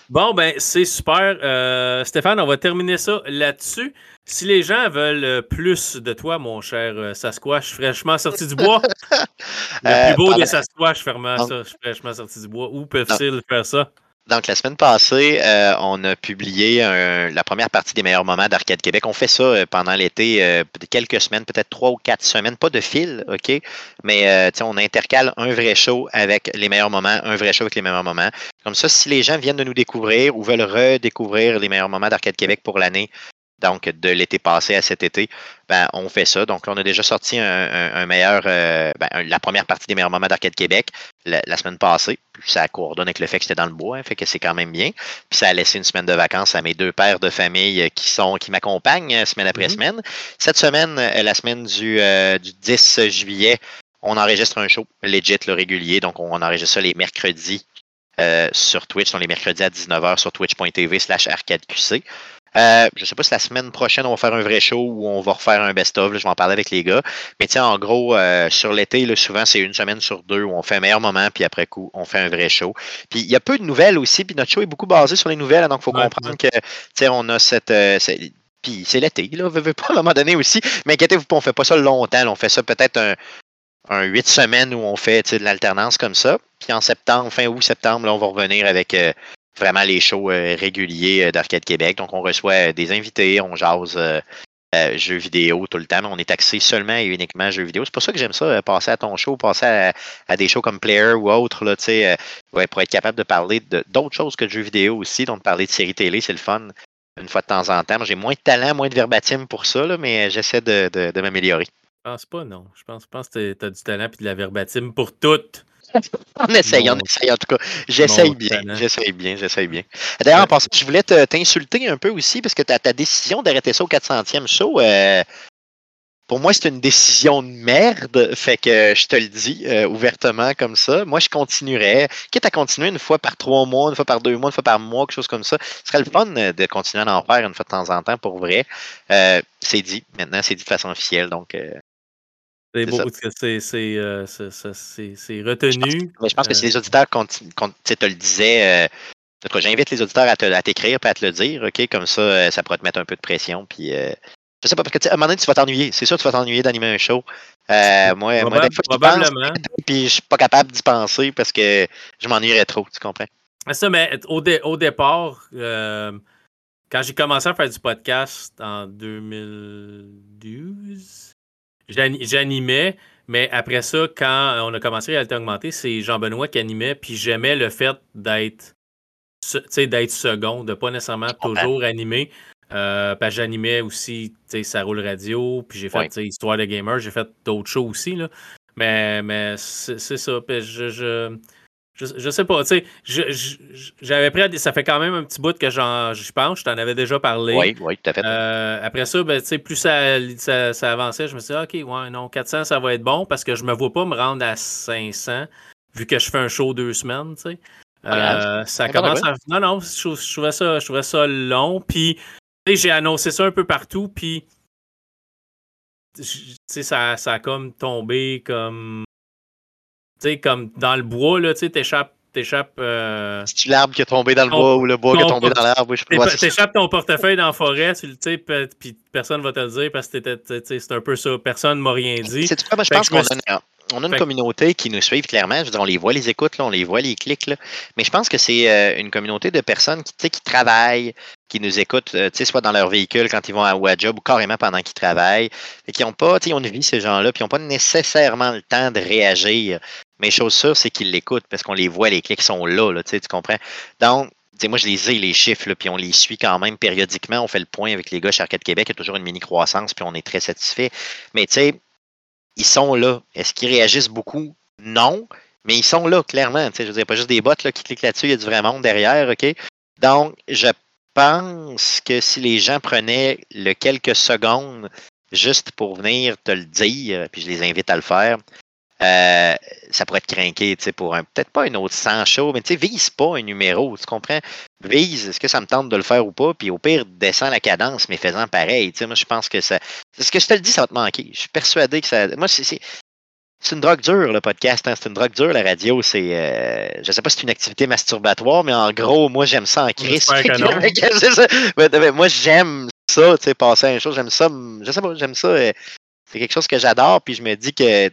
[SPEAKER 1] Bon, ben, c'est super. Stéphane, on va terminer ça là-dessus. Si les gens veulent euh, plus de toi, mon cher euh, Sasquatch, fraîchement sorti du bois, le euh, plus beau des Sasquatch fraîchement sorti du bois, où peuvent-ils faire ça?
[SPEAKER 2] Donc, la semaine passée, on a publié la première partie des meilleurs moments d'Arcade Québec. On fait ça pendant l'été, quelques semaines, peut-être trois ou quatre semaines, pas de fil, OK? Mais on intercale un vrai show avec les meilleurs moments, un vrai show avec les meilleurs moments. Comme ça, si les gens viennent de nous découvrir ou veulent redécouvrir les meilleurs moments d'Arcade Québec pour l'année, donc de l'été passé à cet été, ben, on fait ça. Donc, on a déjà sorti un, meilleur, euh, ben, la première partie des meilleurs moments d'Arcade Québec la, semaine passée. Puis ça coordonne avec le fait que j'étais dans le bois, hein, fait que c'est quand même bien. Puis ça a laissé une semaine de vacances à mes deux pères de famille qui sont qui m'accompagnent euh, semaine après mm-hmm. semaine. Cette semaine, euh, la semaine du, du 10 juillet, on enregistre un show legit, le régulier. Donc, on enregistre ça les mercredis euh, sur Twitch, sont les mercredis à 19h sur twitch.tv slash arcadeqc. Euh, je ne sais pas si la semaine prochaine, on va faire un vrai show ou on va refaire un best-of. Je vais en parler avec les gars. Mais tiens, en gros, euh, sur l'été, souvent, c'est une semaine sur deux où on fait un meilleur moment, puis après coup, on fait un vrai show. Puis il y a peu de nouvelles aussi, puis notre show est beaucoup basé sur les nouvelles. Hein, donc, il faut comprendre que, on a cette. puis c'est l'été, là, veut, pas à un moment donné aussi. Mais inquiétez-vous pas, on fait pas ça longtemps. on fait ça peut-être un, un huit semaines où on fait de l'alternance comme ça. Puis en septembre, fin août, septembre, là, on va revenir avec euh, vraiment les shows euh, réguliers euh, d'Arcade Québec. Donc on reçoit des invités, on jase jeux vidéo tout le temps, mais on est axé seulement et uniquement jeux vidéo. C'est pour ça que j'aime ça, passer à ton show, passer à, des shows comme Player ou autres, là, ouais, pour être capable de parler d'autres choses que de jeux vidéo aussi, donc parler de séries télé, c'est le fun une fois de temps en temps. J'ai moins de talent, moins de verbatim pour ça, mais j'essaie de m'améliorer.
[SPEAKER 1] Je pense pas, non. Je pense, pense que tu as du talent et de la verbatim pour toutes.
[SPEAKER 2] On essaye, on essaye en tout cas. J'essaye bien, j'essaye bien, j'essaye bien. D'ailleurs, en passant, je voulais t'insulter un peu aussi parce que ta, ta décision d'arrêter ça au 400e show, euh, pour moi, c'est une décision de merde. Fait que je te le dis euh, ouvertement comme ça. Moi, je continuerais. Quitte à continuer une fois par trois mois, une fois par deux mois, une fois par mois, quelque chose comme ça. Ce serait le fun de continuer à en faire une fois de temps en temps pour vrai. Euh, c'est dit. Maintenant, c'est dit de façon officielle. Donc,
[SPEAKER 1] c'est beau, euh, c'est retenu.
[SPEAKER 2] Je pense, que si les euh, auditeurs te le disaient, euh, j'invite les auditeurs à t'écrire et à te le dire, OK? Comme ça, ça pourrait te mettre un peu de pression. Puis, je sais pas, parce que à un moment donné, tu vas t'ennuyer. C'est sûr que tu vas t'ennuyer d'animer un show. moi, moi, des fois, probablement. puis je suis pas capable d'y penser parce que je m'ennuierais trop, tu comprends?
[SPEAKER 1] Ça, mais au, au départ, quand j'ai commencé à faire du podcast en 2012, J'animais, mais après ça, quand on a commencé à augmenter, c'est Jean-Benoît qui animait, puis j'aimais le fait d'être d'être second, de pas nécessairement toujours animer. Euh, parce j'animais aussi Ça roule radio, puis j'ai fait Histoire de gamer, j'ai fait d'autres shows aussi. Là. Mais, mais c'est ça. je, je, je, sais pas, tu sais, j'avais pris, ça fait quand même un petit bout que je pense, je t'en avais déjà parlé.
[SPEAKER 2] Oui, oui, tout à fait.
[SPEAKER 1] Euh, après ça, ben, tu sais, plus ça, ça, avançait, je me suis dit, OK, ouais, non, 400, ça va être bon parce que je me vois pas me rendre à 500 vu que je fais un show deux semaines, tu sais. Euh, ça commence à. Non, non, je, trouvais ça, je trouvais ça long. Puis, j'ai annoncé ça un peu partout. Puis, ça, ça a comme tombé comme tu sais, comme dans le bois, là, tu sais, t'échappes. T'échappes. Euh,
[SPEAKER 2] C'est-tu l'arbre qui est tombé dans le bois ou le bois qui est tombé dans l'arbre?
[SPEAKER 1] Je T'échappes ton portefeuille dans la forêt, tu sais, puis personne va te le dire parce que c'est un peu ça. Personne ne m'a rien dit.
[SPEAKER 2] C'est je pense qu'on a, on a une communauté qui nous suit clairement. Je veux dire, on les voit, les écoutes, là, on les voit, les clics. Là. Mais je pense que c'est euh, une communauté de personnes qui, qui travaillent, qui nous écoutent, euh, soit dans leur véhicule quand ils vont à, ou à job ou carrément pendant qu'ils travaillent. Et qui n'ont pas, ils ont une vie, ces gens-là, puis ils n'ont pas nécessairement le temps de réagir. Mais chose sûre, c'est qu'ils l'écoutent parce qu'on les voit, les clics sont là, là tu comprends? Donc, moi, je les ai, les chiffres, puis on les suit quand même périodiquement. On fait le point avec les gars chez Arcade Québec. Il y a toujours une mini-croissance, puis on est très satisfait. Mais tu sais, ils sont là. Est-ce qu'ils réagissent beaucoup? Non. Mais ils sont là, clairement. Je veux dire, pas juste des bots là, qui cliquent là-dessus, il y a du vrai monde derrière, OK? Donc, je pense que si les gens prenaient le quelques secondes juste pour venir te le dire, puis je les invite à le faire, euh, ça pourrait être craqué, tu sais, pour un, peut-être pas une autre 100 show, mais tu sais, vise pas un numéro, tu comprends? Vise, est-ce que ça me tente de le faire ou pas? Puis au pire, descends la cadence, mais faisant pareil, tu sais, moi, je pense que ça, ce que je te le dis, ça va te manquer. Je suis persuadé que ça, moi, c'est, c'est une drogue dure, le podcast. Hein? C'est une drogue dure, la radio. C'est, euh, je sais pas si c'est une activité masturbatoire, mais en gros, moi, j'aime ça en crise. moi, j'aime ça, tu sais, passer à une chose. J'aime ça. Je sais pas, j'aime ça. Euh, c'est quelque chose que j'adore. Puis je me dis que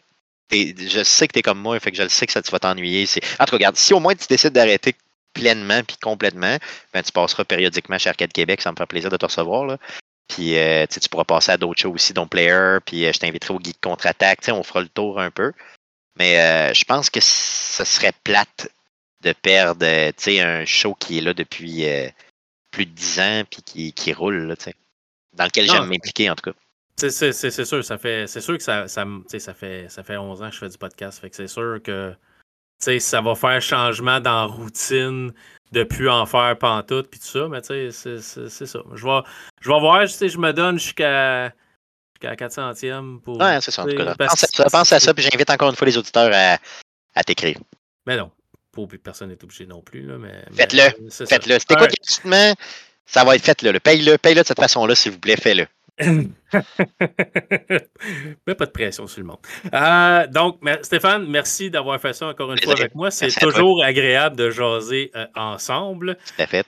[SPEAKER 2] je sais que tu es comme moi, fait que je le sais que ça tu vas t'ennuyer. En tout cas, regarde, si au moins tu décides d'arrêter pleinement puis complètement, ben, tu passeras périodiquement chez Arcade Québec, ça me fera plaisir de te recevoir. Là. Puis euh, tu pourras passer à d'autres choses aussi, dont Player, puis euh, je t'inviterai au guide contre-attaque, on fera le tour un peu. Mais euh, je pense que ce serait plate de perdre un show qui est là depuis plus de 10 ans puis qui, qui roule, là, dans lequel j'aime m'impliquer en tout cas.
[SPEAKER 1] C'est sûr, ça fait c'est sûr que ça, ça, ça, fait, ça fait 11 ans que je fais du podcast. Fait que c'est sûr que ça va faire changement dans la routine de plus en faire pantoute puis tout ça, mais c'est ça. Je vais, je vais voir, je me donne jusqu'à la 400e. Pour,
[SPEAKER 2] ouais, c'est ça. En tout cas, pense, à ça, pense à ça, puis j'invite encore une fois les auditeurs à, à t'écrire.
[SPEAKER 1] Mais non, personne n'est obligé non plus. Là, mais,
[SPEAKER 2] faites-le. Faites-le. C'était quoi gratuitement? Ça va être fait-le. Paye-le. Paye-le de cette façon-là, s'il vous plaît. Fais-le.
[SPEAKER 1] Mais pas de pression sur le monde. Euh, donc, Stéphane, merci d'avoir fait ça encore une fois avec moi. C'est toujours agréable de jaser euh, ensemble.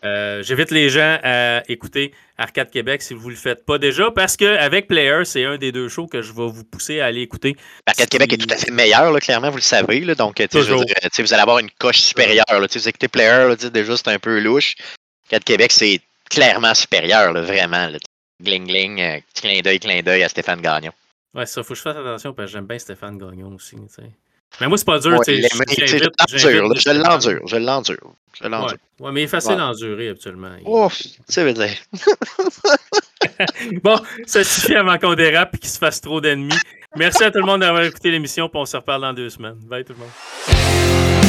[SPEAKER 1] Euh, j'invite les gens à écouter Arcade Québec si vous ne le faites pas déjà, parce qu'avec Player, c'est un des deux shows que je vais vous pousser à aller écouter.
[SPEAKER 2] Arcade Québec est tout à fait meilleur, clairement, vous le savez. donc, vous allez avoir une coche supérieure. vous écoutez Player, déjà, c'est un peu louche. Arcade Québec, c'est clairement supérieur, vraiment. Gling gling, euh, petit clin d'œil, clin d'œil à Stéphane Gagnon.
[SPEAKER 1] Ouais, ça, faut que je fasse attention parce que j'aime bien Stéphane Gagnon aussi. Mais moi, c'est pas dur.
[SPEAKER 2] Ouais, je l'endure, je l'endure. Je l'endure.
[SPEAKER 1] Ouais. mais il est facile à endurer habituellement.
[SPEAKER 2] Ouf, ça veut dire.
[SPEAKER 1] bon, ça suffit avant qu'on dérape et qu'il se fasse trop d'ennemis. Merci à tout le monde d'avoir écouté l'émission, puis on se reparle dans deux semaines. Bye tout le monde.